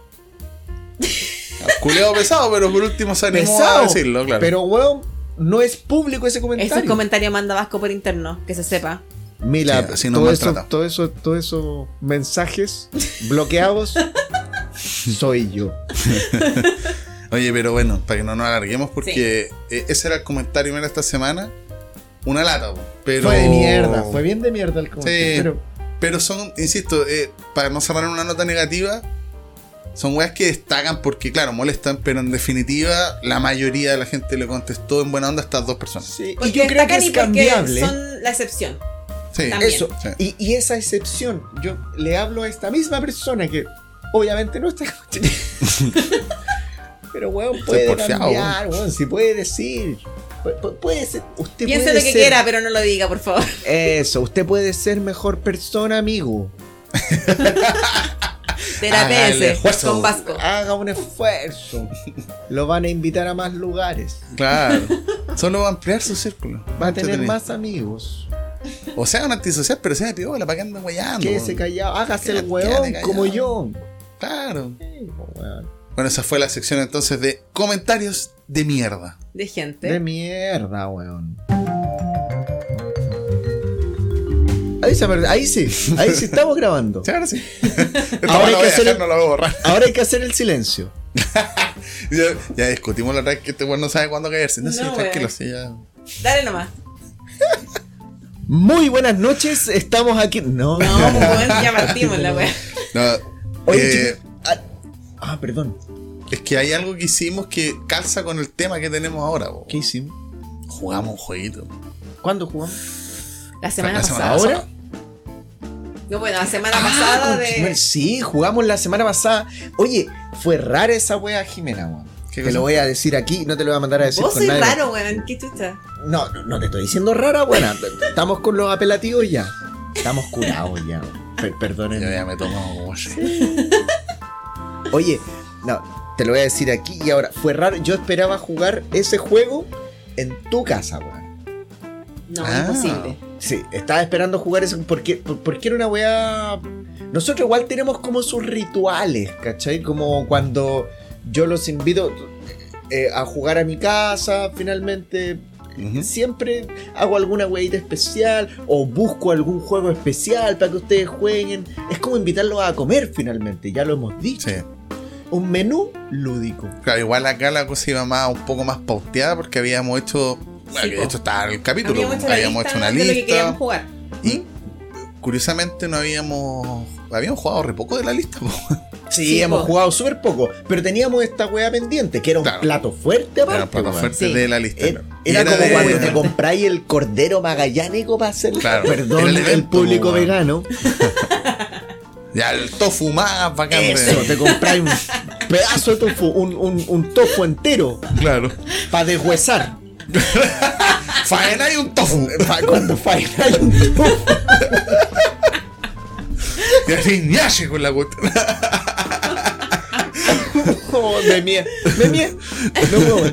Culeado pesado, pero por último se animó a Pesado. decirlo, claro. Pero, weón, no es público ese comentario. Esos comentarios manda Vasco por interno, que se sepa. Mira, Sí, así nos todo, eso, todo eso, todos esos mensajes bloqueados soy yo. Oye, pero bueno, para que no nos alarguemos, porque eh, ese era el comentario de esta semana. Una lata, pero. Fue de mierda, fue bien de mierda el comentario. Sí. Pero Pero son, insisto, eh, para no cerrar en una nota negativa, son weas que destacan porque, claro, molestan, pero en definitiva, la mayoría de la gente le contestó en buena onda a estas dos personas. sí, Porque yo creo que destacan es y porque cambiable. Son la excepción. Sí, También. Eso. Sí. Y, y esa excepción, yo le hablo a esta misma persona que obviamente no está escuchando. Pero weón, puede porfiado, cambiar, weón, si puede decir. Pu- pu- Puede ser, usted Piense puede lo que ser- quiera, pero no lo diga, por favor. Eso, usted puede ser mejor persona, amigo. Esfuerzo. con Vasco. Haga un esfuerzo. Lo van a invitar a más lugares. Claro. Solo va a ampliar su círculo. Va a tener más amigos. O sea, un antisocial, pero sea piola, ¿para qué anda guayando? Quédese callado, hágase el callado. como yo. Claro. Sí, weón. Bueno, esa fue la sección entonces de comentarios de mierda. De gente. De mierda, weón. Ahí, se ahí sí, ahí sí estamos grabando. Sí, ahora sí. Ahora hay que voy a hacer el- no lo voy a borrar. Ahora hay que hacer el silencio. Ya, ya discutimos la otra vez que este weón no sabe cuándo caerse. No, sé, No, tranquilo, weón. sí, ya. Dale nomás. Muy buenas noches, estamos aquí. No, No, pues ya partimos la. No, Oye, eh, chico- ah, ah, perdón. es que hay algo que hicimos que calza con el tema que tenemos ahora. bo. ¿Qué hicimos? Jugamos un jueguito. ¿Cuándo jugamos? La semana La pasada. ¿Ahora? No, bueno, la semana Ah, pasada conchetumare, de. Sí, jugamos la semana pasada. Oye, fue rara esa wea Jimena, weón. ¿Qué Te cosa? lo voy a decir aquí, no te lo voy a mandar a decir Vos con sois nadie. raro, weón. ¿Qué chucha? No, no, no te estoy diciendo rara, buena. Estamos con los apelativos ya. Estamos curados ya. Per- perdónenme. Yo ya me tomo. Oye, no, te lo voy a decir aquí y ahora. Fue raro. Yo esperaba jugar ese juego en tu casa, weón. No, Ah. imposible. Sí, estaba esperando jugar eso porque, por- porque era una weá. Nosotros igual tenemos como sus rituales, ¿cachai? Como cuando yo los invito eh, a jugar a mi casa, finalmente siempre hago alguna weita especial o busco algún juego especial para que ustedes jueguen. Es como invitarlos a comer finalmente, ya lo hemos dicho. Sí. Un menú lúdico. Claro, igual acá la cosa iba más, un poco más pauteada porque habíamos hecho. Bueno, Sí, de hecho estaba en el capítulo. Habíamos hecho habíamos hecho una de lo que lista. queríamos jugar. Y curiosamente no habíamos. Habíamos jugado re poco de la lista. po. Sí, Sí, hemos po. jugado súper poco, pero teníamos esta wea pendiente, que era un Claro. plato fuerte aparte. Era un plato fuerte Sí. de la lista. Era, como de- cuando te compráis el cordero magallánico para hacer Claro, perdón el público vegano. Ya el tofu más bacán Eso, te compráis un pedazo de tofu, un, un, un tofu entero Claro. para deshuesar. Faena y un tofu. Cuando faenai un tofu. Y así ñache con la. Oh, me mía, me mía. No más.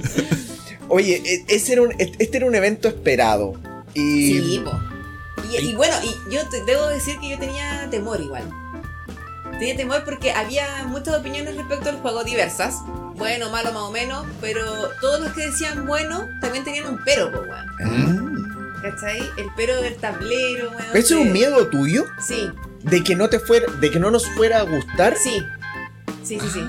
Oye, e- ese era un, este era un evento esperado. Y Sí, po. Y, y bueno, y yo te- debo decir que yo tenía temor igual. Tenía temor porque había muchas opiniones respecto al juego, diversas. Bueno, malo, más o menos. Pero todos los que decían bueno también tenían un pero, po, weón. Mm. ¿Cachai? El pero del tablero, weón. ¿Eso es un miedo tuyo? Sí, De que no te fuera, de que no nos fuera a gustar. sí. Sí, sí, sí.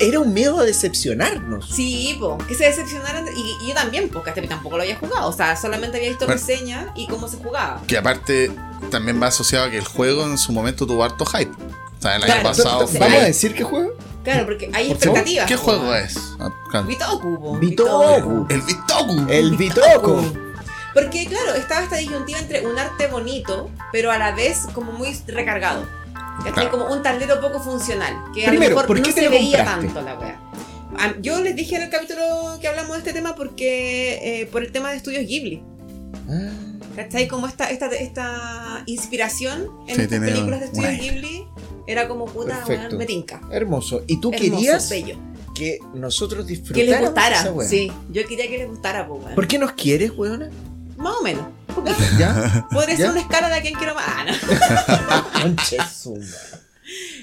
Era un miedo a decepcionarnos. Sí, po, que se decepcionaran. Y, y yo también, porque hasta tampoco lo había jugado. O sea, solamente había visto Bueno. reseñas y cómo se jugaba. Que aparte también va asociado a que el juego en su momento tuvo harto hype. O sea, el año Claro, pasado sí. fue. ¿Vamos a decir qué juego? Claro, porque hay expectativas. ¿Qué juego es? Ah. Bitoku. Bitoku. El Bitoku. El Bitoku. Porque, claro, estaba esta disyuntiva entre un arte bonito, pero a la vez como muy recargado. Claro. Como un tablero poco funcional. Que a Primero, lo mejor ¿por qué no te se veía compraste? tanto la wea. Ah, Yo les dije en el capítulo que hablamos de este tema porque eh, por el tema de estudios Ghibli. Ah, ¿Cachai? Como esta, esta, esta inspiración en Sí, películas de estudios una- Ghibli era como puta, Perfecto. weón, me tinca. hermoso. ¿Y tú Hermoso, querías bello. que nosotros Que disfrutáramos les gustara. esa? Sí, yo quería que les gustara, pues, weón. ¿Por qué nos quieres, weona? Más o menos. ¿Ya? Podría ¿Ya? ser una escala de a quién quiero más. Ah, no.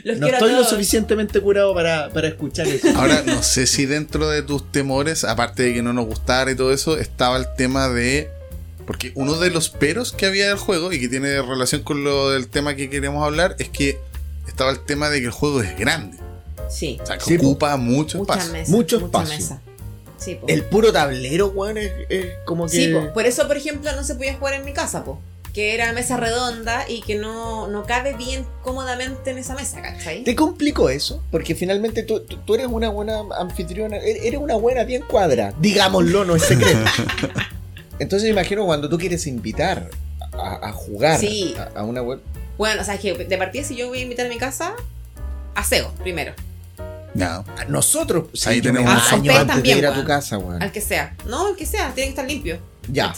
Los No estoy lo suficientemente curado para, para escuchar eso. Ahora, no sé si dentro de tus temores, aparte de que no nos gustara y todo eso, estaba el tema de. Porque uno de los peros que había del juego y que tiene relación con lo del tema que queríamos hablar es que estaba el tema de que el juego es grande. Sí. O sea, que Sí, po. ocupa mucho Mucha espacio. mesa. Mucho mucha espacio. mesa. Sí, po. El puro tablero, weón, es, es como que. Sí, po. Por eso, por ejemplo, no se podía jugar en mi casa, po. Que era mesa redonda y que no, no cabe bien cómodamente en esa mesa, ¿cachai? ¿Te complicó eso? Porque finalmente tú, tú- tú eres una buena anfitriona, e- eres una buena bien cuadra. Digámoslo, no es secreto. Entonces me imagino cuando tú quieres invitar a, a jugar Sí. a, a una web. Bueno, o sea, que de partida si yo voy a invitar a mi casa, aseo primero. Ya. Nosotros, sí, Ahí yo me tenemos- Ah, ustedes antes de también, ir a tu casa, weón. Al que sea. No, el que sea, tiene que estar limpio. Ya.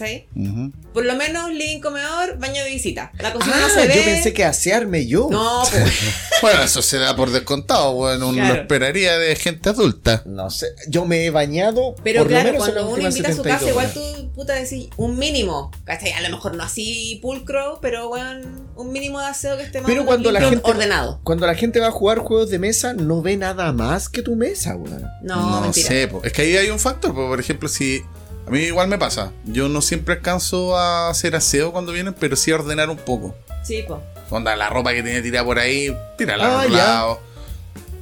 Por lo menos living comedor, baño de visita. La cocina no Ah, se ve. yo pensé que asearme yo. No, pues. Bueno, eso se da por descontado, bueno, uno Claro. lo esperaría de gente adulta. No sé, yo me he bañado. Pero por lo claro, menos en cuando uno invita a su 72 casa, igual tú, puta, decís un mínimo. ¿Cachai? A lo mejor no así pulcro, pero bueno, un mínimo de aseo que esté más Pero menos cuando la gente- ordenado. Cuando la gente va a jugar juegos de mesa, no ve nada más que tu mesa, weón. No, mentira. sé, es que ahí hay un factor, po. por ejemplo, si a mí igual me pasa, yo no siempre alcanzo a hacer aseo cuando vienen, pero sí a ordenar un poco. Sí, pues. Onda, la ropa que tenía tirada por ahí, tírala Ah, a otro ya. lado.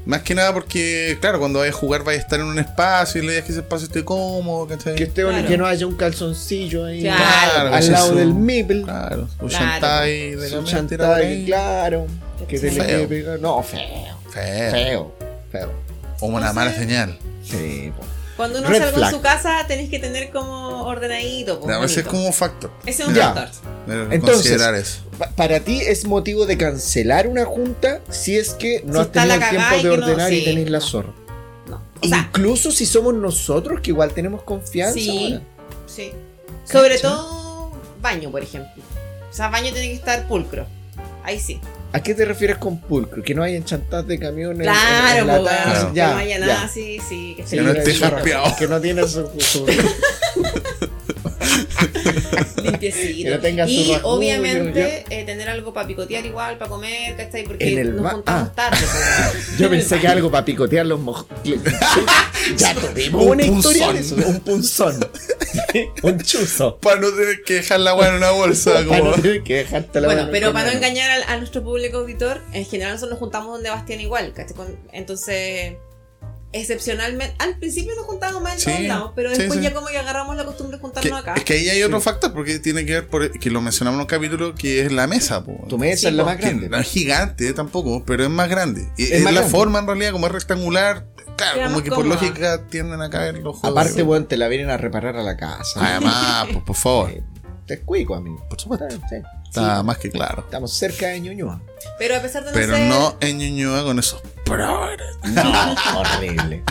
Más que nada porque, claro, cuando vayas a jugar vayas a estar en un espacio y idea es que ese espacio esté cómodo, ¿cachai? Que, esté, Claro. que no haya un calzoncillo ahí Claro, al ese lado un- del Mipel. Claro, un Claro. chantai de chantaje, ahí. claro. Que se le Feo. quede pegado. No, feo. Feo. Feo. Feo. Como una mala señal. Sí, po. Cuando uno Red salga flag. en su casa, tenés que tener como ordenadito. pues, No, ese es como un factor. Ese es un Ya. factor. Entonces, considerar eso. Pa- Para ti es motivo de cancelar una junta si es que no Si has tenido el tiempo de no- ordenar y tenés la zorra. No. O sea, Incluso si somos nosotros, que igual tenemos confianza. Sí. ahora. sí. Sobre todo baño, por ejemplo. O sea, baño tiene que estar pulcro. Ahí sí. ¿A qué te refieres con pulcro? Que no hayan chantas de camiones. en- Claro, en la pues, que no haya ya. nada así, sí. Que Que no esté ya, jarpeado. Que no tiene su. su- limpiecito. Que no tenga su y obviamente eh, tener algo para picotear igual, para comer, ¿cachai? Porque En el nos juntamos ah. tarde. pues. Yo pensé que algo para picotear los moj... ya tuvimos Un una historia punzón. de eso. Un punzón. Un chuzo. Para no tener que dejar la agua en una bolsa. Para no tener que dejarte la Bueno, pero para no engañar a, nuestro público auditor, en general nosotros nos juntamos donde Bastián igual, Entonces, excepcionalmente, al principio nos juntábamos más en Sí, todos lados, pero después sí. ya como que agarramos la costumbre de Que- juntarnos acá. es que ahí hay otro factor, porque tiene que ver, por, que lo mencionamos en un capítulo, que es la mesa. Po. Tu mesa Sí, es la po. más Que grande. no es gigante eh, tampoco, pero es más grande. Y Es es más la grande. forma en realidad, como es rectangular, claro, como que por lógica tienden a caer los juegos. Aparte, weón, te la vienen a reparar a la casa. Además, pues, por favor, Eh, Te escuico, amigo. por supuesto. Está- sí. Está más que claro. Estamos cerca de Ñuñoa. Pero a pesar de no Pero ser, no en Ñuñoa con esos progres. No, horrible.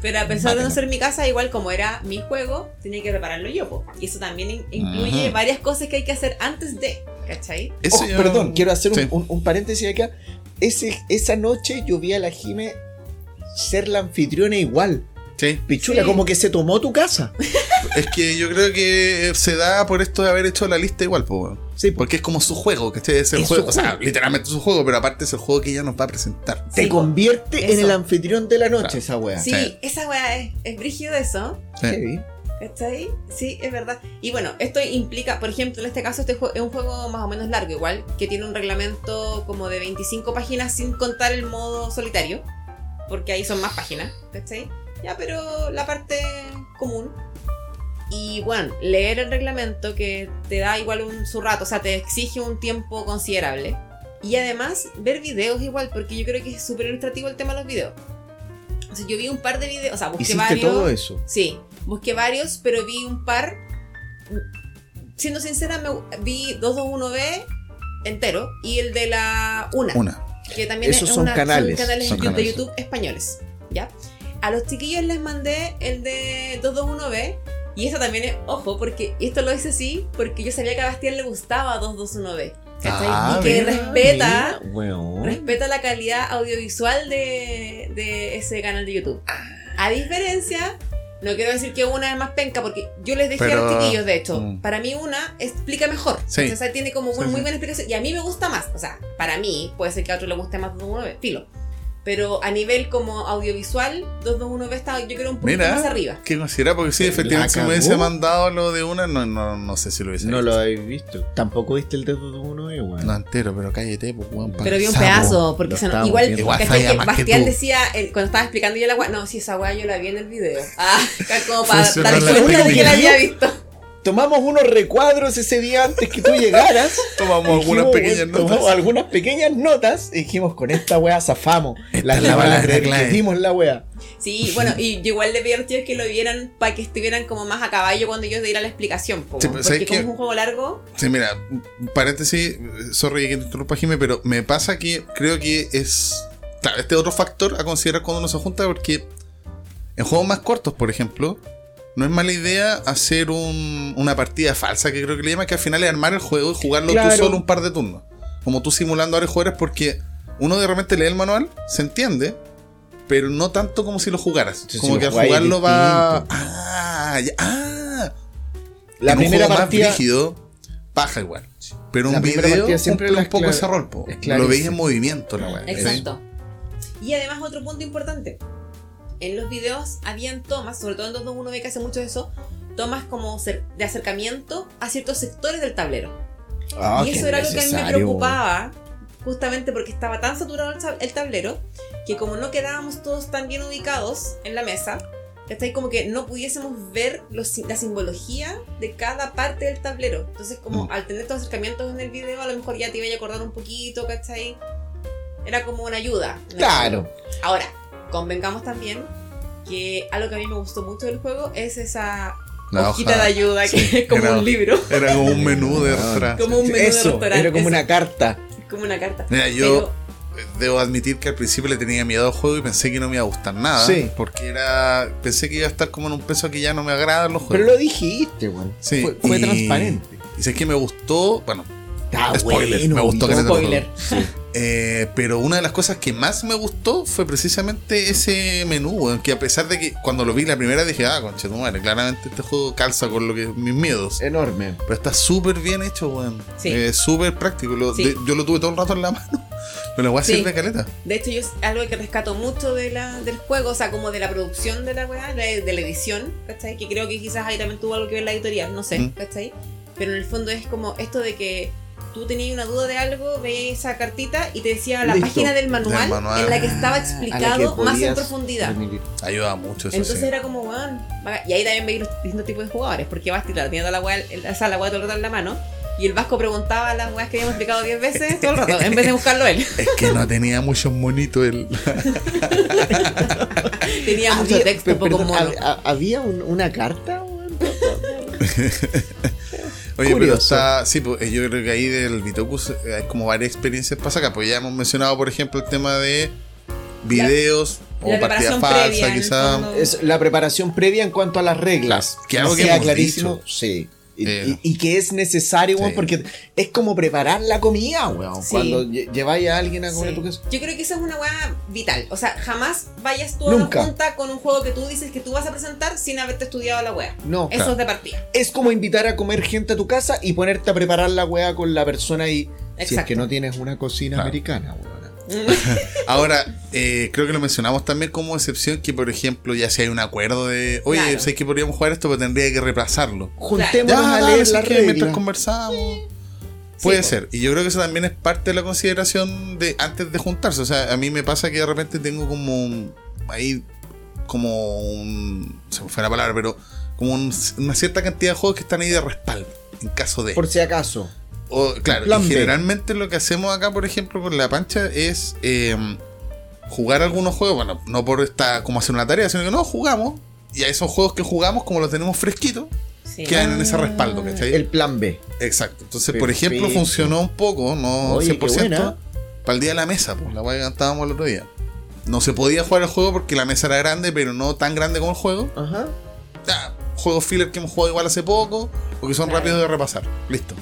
pero a pesar de no ser mi casa, igual como era mi juego, tenía que repararlo yo, po. Y eso también in- incluye varias cosas que hay que hacer antes de, ¿cachai? Eso Oh, yo- Perdón, quiero hacer un, Sí. un- un paréntesis acá. Ese, esa noche yo vi a la Jime ser la anfitriona igual. Sí. Pichula, Sí. como que se tomó tu casa. Es que yo creo que se da por esto de haber hecho la lista igual, pues. Sí, porque Porque es como su juego, ¿cachai? Es el Es su juego, o sea, juego. literalmente su juego, pero aparte es el juego que ella nos va a presentar. te Sí, convierte en el anfitrión de la noche Claro. esa wea. Sí, Sí. esa weá es, es brígido eso. Sí. ¿Cachai? Sí, es verdad. Y bueno, esto implica, por ejemplo, en este caso, este es un juego más o menos largo, igual, que tiene un reglamento como de 25 páginas sin contar el modo solitario, porque ahí son más páginas, ¿cachai? Ya, pero la parte común. Y bueno, leer el reglamento que te da igual un su rato, o sea, te exige un tiempo considerable. Y además, ver videos igual, porque yo creo que es súper ilustrativo el tema de los videos. O sea, yo vi un par de videos, o sea, busqué varios. todo eso. Sí, busqué varios, pero vi un par. Siendo sincera, me, vi 221B entero y el de la una, Una. Que también Esos es son una, canales, son canales son de canales. YouTube españoles, ¿ya? A los chiquillos les mandé el de 221B y eso también es, ojo, porque esto lo hice así porque yo sabía que a Bastián le gustaba 221B, ¿cachai? Ah, y que mira, respeta, Mira, weón. respeta la calidad audiovisual de, de ese canal de YouTube. A diferencia, no quiero decir que una es más penca, porque yo les dije a Pero, los chiquillos, de hecho, mm. para mí una explica mejor. Sí. O sea, tiene como Sí, una muy sí. buena explicación. Y a mí me gusta más. O sea, para mí, puede ser que a otro le guste más 221B, filo. Pero a nivel como audiovisual, 221B está, yo creo, un poquito Mira. más arriba. ¿Qué considera? Porque sí, efectivamente, si me hubiese mandado lo de una, no, no, no sé si lo hubiese No visto. lo habéis visto. Tampoco viste el de uno, eh, weón. No entero, pero cállate, pues, weón. Pero vi un pedazo, porque se- igual. Igual que Bastián decía, eh, cuando estaba explicando yo la weá, no, si esa weá yo la vi en el video. Ah, como para dar de que la había visto. Tomamos unos recuadros ese día antes que tú llegaras. Tomamos Dijimos, algunas pequeñas notas. Tomamos algunas pequeñas notas y dijimos, con esta wea zafamos. Esta La es la la palabra creer clave. que dimos la wea. Sí, bueno, y yo igual le pedí a los tíos que lo vieran para que estuvieran como más a caballo cuando yo diera la explicación. po, Sí, pero porque ¿sabes como es un juego largo, Sí, mira, paréntesis, sorry que te interrumpa, Jimmy, pero me pasa que creo que es claro, este es otro factor a considerar cuando uno se junta porque en juegos más cortos, por ejemplo, no es mala idea hacer un- una partida falsa, que creo que le llama, que al final es armar el juego y jugarlo Claro. tú solo un par de turnos. Como tú simulando varios jugadores, porque uno de repente lee el manual, se entiende, pero no tanto como si lo jugaras. Sí, como si que al jugarlo va. Ah, ya- ah. La En un primera juego partida. más rígido, paja igual. Pero La un video siempre un poco ese rol, po. es Lo veis en movimiento la weá. Exacto. Y además otro punto importante. En los videos habían tomas, sobre todo en 221 ve que hace mucho eso, tomas como de acercamiento a ciertos sectores del tablero. Ah, y eso era algo que a mí me preocupaba, justamente porque estaba tan saturado el tab- el tablero, que como no quedábamos todos tan bien ubicados en la mesa, ¿cachai? Como que no pudiésemos ver los la simbología de cada parte del tablero. Entonces, como Mm. al tener estos acercamientos en el video, a lo mejor ya te iba a acordar un poquito, ¿cachai? Era como una ayuda. Claro. Ahora, convengamos también que algo que a mí me gustó mucho del juego es esa La hojita hoja, de ayuda que sí, es como era- un libro, Era como un menú de Ah. atrás. como un menú de Eso, restaurante. era como eso, una carta. como una carta. Mira, yo Pero- debo admitir que al principio le tenía miedo al juego y pensé que no me iba a gustar nada. Sí. Porque era. Pensé que iba a estar como en un peso que ya no me agradan los Pero juegos. lo dijiste, weón. Sí, Fue, fue y- transparente. Y sé que me gustó. Bueno, Está Spoiler, bueno, me gustó que te- Spoiler. Eh, pero una de las cosas que más me gustó fue precisamente ese menú, weón, que a pesar de que cuando lo vi la primera dije, ah, concha tu madre, claramente este juego calza con lo que mis miedos. Enorme. Pero está súper bien hecho, weón. Sí. Eh, súper práctico. Lo- Sí. de- yo lo tuve todo el rato en la mano. Pero la voy a Sí. de caleta. De hecho, yo es algo que rescato mucho de la, del juego, o sea, como de la producción de la weá, de, de la edición, ¿cachai? Que creo que quizás ahí también tuvo algo que ver la editorial, no sé, Mm. ¿cachai? Pero en el fondo es como esto de que tú tenías una duda de algo, veías esa cartita y te decía la Listo. página del manual, Del manual. en la que estaba Ah, a la que explicado más en profundidad. Ayuda mucho eso. Entonces sí. era como, weón. vaga- Y ahí también veis los distintos tipos de jugadores, porque Basti, claro, tenía toda la weá, o sea, la weá todo el rato en la mano. Y el Vasco preguntaba las weas que habíamos explicado 10 veces todo el rato, en vez de buscarlo él. Es que no tenía muchos monitos el. Tenía mucho Había- texto, pe- poco perdón, mono. ¿Había un- una carta, Oye, pero Curioso. está. Sí, pues yo creo que ahí del Bitokus eh, hay como varias experiencias para sacar. Pues ya hemos mencionado, por ejemplo, el tema de videos la o partida preparación falsa, previa, en el quizá. fondo. Es la preparación previa en cuanto a las reglas. Que algo que hemos clarísimo. dicho. Sí. Y, Eh. y- y que es necesario, weón, porque es como preparar la comida, weón. Sí. Cuando lle- lleváis a alguien a comer Sí. tu casa. Yo creo que esa es una weá vital. O sea, jamás vayas tú a una junta con un juego que tú dices que tú vas a presentar sin haberte estudiado la weá. No. Eso es de partida. Es como invitar a comer gente a tu casa y ponerte a preparar la weá con la persona y. Si es Exacto. que no tienes una cocina Claro. americana, weón. Ahora, eh, creo que lo mencionamos también como excepción que, por ejemplo, ya si hay un acuerdo de, oye, Claro. sé que podríamos jugar esto, pero tendría que repasarlo. Juntémonos Ya, a leer que mientras conversamos. Puede ser. Y yo creo que eso también es parte de la consideración de antes de juntarse. O sea, a mí me pasa que de repente tengo como un- ahí como un se me fue la palabra, pero como un- una cierta cantidad de juegos que están ahí de respaldo en caso de Por si acaso. O, claro, plan y B. generalmente lo que hacemos acá, por ejemplo, con la pancha es eh, jugar algunos juegos, bueno, no por esta como hacer una tarea, sino que no, jugamos. Y a esos juegos que jugamos, como los tenemos fresquitos, Sí. quedan en ese respaldo, ¿cachai? El plan B. Exacto. Entonces, por ejemplo, funcionó un poco, no Oye, qué 100%, buena. para el día de la mesa, pues, la que cantábamos el otro día. No se podía jugar el juego porque la mesa era grande, pero no tan grande como el juego. Ajá. Ya, juegos filler que hemos jugado igual hace poco, o que son Claro. rápidos de repasar. Listo.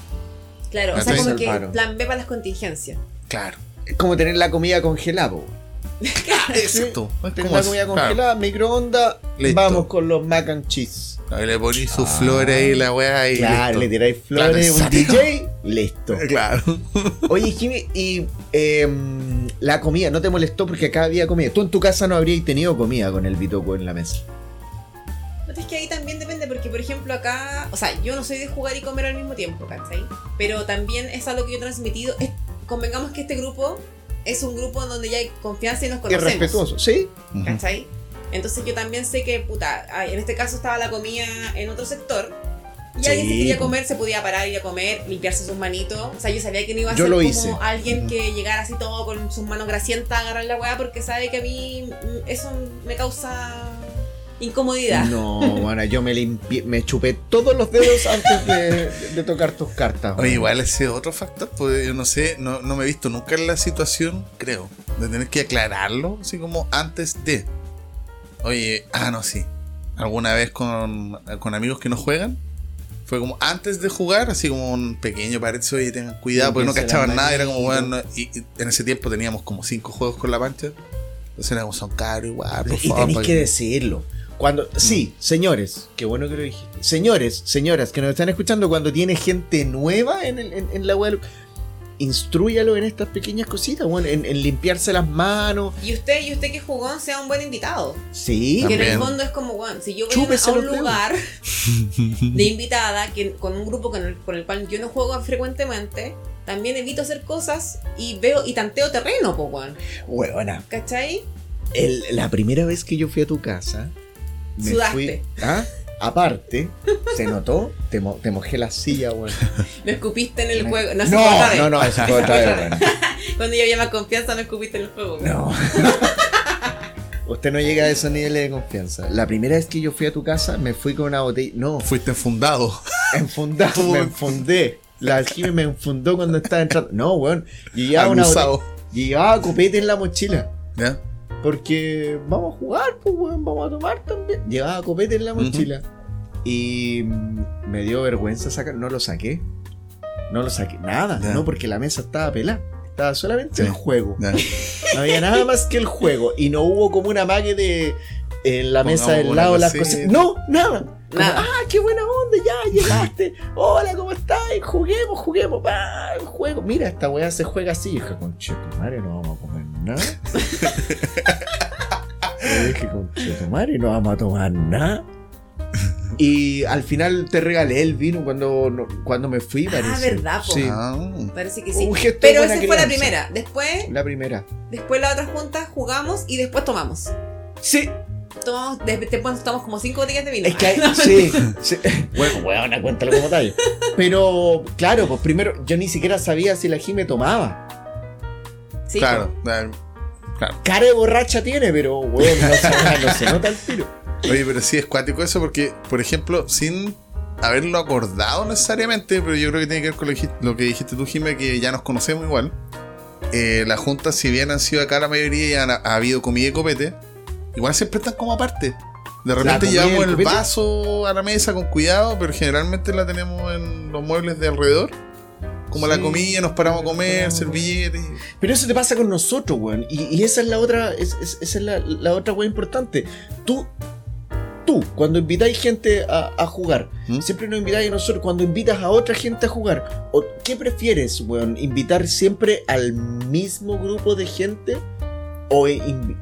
Claro, o sea, como que plan B para las contingencias. Claro. Es como tener la comida congelada, weón. Exacto. Es Tener la comida claro. congelada, microondas, Listo. vamos con los mac and cheese. Ahí le ponís sus flores ahí, la weá y Claro, listo. le tiráis flores, Claro, un. DJ, listo. Claro. Oye, Jimmy, y em, la comida, ¿no te molestó porque acá había comida? Tú en tu casa no habrías tenido comida con el bitoco en la mesa. Es que ahí también por ejemplo acá, o sea, yo no soy de jugar y comer al mismo tiempo, ¿cachai? Pero también es algo que yo he transmitido. Es- convengamos que este grupo es un grupo en donde ya hay confianza y nos Y conocemos. respetuoso, ¿sí? ¿Cachai? Entonces yo también sé que, puta, ay, en este caso estaba la comida en otro sector. Y Sí, alguien si quería comer, se podía parar y ir a comer, limpiarse sus manitos. O sea, yo sabía que no iba a Yo ser como hice. alguien que llegara así todo con sus manos grasientas a agarrar la weá, porque sabe que a mí mm, eso me causa incomodidad. No, bueno, yo me limpié, me chupé todos los dedos antes de, de tocar tus cartas. Oye, igual ese otro factor, pues yo no sé, no, no me he visto nunca en la situación, creo, de tener que aclararlo, así como antes de. Oye, ah, no, sí. Alguna vez con, con amigos que no juegan, fue como antes de jugar, así como un pequeño paréntesis, oye, tengan cuidado, porque no cachaban nada, era como, bueno, y, y en ese tiempo teníamos como cinco juegos con la pancha. Entonces era como, son caros igual, por Y favor. tenéis para que decirlo. Cuando, sí, señores, qué bueno que lo dijiste. Señores, señoras que nos están escuchando, cuando tiene gente nueva en, el- en- en la web, instrúyalo en estas pequeñas cositas, bueno, en, en limpiarse las manos. Y usted, y usted que jugó, sea un buen invitado. Sí, Que en el fondo es como, bueno, si yo voy Chúpese a un dedos. lugar de invitada que, con un grupo con el, con el cual yo no juego frecuentemente, también evito hacer cosas y veo y tanteo terreno, weón. Huevona, ¿Cachai? el- la primera vez que yo fui a tu casa, me Sudaste. fui. ¿ah? Aparte, se notó, te, mo- te mojé la silla, weón. Me escupiste en el juego. No, No, se fue otra vez. no, no, eso fue otra vez, weón. Cuando ya había más confianza, me escupiste en el juego. weón. No. Usted no llega a esos niveles de confianza. La primera vez que yo fui a tu casa, me fui con una botella. No, Fuiste enfundado. enfundado, me enfundé. La Jimmy me enfundó cuando estaba entrando. No, weón. Yo llevaba una Abusado. botella- yo llevaba copete en la mochila. ¿Ya? Porque vamos a jugar, pues, weón, vamos a tomar también. Llevaba copete en la mochila. Y me dio vergüenza sacar. No lo saqué. No lo saqué. Nada, no, porque la mesa estaba pelada. Estaba solamente Sí. el juego. Ya. No había nada más que el juego. Y no hubo como una mague de en la Pongamos mesa del lado las cosas. No, nada. Como, Nada. ah, qué buena onda, ya llegaste. Hola, ¿cómo estás? Juguemos, juguemos. Va, juego. Mira, esta weá se juega así. Y dije, conche tu madre, no vamos a comer nada. Dije, no vamos a tomar nada. Y al final te regalé el vino cuando, no- cuando me fui, Ah, parece. verdad, po. Sí, Ah. Parece que sí. Pero esa fue la primera. Después, la primera. después la otra junta jugamos y después tomamos. Sí, Tomamos, de- después tomamos como cinco botellas de vino. Es que hay, sí, sí. Bueno, weón, cuéntalo como tal. Pero, claro, pues primero, yo ni siquiera sabía si la Jime tomaba. Sí, Claro, claro. Cara de borracha tiene, pero, weón, no se, no se nota el tiro. Oye, pero sí es cuático eso porque, por ejemplo, sin haberlo acordado necesariamente, pero yo creo que tiene que ver con lo, que dijiste- lo que dijiste tú, Jimé, que ya nos conocemos igual. Eh, las juntas, si bien han sido acá la mayoría y han, ha habido comida y copete, igual siempre están como aparte. De repente llevamos el el vaso a la mesa con cuidado, pero generalmente la tenemos en los muebles de alrededor. Como la comida, nos paramos a comer, servilletes. Pero eso te pasa con nosotros, weón. Y, y esa es la otra, es- es- esa es la, la otra weón importante. Tú, tú, cuando invitáis gente a, a jugar, ¿Mm? siempre nos invitáis a nosotros, cuando invitas a otra gente a jugar, o, ¿qué prefieres, weón? ¿Invitar siempre al mismo grupo de gente? ¿O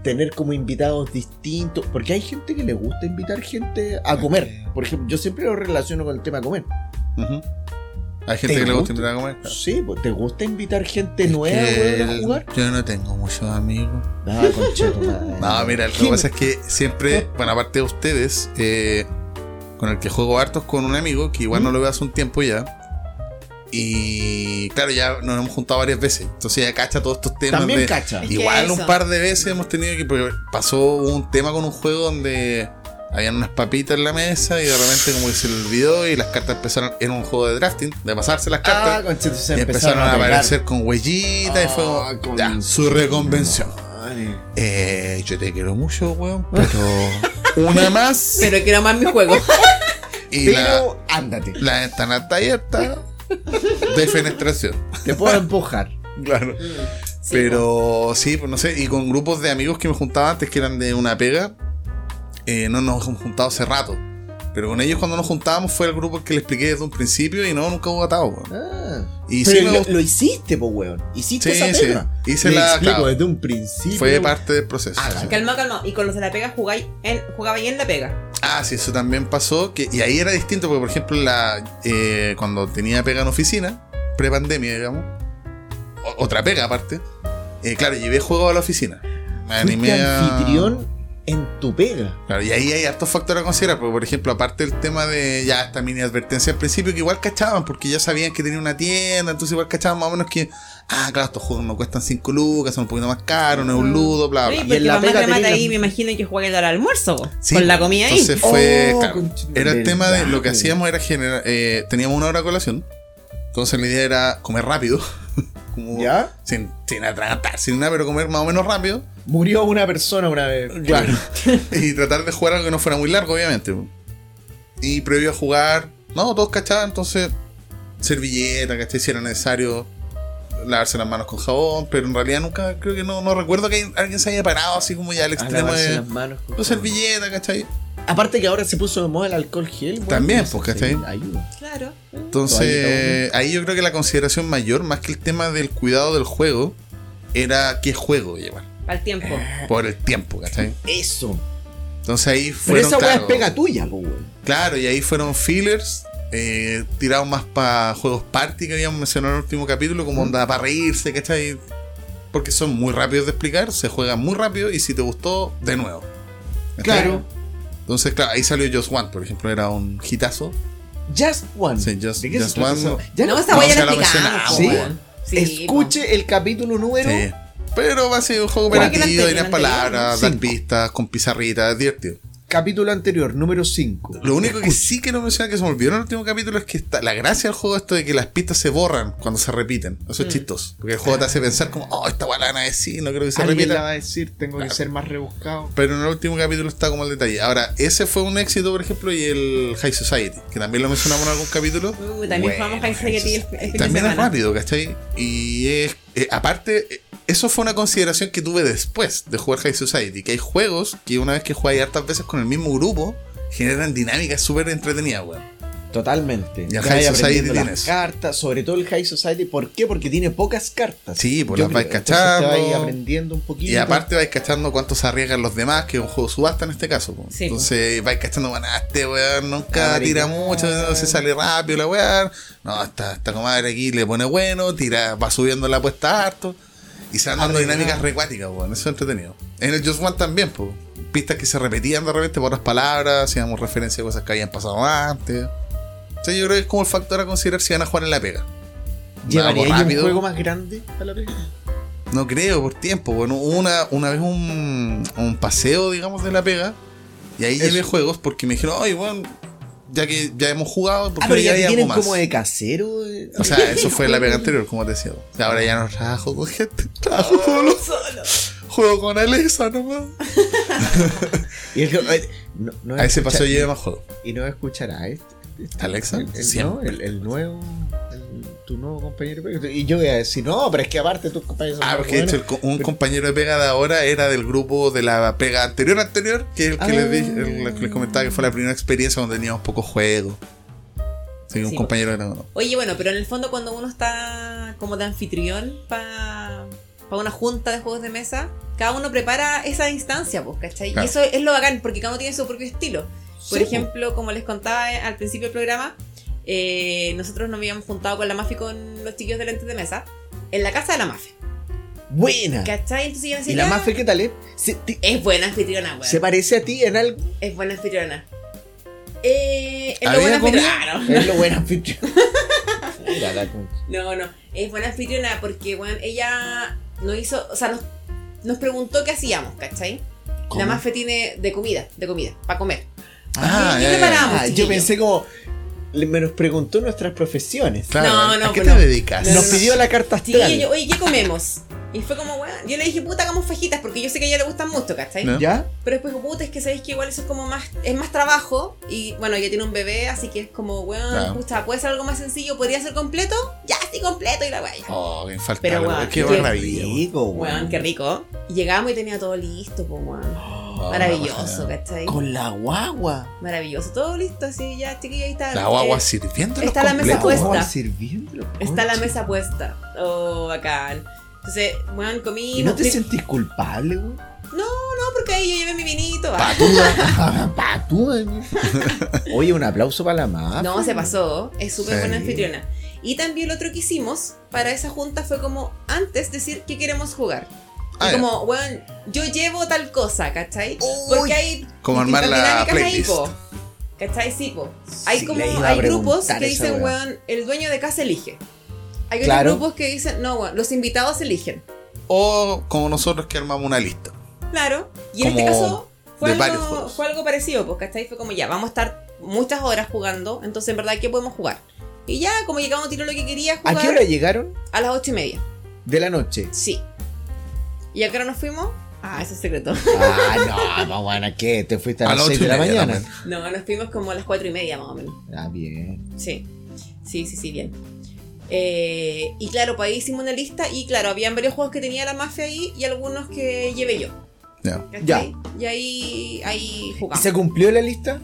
tener como invitados distintos? Porque hay gente que le gusta invitar gente a comer. Por ejemplo, yo siempre lo relaciono con el tema comer. Ujú. Hay gente ¿Te que le gusta invitar a comer. claro. Sí, pues, ¿te gusta invitar gente Es nueva, weón, a jugar? Yo no tengo muchos amigos. Ah, concheto, madre. No, mira, lo que pasa es que siempre, bueno, aparte de ustedes, eh, con el que juego hartos con un amigo, que igual no lo veo hace un tiempo ya. Y claro, ya nos hemos juntado varias veces. Entonces ya cacha todos estos temas. También de- cacha. Igual un par de veces hemos tenido que. porque pasó un tema con un juego donde habían unas papitas en la mesa y de repente como que se le olvidó y las cartas empezaron. Era un juego de drafting, de pasarse las Ah, cartas. se y empezaron, a, aparecer con huellitas y fue Ah, con- ya, su reconvención. Eh, yo te quiero mucho, weón, pero una más Pero quiero más mi juego. y la, Pero ándate. la ventana está abierta. Defenestración. Te puedo empujar. Claro. Sí, Pero sí, pues no sé, y con grupos de amigos que me juntaba antes que eran de una pega, eh, no nos hemos juntado hace rato. Pero con ellos cuando nos juntábamos fue el grupo que le expliqué desde un principio y no, nunca hubo atado. weón. Ah. Y Pero sí lo, hiciste, po, weón. Hiciste Sí, esa sí. pega. Hice la- explico claro. desde un principio. Fue parte del proceso. Haga. sí. Calma, calma. Y con los de la pega jugáis en, jugaba ahí en la pega. Ah, sí, eso también pasó. Que, y ahí era distinto, porque por ejemplo, la, eh, cuando tenía pega en oficina, pre-pandemia, digamos, otra pega aparte, eh, claro, llevé juego a la oficina. Me animé a. anfitrión en tu pega. Claro, y ahí hay hartos factores a considerar, porque por ejemplo, aparte del tema de ya esta mini advertencia al principio, que igual cachaban, porque ya sabían que tenía una tienda, entonces igual cachaban más o menos que, ah, claro, estos juegos no cuestan 5 lucas, son un poquito más caros, no es un ludo, bla, Sí, bla. Y porque en la pega tenía- ahí, me imagino que juega al almuerzo, Sí, con la comida ahí. Entonces fue, Oh, claro, era el tema de lo que hacíamos era generar, eh, teníamos una hora de colación, entonces la idea era comer rápido, como ¿Ya? sin, sin atragantar, sin nada, pero comer más o menos rápido. Murió una persona una vez. Claro. y tratar de jugar algo que no fuera muy largo, obviamente. Y previo a jugar, no, todos cachaban, entonces servilleta, ¿cachai? Si era necesario lavarse las manos con jabón, pero en realidad nunca, creo que no, no recuerdo que alguien se haya parado así como ya al A extremo lavarse de las manos. con jabón. servilleta, ¿cachai? Aparte que ahora se puso de moda el alcohol gel. bueno, También, pues, ¿cachai? Ayuda. Claro. Entonces, ahí yo creo que la consideración mayor, más que el tema del cuidado del juego, era qué juego llevar. Al tiempo. Por el tiempo, ¿cachai? Eso. Entonces ahí Pero fueron. esa weá es claro, pega tuya, pues, weón. Claro, y ahí fueron fillers eh, tirados más para juegos party que habíamos mencionado en el último capítulo, como onda para reírse, ¿cachai? Porque son muy rápidos de explicar, se juegan muy rápido y si te gustó, de nuevo. ¿cachai? Claro. Entonces, claro, ahí salió Just One, por ejemplo, era un hitazo. Just One. Sí, Just- ¿De qué Just se trata One. Ya no, no, esa no, o sea, la mencionamos, po. Sí, Escuche el capítulo número. Sí. Pero va a ser un juego operativo, anterior, palabras, dar pistas, con pizarritas, es divertido. Capítulo anterior, número 5. Lo único que sí que no mencioné que se me olvidó en el último capítulo es que está, la gracia del juego esto de que las pistas se borran cuando se repiten. Eso es chistoso. Porque el juego te hace pensar como, oh, esta guay la van a decir, no creo que se Alguien la repita. va a decir, tengo Claro. que ser más rebuscado. Pero en el último capítulo está como el detalle. Ahora, ese fue un éxito, por ejemplo, y el High Society, que también lo mencionamos en algún capítulo. Uy, también Bueno, jugamos High Society el, el fin de También es rápido, ¿cachai? Y es, eh, aparte, eh, eso fue una consideración que tuve después de jugar High Society, que hay juegos que una vez que juegas hartas veces con el mismo grupo, generan dinámicas súper entretenidas, weón. Totalmente. Y el High Society tiene las cartas, sobre todo el High Society. ¿Por qué? Porque tiene pocas cartas. Sí, pues Yo las vais cachando. Te vais aprendiendo un poquito. Y aparte vais cachando cuánto se arriesgan los demás, que es un juego subasta en este caso. po. Sí, Entonces vais cachando, bueno, este weón nunca tira mucho, se sale rápido la weón. No, esta, esta comadre aquí le pone bueno, tira, va subiendo la apuesta harto. Y se van dando Arriesgado. dinámicas recuáticas, weón. Eso es entretenido. En el Just One también, pues. Pistas que se repetían de repente por otras palabras, hacíamos referencia a cosas que habían pasado antes. O sea, yo creo que es como el factor a considerar si van a jugar en la pega. ¿Llevaría un juego más grande a la pega? No creo, por tiempo. Bueno, una, una vez un, un paseo, digamos, de la pega. Y ahí Eso. llevé juegos porque me dijeron, ay, bueno, ya que ya hemos jugado, porque Ah, pero ya ya más. como de casero. eh. O sea, eso fue la pega anterior, como te decía. Ahora ya no trabajo con gente, trabajo solo. Juego con Alexa nomás. Y el- eh, no, no A ese escucha- llevé más juegos. Y no escuchará este. este- Alexa, el, el- siempre. no, el, el nuevo. Tu nuevo compañero. de pega. Y yo voy a decir, no, pero es que aparte tus compañeros son Ah, porque de hecho el un compañero de pega de ahora era del grupo de la pega anterior anterior, que es el que Ah. les, dije- el que les comentaba que fue la primera experiencia donde teníamos pocos juegos. Sí, un Sí, compañero de no. Oye, bueno, pero en el fondo cuando uno está como de anfitrión para una junta de juegos de mesa, cada uno prepara esa instancia, pues, ¿cachai? Claro. Y eso es lo bacán, porque cada uno tiene su propio estilo. Por Sí, ejemplo, como les contaba al principio del programa, eh, nosotros nos habíamos juntado con la Mafi y con los chiquillos de lentes de mesa en la casa de la Mafi. Buena. ¿Cachai? Entonces yo decía, ¿Y la Mafe qué tal es? Te- es buena anfitriona, weón. ¿Se parece a ti en algo? Es buena anfitriona. Eh, es lo ¿Había buena anfitriona. Ah, no. Es lo buena concha. No, no, es buena anfitriona porque, bueno, ella nos hizo, o sea, nos, nos preguntó qué hacíamos, ¿cachai? ¿Cómo? La Mafe tiene de comida, de comida, para comer. Ah, ¿Qué ya, ya, ya. preparamos? Ah, yo pensé como. Me nos preguntó nuestras profesiones. Claro, No, ¿a no, qué pues te no. dedicas? No, Nos no, no. pidió la carta astral. Chiquillo, oye, ¿qué comemos? Y fue como, bueno, yo le dije, puta, hagamos fajitas, porque yo sé que a ella le gustan mucho, ¿cachai? No. ¿Ya? Pero después dijo, puta, es que sabéis que igual eso es como más, es más trabajo. Y bueno, ella tiene un bebé, así que es como, weón, Claro. pucha, puede ser algo más sencillo, podría ser completo, ya, sí, completo, y la weá. Oh, que falta Pero, weón, Qué qué maravilla. weón. Rico, weón. Weón, qué rico. Y llegamos y tenía todo listo, pues, weón. Oh, Maravilloso, ¿cachai? Con la guagua. Maravilloso, todo listo, así ya, chiquillo, ahí está. La guagua Eh, sirviendo está la mesa puesta. Está la mesa puesta. Oh, bacán. Entonces, weón, comí. ¿Y no te pri- sentís culpable, weón? No, no, porque ahí yo llevé mi vinito. Patúa, weón. Oye, un aplauso para la mamá. No, se pasó. Es súper Sí. buena anfitriona. Y también lo otro que hicimos para esa junta fue como antes decir qué queremos jugar. Ah, y como, weón, yo llevo tal cosa, ¿cachai? Uy. Porque hay Como armar la ahí, playlist. po. ¿Cachai? Sí, po. Hay Sí, como, a hay grupos que dicen, weón, el dueño de casa elige. Hay Claro. otros grupos que dicen, no, weón, los invitados eligen. O como nosotros que armamos una lista. Claro. Y en este caso fue algo, fue algo parecido, pues, ¿cachai? Fue como ya, vamos a estar muchas horas jugando, entonces en verdad, ¿qué podemos jugar? Y ya, como llegamos, tiró lo que quería ¿A jugar qué hora llegaron? a las ocho y media. De la noche. Sí. ¿Y a qué hora nos fuimos? Ah, eso es secreto. Ah, no, no, bueno, ¿qué? ¿Te fuiste a A las las 6 de la mañana? también. No, nos fuimos como a las cuatro y media más o menos. Ah, bien. Sí, sí, sí, sí, bien. Eh, y claro, pues ahí hicimos una lista y claro, habían varios juegos que tenía la mafia ahí y algunos que llevé yo. Ya. Ya. Y ahí, ahí ¿Y jugamos. se cumplió la lista?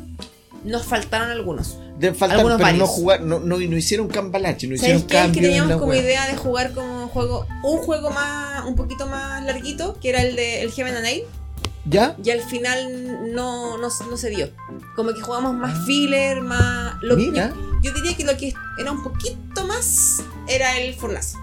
Nos faltaron algunos. De faltar, Algunos pero no jugar, no, no, no hicieron cambalache, no ¿Sabes hicieron qué? Es que teníamos como wea. idea de jugar como un juego, un juego más, un poquito más larguito, que era el de el Heaven and Nail, ¿Ya? y al final no, no, no se dio. Como que jugamos más filler, más... Lo, Mira. Yo, yo diría que lo que era un poquito más era el Fornazo.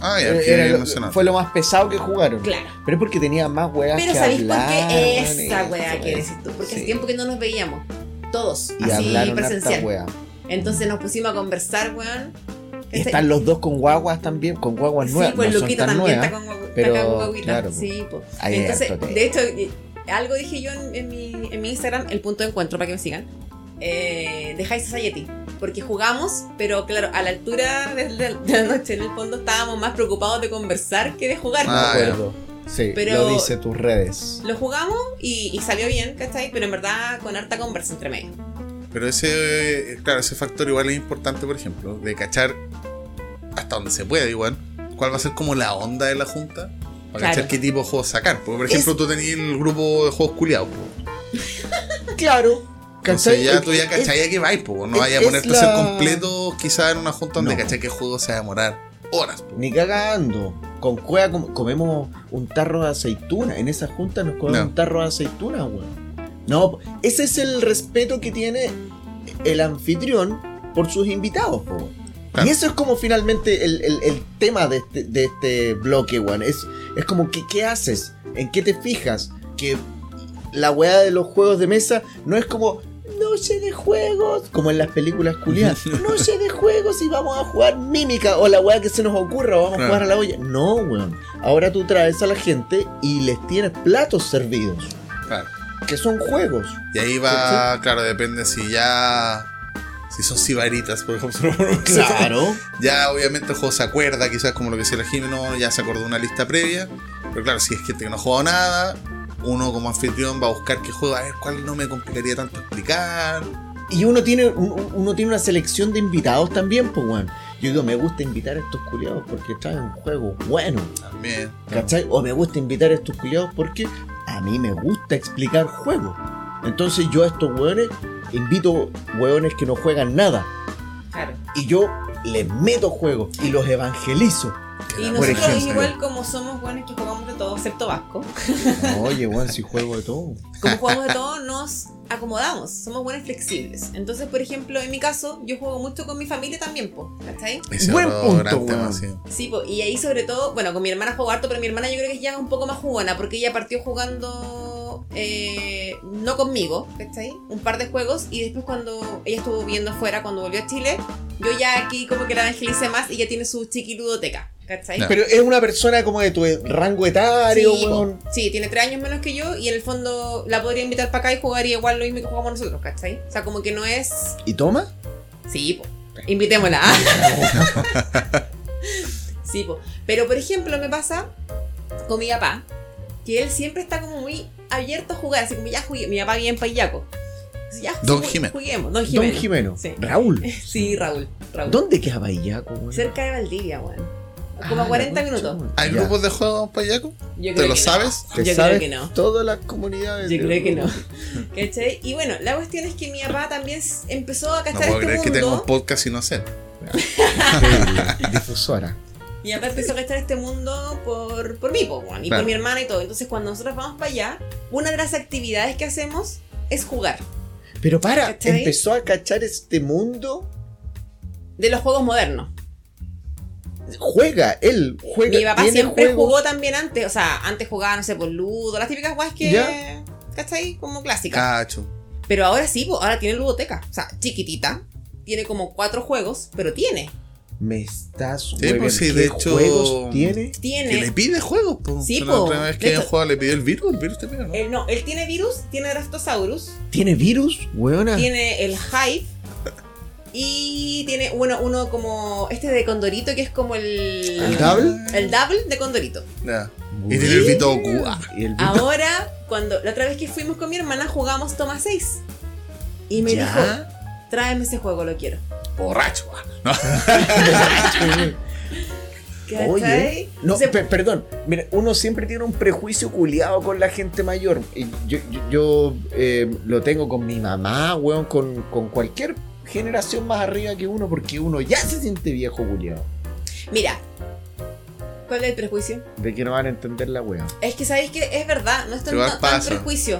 Ah, ya, Era- lo- fue lo más pesado que jugaron. Claro. Pero es porque tenía más weas Pero que ¿sabéis por qué? Esa weá que decís tú. Porque Sí. hace tiempo que no nos veíamos. Todos. Y así hablaron harta presencial. wea. Entonces nos pusimos a conversar, weón. Y Este- están los dos con guaguas también, con guaguas Sí, nuevas. pues no son Luquita tan también nuevas. está con, pero, está con guaguita. claro, sí, pues. Entonces, de hecho, algo dije yo en, en mi, en mi Instagram, el punto de encuentro para que me sigan. Eh, de High Society. Porque jugamos, pero claro, a la altura de, la noche, en el fondo, estábamos más preocupados de conversar que de jugar. Me Ah, ya. Sí, Pero- lo dice tus redes. Lo jugamos y, y salió bien, ¿cachai? Pero en verdad con harta conversa entre medio. Pero ese, eh, claro, ese factor igual es importante, por ejemplo, de cachar hasta donde se puede igual, cuál va a ser como la onda de la junta, para Claro. cachar qué tipo de juegos sacar. Porque, por ejemplo, Es- tú tenías el grupo de juegos culiados. Claro. Entonces ya tú ya cachai a qué vais, po. No vaya a ponerte a hacer la- completo quizás en una junta donde No. cachai que el juego se va a demorar horas, po. Ni cagando. Con cueva com- comemos un tarro de aceituna. En esa junta nos comemos No. un tarro de aceituna, weón. No, ese es el respeto que tiene el anfitrión por sus invitados, weón. Claro. Y eso es como finalmente el, el- el tema de este, de este bloque, weón. Es, es como que, ¿qué haces? ¿En qué te fijas? Que la weá de los juegos de mesa no es como noche de juegos, como en las películas culiadas. noche de juegos y vamos a jugar mímica o la weá que se nos ocurra, o vamos Claro. a jugar a la olla. No, weón. Ahora tú traes a la gente y les tienes platos servidos, Claro. que son juegos. Y ahí va, claro, depende si ya. Si son sibaritas, por ejemplo. Claro. Ya obviamente el juego se acuerda, quizás como lo que decía la Jimeno, ya se acordó de una lista previa. Pero claro, si es gente que no ha jugado nada, uno como anfitrión va a buscar qué juego, a ver cuál no me complicaría tanto explicar. Y uno tiene, un- uno tiene una selección de invitados también, pues, weón. Yo digo, me gusta invitar a estos culiados porque traen juegos buenos. También. ¿Cachai? O me gusta invitar a estos culiados porque a mí me gusta explicar juegos. Entonces yo a estos hueones invito hueones que no juegan nada. Claro. Y yo les meto juegos y los evangelizo. Y nosotros ejemplo. igual como somos buenos que jugamos de todo, excepto Vasco, Oye, weón, si juego de todo. como jugamos de todo, nos acomodamos, somos buenos flexibles. Entonces, por ejemplo, en mi caso, yo juego mucho con mi familia también, po, ¿cachai? Ese Buen punto, weón. sí. Sí, po, y ahí sobre todo, bueno, con mi hermana juego harto, pero mi hermana yo creo que ya es un poco más jugona, porque ella partió jugando eh, no conmigo, ¿cachai? Un par de juegos, y después cuando ella estuvo viendo afuera, cuando volvió a Chile, yo ya aquí como que la evangelicé más y ya tiene su chiquiludoteca, Pero es una persona como de tu rango etario, Sí, po. weón. Sí, tiene tres años menos que yo y en el fondo la podría invitar para acá y jugaría igual lo mismo que jugamos nosotros, ¿cachai? O sea, como que no es... ¿Y toma? Sí, po. Invitémosla. sí, po. Pero, por ejemplo, me pasa con mi papá, que él siempre está como muy abierto a jugar, así como ya jugué. Mi papá vive en Payaco. Ya, Don jugu- Jimeno. Juguemos, Don Don Jimeno. Jimeno. Sí. Raúl. Sí, Raúl. Raúl. ¿Dónde queda weón? Cerca de Valdivia, weón. Como Ah, a 40 la concha, minutos. ¿Hay Ya. grupos de juegos payaco? Yo ¿Te lo que no. sabes? ¿Te Yo sabes creo que no. Todas las comunidades. Yo creo que no. ¿Cachai? Y bueno, la cuestión es que mi papá también empezó a No cachar puedo este creer que tengo un mundo. podcast y no sé. Increíble, Difusora. Mi papá empezó a cachar este mundo por, por mí, po, weón, y Claro. por mi hermana y todo. Entonces, cuando nosotros vamos para allá, una de las actividades que hacemos es jugar. Pero para, ¿Cachai? empezó a cachar este mundo. De los juegos modernos. Juega, él juega. Mi papá tiene siempre juegos. jugó también antes. O sea, antes jugaba, no sé, por Ludo, las típicas guas que. Ya. ¿Cachai? Como clásicas. Cacho. Pero ahora sí, ahora tiene ludoteca. O sea, chiquitita. Tiene como cuatro juegos, pero tiene. Me estás Sí, pues sí, ¿Qué de hecho- juegos tiene? Tiene. Que le pide juegos, po. Sí, La otra vez que jugado le pidió el virus, el virus te pide, ¿no? Él no, él tiene virus, tiene Draftosaurus, ¿Tiene virus, weona? tiene el Hive y tiene uno, uno como este de Condorito que es como el. ¿El Double? El Double de Condorito. Y tiene el Y el Ahora, cuando la otra vez que fuimos con mi hermana jugamos Toma 6. Y me Ya. dijo, tráeme ese juego, lo quiero. borracho. No. Oye, no, Se- perdón, mira, uno siempre tiene un prejuicio culiado con la gente mayor. Y Yo, yo, yo, eh, lo tengo con mi mamá, weón, con, con cualquier generación más arriba que uno, porque uno ya se siente viejo culiado. Mira, ¿cuál es el prejuicio? De que no van a entender la weón. Es que sabéis que es verdad, no es tan, prejuicio.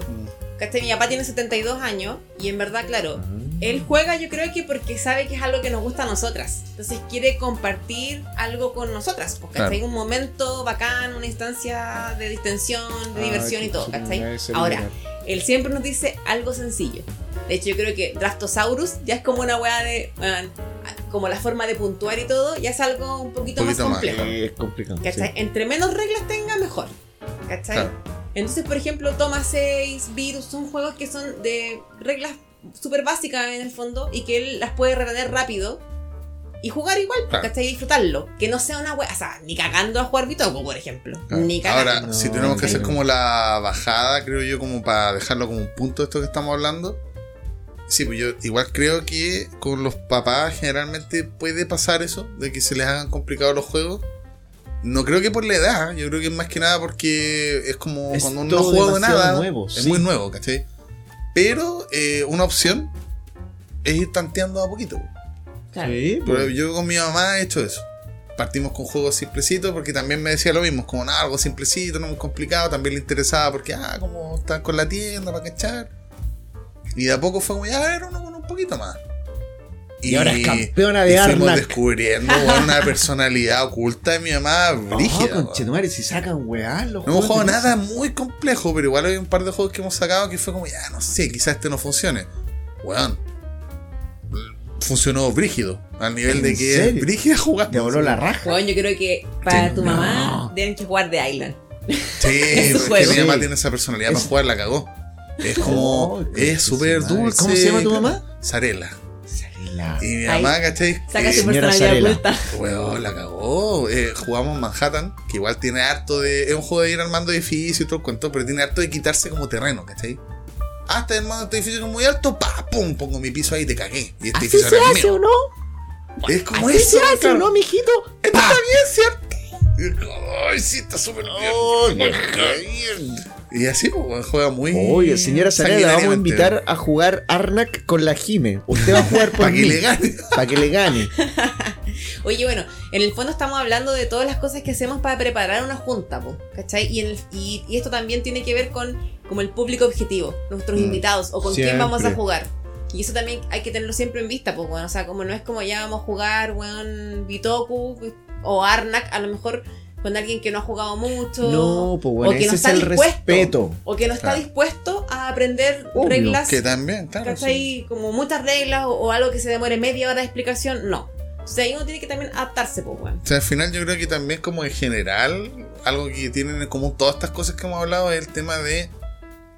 ¿Cachai? Mi papá tiene 72 años y en verdad, claro, él juega yo creo que porque sabe que es algo que nos gusta a nosotras. Entonces quiere compartir algo con nosotras. Porque Claro. hay un momento bacán, una instancia de distensión, de Ah, diversión y todo, Ahora, él siempre nos dice algo sencillo. De hecho, yo creo que Draftosaurus ya es como una weá de. como la forma de puntuar y todo, ya es algo un poquito, Poquito más más. complejo. Sí, es complicado. Entre menos reglas tenga, mejor. ¿Cachai? Claro. Entonces, por ejemplo, Toma 6, Virus, son juegos que son de reglas súper básicas en el fondo y que él las puede retener rápido y jugar igual, Claro. ¿cachai? Y disfrutarlo. Que no sea una wea, o sea, ni cagando a jugar Bitoku, por ejemplo. Claro. Ni cagando. Ahora, No, si tenemos que no. hacer como la bajada, creo yo, como para dejarlo como un punto de esto que estamos hablando. Sí, pues yo igual creo que con los papás generalmente puede pasar eso, de que se les hagan complicados los juegos. No creo que por la edad, yo creo que es más que nada porque es como Es cuando uno no juega nada. nuevo, es sí. muy nuevo, ¿cachai? Pero eh, una opción es ir tanteando a poquito. Claro. Sí, Pero pues. yo con mi mamá he hecho eso. Partimos con juegos simplecitos porque también me decía lo mismo, como nada, algo simplecito, no muy complicado. También le interesaba porque, ah, como están con la tienda para cachar. Y de a poco fue como, ya, a ver, uno con un poquito más. Y ahora es campeona de y fuimos Arnak. descubriendo una personalidad oculta de mi mamá brígida. conchetumare, si sacan weá los no hemos juegos jugado nada muy complejo, pero igual hay un par de juegos que hemos sacado que fue como, ya, no sé, quizás este no funcione. Weón. Funcionó brígido. Al nivel de ¿En que serio? es brígida jugando. Te voló la raja. Weón, yo creo que para Sí, tu no. mamá tienen que jugar de Island. Sí, es que mi mamá Sí. tiene esa personalidad Es- para jugar, la cagó. Es como, Oh, es súper dulce. ¿Cómo se llama tu mamá? Sarela. Y mi Ahí. mamá, ¿cachai? Saca Eh, su señora personalidad oculta. Weón, la cagó. Eh, jugamos Manhattan, que igual tiene harto de. Es un juego de ir armando edificios y todo el cuento, pero tiene harto de quitarse como terreno, ¿cachai? Ah, está armando este edificio que es muy alto, pa, pum, pongo mi piso ahí y te cagué. Y este ¿Así edificio se ahora es hace mío. o no? Es como ¿Así eso, se hace claro. o no, mijito? Esto está bien, ¿cierto? Ay, sí, está súper bien. Oh, Y así, pues, juega muy. Oye, señora Sarela, la vamos a invitar a jugar Arnak con la Jime. Usted va a jugar por Para que le gane. Para que le gane. Oye, bueno, en el fondo estamos hablando de todas las cosas que hacemos para preparar una junta, po, ¿cachai? Y, en el- y, y esto también tiene que ver con como el público objetivo, nuestros Mm, invitados, o con quién vamos a jugar. Y eso también hay que tenerlo siempre en vista, pues, bueno, o sea, como no es como ya vamos a jugar, weón, Bitoku o Arnak, a lo mejor con alguien que no ha jugado mucho. No, pues bueno, o que ese no es está el dispuesto. respeto. O que no está Claro. dispuesto a aprender Obvio, reglas Que también, claro. sí. Como muchas reglas o, o algo que se demore media hora de explicación, no. O sea, ahí uno tiene que también adaptarse, pues, weón. O sea, al final yo creo que también como en general, algo que tienen en común todas estas cosas que hemos hablado es el tema de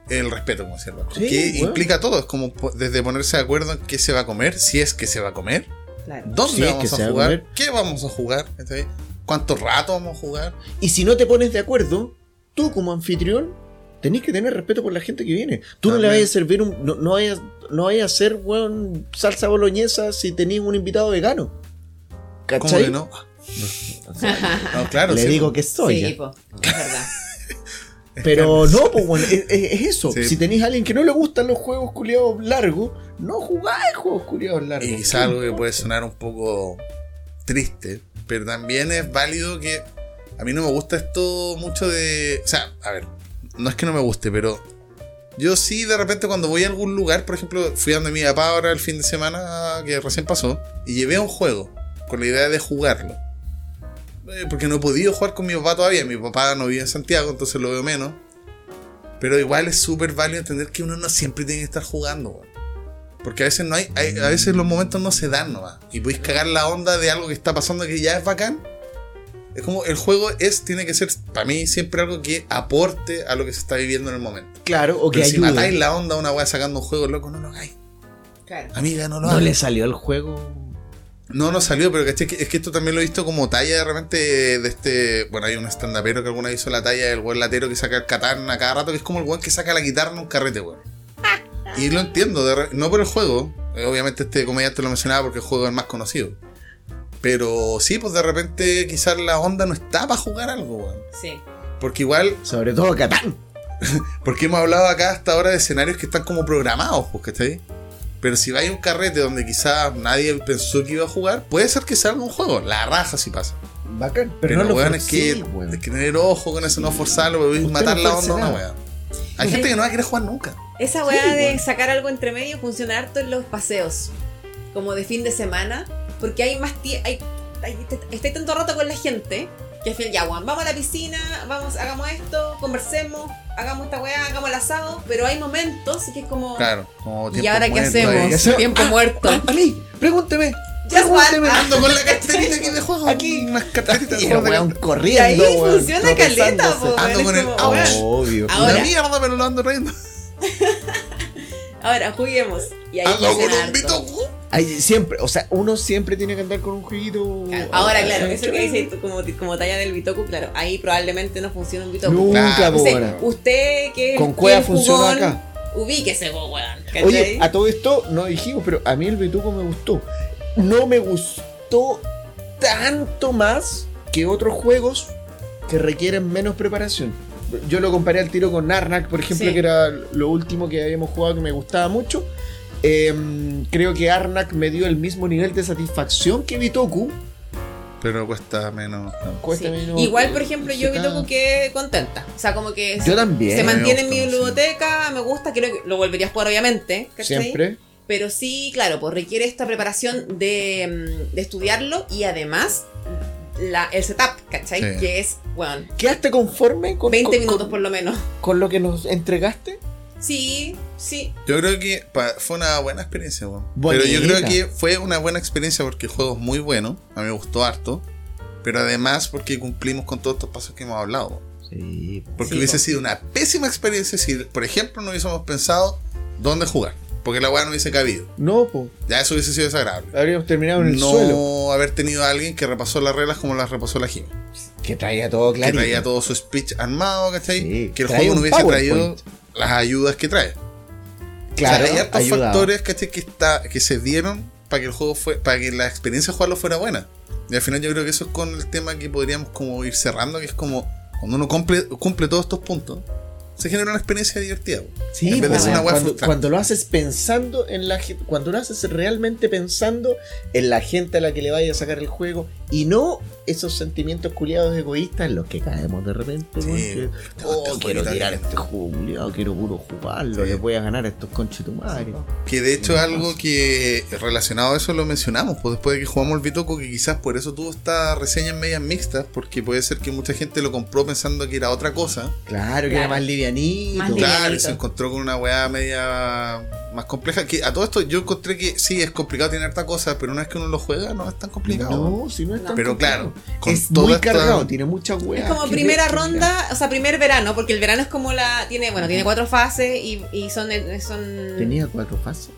el respeto, como Vasco, Sí, que bueno. implica todo, es como desde ponerse de acuerdo en qué se va a comer, si es que se va a comer, Claro. dónde Si es que vamos a jugar, qué vamos a jugar, ¿cachai? Cuánto rato vamos a jugar. Y si no te pones de acuerdo, tú como anfitrión tenés que tener respeto por la gente que viene. Tú no le vayas a servir un. No, no vayas, no vayas a hacer weón, salsa boloñesa si tenés un invitado vegano. ¿Cómo ¿Cachai? que no? No, claro, Le sí, digo po. que soy. sí, po, es verdad. Pero no, pues bueno, es, es- es eso. Sí. Si tenéis a alguien que no le gustan los juegos culiados largos, no jugáis juegos culiados largos. Y quizá algo que puede sonar un poco triste, pero también es válido que a mí no me gusta esto mucho de... O sea, a ver, no es que no me guste, pero yo sí de repente cuando voy a algún lugar, por ejemplo, fui a donde mi papá ahora el fin de semana que recién pasó, y llevé un juego con la idea de jugarlo. eh, porque no he podido jugar con mi papá todavía. Mi papá no vive en Santiago, entonces lo veo menos. Pero igual es súper válido entender que uno no siempre tiene que estar jugando. Porque a veces no hay, hay- a veces los momentos no se dan nomás. Y podéis cagar la onda de algo que está pasando que ya es bacán. Es como el juego es, tiene que ser, para mí, siempre algo que aporte a lo que se está viviendo en el momento. Claro, o que Pero si ayude. matáis la onda a una weá sacando un juego loco, no lo hagáis. Claro. Amiga, no lo No hagas. le salió el juego. No, no salió, pero ¿cachai? Que- es que esto también lo he visto como talla de repente de este. Bueno, hay un stand-upero que alguna vez hizo la talla del buen latero que saca el catán a cada rato, que es como el weón que saca la guitarra en un carrete, weón. Y lo entiendo, de re- no por el juego. eh, Obviamente este comediante lo mencionaba porque el juego es el más conocido. Pero sí, pues de repente quizás la onda no está para jugar algo, weón. Sí. Porque igual, Sobre todo Catán. porque hemos hablado acá hasta ahora de escenarios que están como programados, pues, ¿cachai? Pero si vais a un carrete donde quizás nadie pensó que iba a jugar, puede ser que salga un juego. La raja si pasa. Bacán. Pero, Pero, no lo weón, es forcé, que, weón. es que tener ojo con eso, no forzarlo, matar no la onda, una weá. Hay gente que no va a querer jugar nunca. Esa weá de bueno. sacar algo entre medio funciona harto en los paseos. Como de fin de semana. Porque hay más tiempo. Hay, hay- estoy tanto rato con la gente. Que al final ya, weón, vamos a la piscina, vamos, hagamos esto, conversemos, hagamos esta weá, hagamos el asado. Pero hay momentos que es como. Claro, como ¿Y ahora qué muerto hacemos? ahí. Eso- Tiempo Ah, muerto. ah, Ali, pregúnteme. Ya. Pregúnteme. Ando con la carterita aquí de juego. Aquí. unas carteritas de juego. weón de- corriendo. Y ahí weón, funciona caleta, po, Ando con el- como, Ah. Obvio. Ahora. Una mierda, pero lo ando riendo. Ahora, juguemos. Y ahí Ando con funciona un bitoco. Siempre, o sea, uno siempre tiene que andar con un jueguito. Ahora, claro, eso que dice tú, como, como talla del bitoku, claro, ahí probablemente no funciona un bitoku. Nunca, Claro. Usted, que Con cueva jugón, acá. Ubíquese, weón. Oye, a todo esto no dijimos, pero a mí el Bituco me gustó. No me gustó tanto más que otros juegos que requieren menos preparación. Yo lo comparé al tiro con Narnak, por ejemplo, Sí. que era lo último que habíamos jugado que me gustaba mucho. Em, creo que Arnak me dio el mismo nivel de satisfacción que Bitoku. Pero cuesta menos. Cuesta Sí. menos- Igual, por ejemplo, yo Bitoku quedé contenta. O sea, como que Yo también. se mantiene en mi sí. biblioteca, me gusta, creo que lo volvería a jugar, obviamente. ¿cachai? Siempre. Pero sí, claro, pues requiere esta preparación de, mm, de estudiarlo y además la, el setup, ¿cachai? Sí. Que es, bueno, ¿Quedaste conforme con, 20 con- minutos con- por lo menos. con lo que nos entregaste? Sí, sí. Yo creo que pa- fue una buena experiencia, weón. Bonita. Pero yo creo que fue una buena experiencia porque el juego es muy bueno. A mí me gustó harto. Pero además porque cumplimos con todos estos pasos que hemos hablado. Sí. Porque Sí, hubiese sido una pésima experiencia si, por ejemplo, no hubiésemos pensado dónde jugar. Porque la weá no hubiese cabido. No, pues. Ya eso hubiese sido desagradable. Habríamos terminado en el no suelo. haber tenido a alguien que repasó las reglas como las repasó la Jimmy. Que traía todo claro. Que traía todo su speech armado, ¿cachai? Sí, que el juego no hubiese traído PowerPoint. las ayudas que trae. Claro, O sea, hay hartos factores ¿cachai? que, está, que se dieron para que el juego fue, para que la experiencia de jugarlo fuera buena. Y al final yo creo que eso es con el tema que podríamos como ir cerrando, que es como cuando uno cumple, cumple todos estos puntos, se genera una experiencia divertida. Sí, en vez de pues, ser una cuando, cuando lo haces pensando en la gente, cuando lo haces realmente pensando en la gente a la que le vaya a sacar el juego y no esos sentimientos culiados egoístas en los que caemos de repente. Sí, weón, que, este oh, quiero tirar este juego culiado, quiero puro jugarlo, Sí. le voy a ganar a estos conchetumares. Que de hecho es algo que relacionado a eso lo mencionamos, pues después de que jugamos el Bitoco, que quizás por eso tuvo esta reseña en medias mixtas, porque puede ser que mucha gente lo compró pensando que era otra cosa. Claro, que Claro. era más livianito. Más Claro, y se encontró con una weá media más compleja. Que a todo esto yo encontré que sí, es complicado tener harta cosa, pero una vez que uno lo juega no es tan complicado. No, si no es tan Pero complicado. claro, con es muy esta- cargado, tiene muchas weas. Es como primera ronda, o sea, primer verano, porque el verano es como la. Tiene, bueno, tiene cuatro fases y, y son. son. Tenía cuatro fases.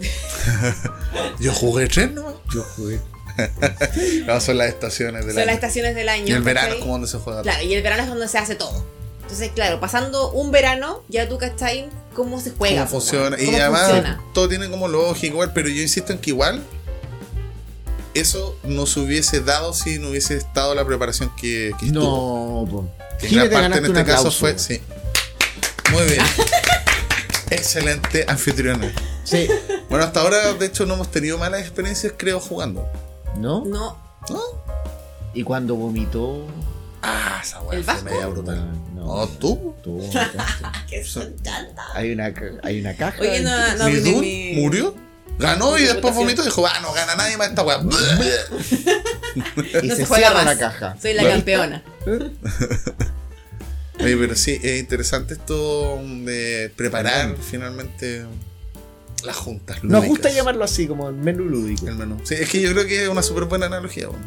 Yo jugué tres, ¿no? Yo jugué. No, son las estaciones del son año. las estaciones del año. y el verano ¿cachai? es como donde se juega. Claro, y el verano es donde se hace todo. Entonces, claro, pasando un verano, ya tú cachai cómo se juega. cómo funciona. Y cómo además funciona. todo tiene como lógica igual, pero yo insisto en que igual eso no se hubiese dado si no hubiese estado la preparación que, que estuvo. No, po. Que gran parte en este caso fue. Sí. Muy bien. Excelente anfitriona. Sí. Bueno, hasta ahora, de hecho, no hemos tenido malas experiencias, creo, jugando. ¿No? No, ¿No? Y cuando vomitó. Ah, esa weá ¿El fue media brutal. No, No, tú. tú que son tantas. hay, una, hay una caja. Oye, no, no, ¿Mi Dune mi- murió? Ganó y después vomitó y dijo, ah, no gana nadie más esta weá. y No se, se juega cierra más. la caja. Soy la campeona. Oye, pero sí, es interesante esto de preparar finalmente las juntas. Nos gusta llamarlo así, como el menú lúdico. el menú. Sí, es que yo creo que es una súper buena analogía. Bueno.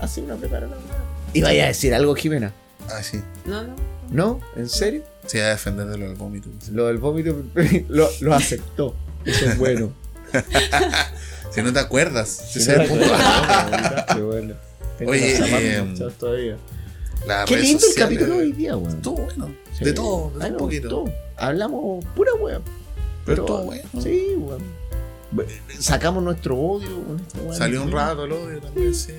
Así una prepara la weá. Y vaya a decir algo, Jimena. Ah, sí. No, no. ¿No? ¿En serio? Sí, a defender de lo del vómito. Lo del vómito lo, lo aceptó. Eso es bueno. Si no te acuerdas, si Sí, ese es el punto. Qué bueno. Tengo Oye, eh, todavía. Qué lindo el capítulo de hoy día, weón. Estuvo bueno. Sí. De todo, de todo un poquito. gustó. Hablamos pura weón. Pero estuvo bueno. Sí, weón. Sacamos nuestro odio. con esta. Salió un rato el odio también, sí.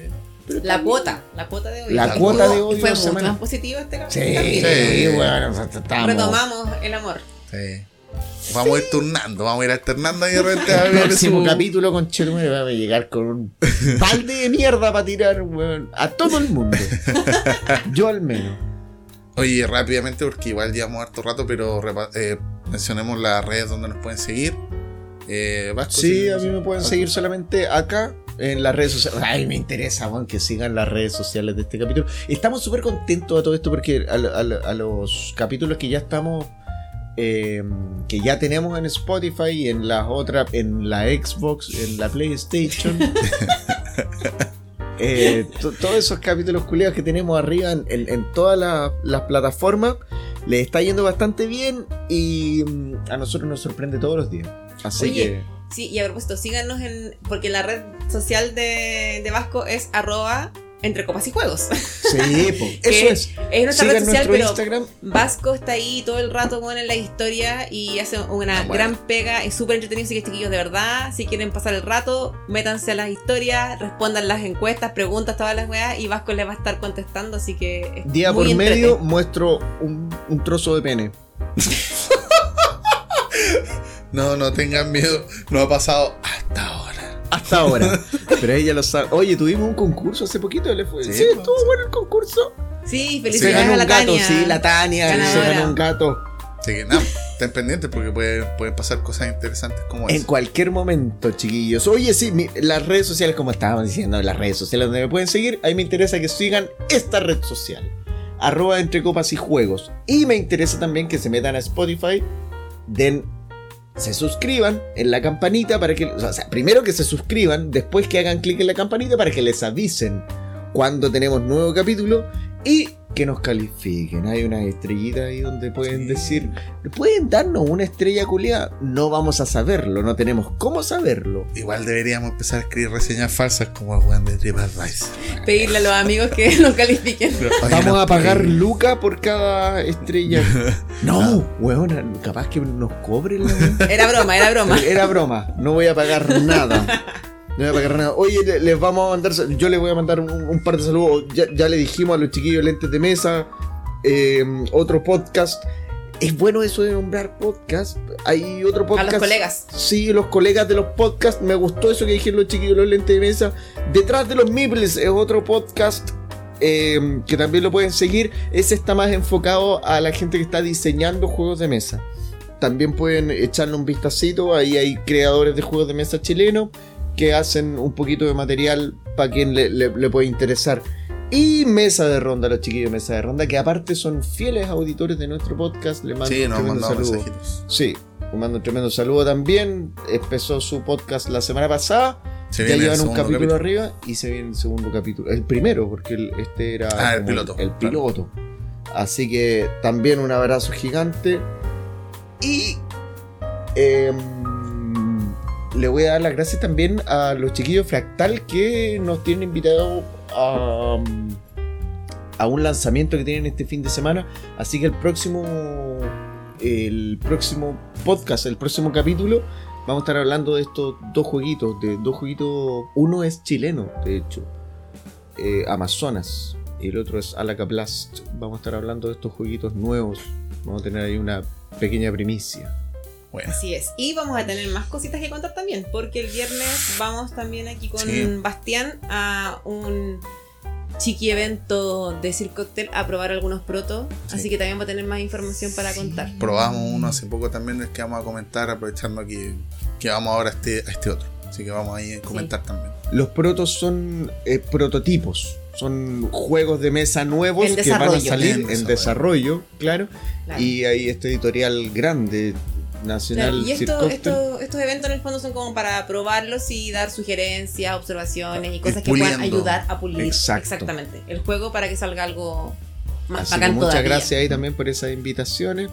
Pero La también- cuota. La cuota de hoy. La cuota de odio Fue mucho más positivo este Sí, capítulo. Sí. bueno, o sea, estábamos- Retomamos el amor. Sí. Vamos a ir turnando, vamos a ir alternando ahí de repente a El ver próximo su- capítulo con Cherume va a llegar con un balde de mierda para tirar weón, a todo el mundo. Yo al menos. Oye, rápidamente, porque igual llevamos harto rato, pero eh, mencionemos las redes donde nos pueden seguir. Eh, Vasco, Sí, a mí me pueden seguir solamente acá en las redes sociales. Ay, me interesa, weón, que sigan las redes sociales de este capítulo. Estamos súper contentos a todo esto porque a, lo- a lo- a los capítulos que ya estamos, eh, que ya tenemos en Spotify y en las otras, en la Xbox, en la PlayStation. eh, to- todos esos capítulos culiados que tenemos arriba en, en- en todas la- las plataformas, les está yendo bastante bien y mm, a nosotros nos sorprende todos los días. Así Oye, que... Sí, y a propósito, síganos en. Porque la red social de, de Vasco es arroba entre copas y juegos. Sí, eso es. Es nuestra Sigan red social, pero Instagram. Vasco está ahí todo el rato bueno, en la historia y hace una bueno. gran pega, es súper entretenido, así que chiquillos, de verdad, si quieren pasar el rato, métanse a las historias, respondan las encuestas, preguntas, todas las weas, y Vasco les va a estar contestando, así que es Día muy por medio muestro un, un trozo de pene. No, no tengan miedo, no ha pasado hasta ahora. Hasta ahora. Pero ella lo sabe. Oye, tuvimos un concurso hace poquito. Le fue. Sí, Sí, pues. estuvo bueno el concurso. Sí, Se felicidades ganó a la un gato. Tania. Sí, la Tania. Se ganó un gato. Así que nada, estén pendientes porque puede- pueden pasar cosas interesantes como En eso. cualquier momento, chiquillos. Oye, sí, mi- las redes sociales, como estábamos diciendo, las redes sociales donde me pueden seguir, ahí me interesa que sigan esta red social. Arroba entre copas y juegos. Y me interesa también que se metan a Spotify, den, se suscriban en la campanita para que, o sea, primero que se suscriban, después que hagan clic en la campanita para que les avisen cuando tenemos nuevo capítulo y que nos califiquen. Hay una estrellita ahí donde pueden Sí. decir, pueden darnos una estrella culiada. No vamos a saberlo, no tenemos cómo saberlo. Igual deberíamos empezar a escribir reseñas falsas como el weón de TripAdvisor. Pedirle a los amigos que nos califiquen. Oye, Vamos no, a pagar eh, Luca por cada estrella. No, weón, capaz que nos cobren la. Era broma, era broma. Era broma, no voy a pagar nada. No voy a pagar nada. Oye, le- les vamos a mandar, yo les voy a mandar un, un par de saludos. Ya, ya le dijimos a los chiquillos lentes de mesa, eh, otro podcast. Es bueno eso de nombrar podcast. Hay otro A podcast. los colegas. Sí, los colegas de los podcasts. Me gustó eso que dijeron los chiquillos los lentes de mesa. Detrás de los Miples es otro podcast. eh, que también lo pueden seguir. Ese está más enfocado a la gente que está diseñando juegos de mesa también pueden echarle un vistacito. Ahí hay creadores de juegos de mesa chilenos que hacen un poquito de material para quien le, le- le puede interesar. Y Mesa de Ronda, los chiquillos de Mesa de Ronda, que aparte son fieles auditores de nuestro podcast. Le mando Sí, un nos tremendo saludo. mensajitos. Sí, le mando un tremendo saludo también. Empezó su podcast la semana pasada. Se ya llevan un capítulo, capítulo. arriba y se viene el segundo capítulo. El primero, porque el- este era Ah, el como piloto, El claro. piloto. Así que también un abrazo gigante. Y em, le voy a dar las gracias también a los chiquillos Fractal que nos tienen invitado a, un lanzamiento que tienen este fin de semana. Así que el próximo, el próximo podcast, el próximo capítulo, vamos a estar hablando de estos dos jueguitos. De dos jueguitos, uno es chileno, de hecho, eh, Amazonas, y el otro es Alaca Blast. Vamos a estar hablando de estos jueguitos nuevos. Vamos a tener ahí una pequeña primicia. Bueno, Así es. Y vamos a tener más cositas que contar también, porque el viernes vamos también aquí con Sí. Bastián a un chiqui evento de Circoctel a probar algunos protos. Sí. Así que también va a tener más información para contar. probamos uno hace poco también, el que vamos a comentar, aprovechando que, que vamos ahora a este, a este otro. Así que vamos ahí a comentar también. Los protos son eh, prototipos. Son juegos de mesa nuevos que van a salir En desarrollo. desarrollo, claro. Claro. Y hay este editorial grande, nacional. Claro, y esto- esto- estos eventos en el fondo son como para probarlos y dar sugerencias, observaciones y cosas que puliendo. puedan ayudar a pulir Exacto. exactamente el juego para que salga algo más Así que bacán muchas todavía. gracias ahí también por esas invitaciones.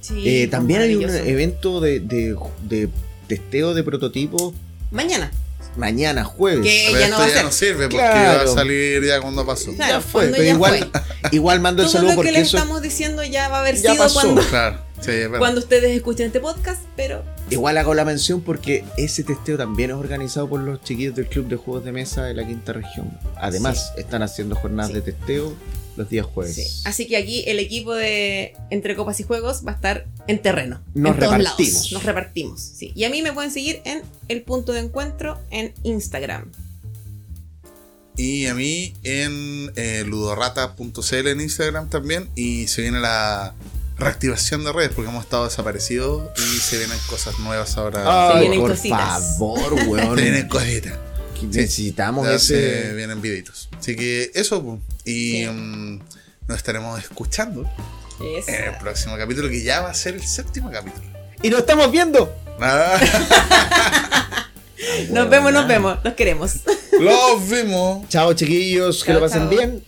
Sí, Eh, también hay un evento de, de- de testeo de prototipos Mañana. mañana, jueves. Que- Pero ya no esto va a ya ser. no sirve porque Claro. va a salir ya cuando pasó. Claro, ya fue, pero ya igual, igual mando el Todo saludo lo que porque les eso estamos diciendo ya va a haber Ya sido pasó. cuando, Claro, sí, cuando ustedes escuchen este podcast, pero igual hago la mención porque ese testeo también es organizado por los chiquillos del Club de Juegos de Mesa de la Quinta Región. Además, están haciendo jornadas Sí. de testeo los días jueves. sí. Así que aquí el equipo de Entre Copas y Juegos va a estar en terreno. Nos en todos repartimos. lados. Nos repartimos. Sí. Y a mí me pueden seguir en el punto de encuentro en Instagram. Y a mí en eh, ludorrata.cl en Instagram también. Y se viene la reactivación de redes porque hemos estado desaparecidos y se vienen cosas nuevas ahora. Se Ay, vienen por cositas. favor, weón. se vienen cositas. Que Necesitamos Ya se ese. vienen videitos. Así que eso. Y Sí. mm, nos estaremos escuchando en el próximo capítulo que ya va a ser el séptimo capítulo. ¡Y nos estamos viendo! Ah, Nos vemos, nos vemos. Los queremos. Los vemos. Chao, chiquillos, que lo pasen chao. bien.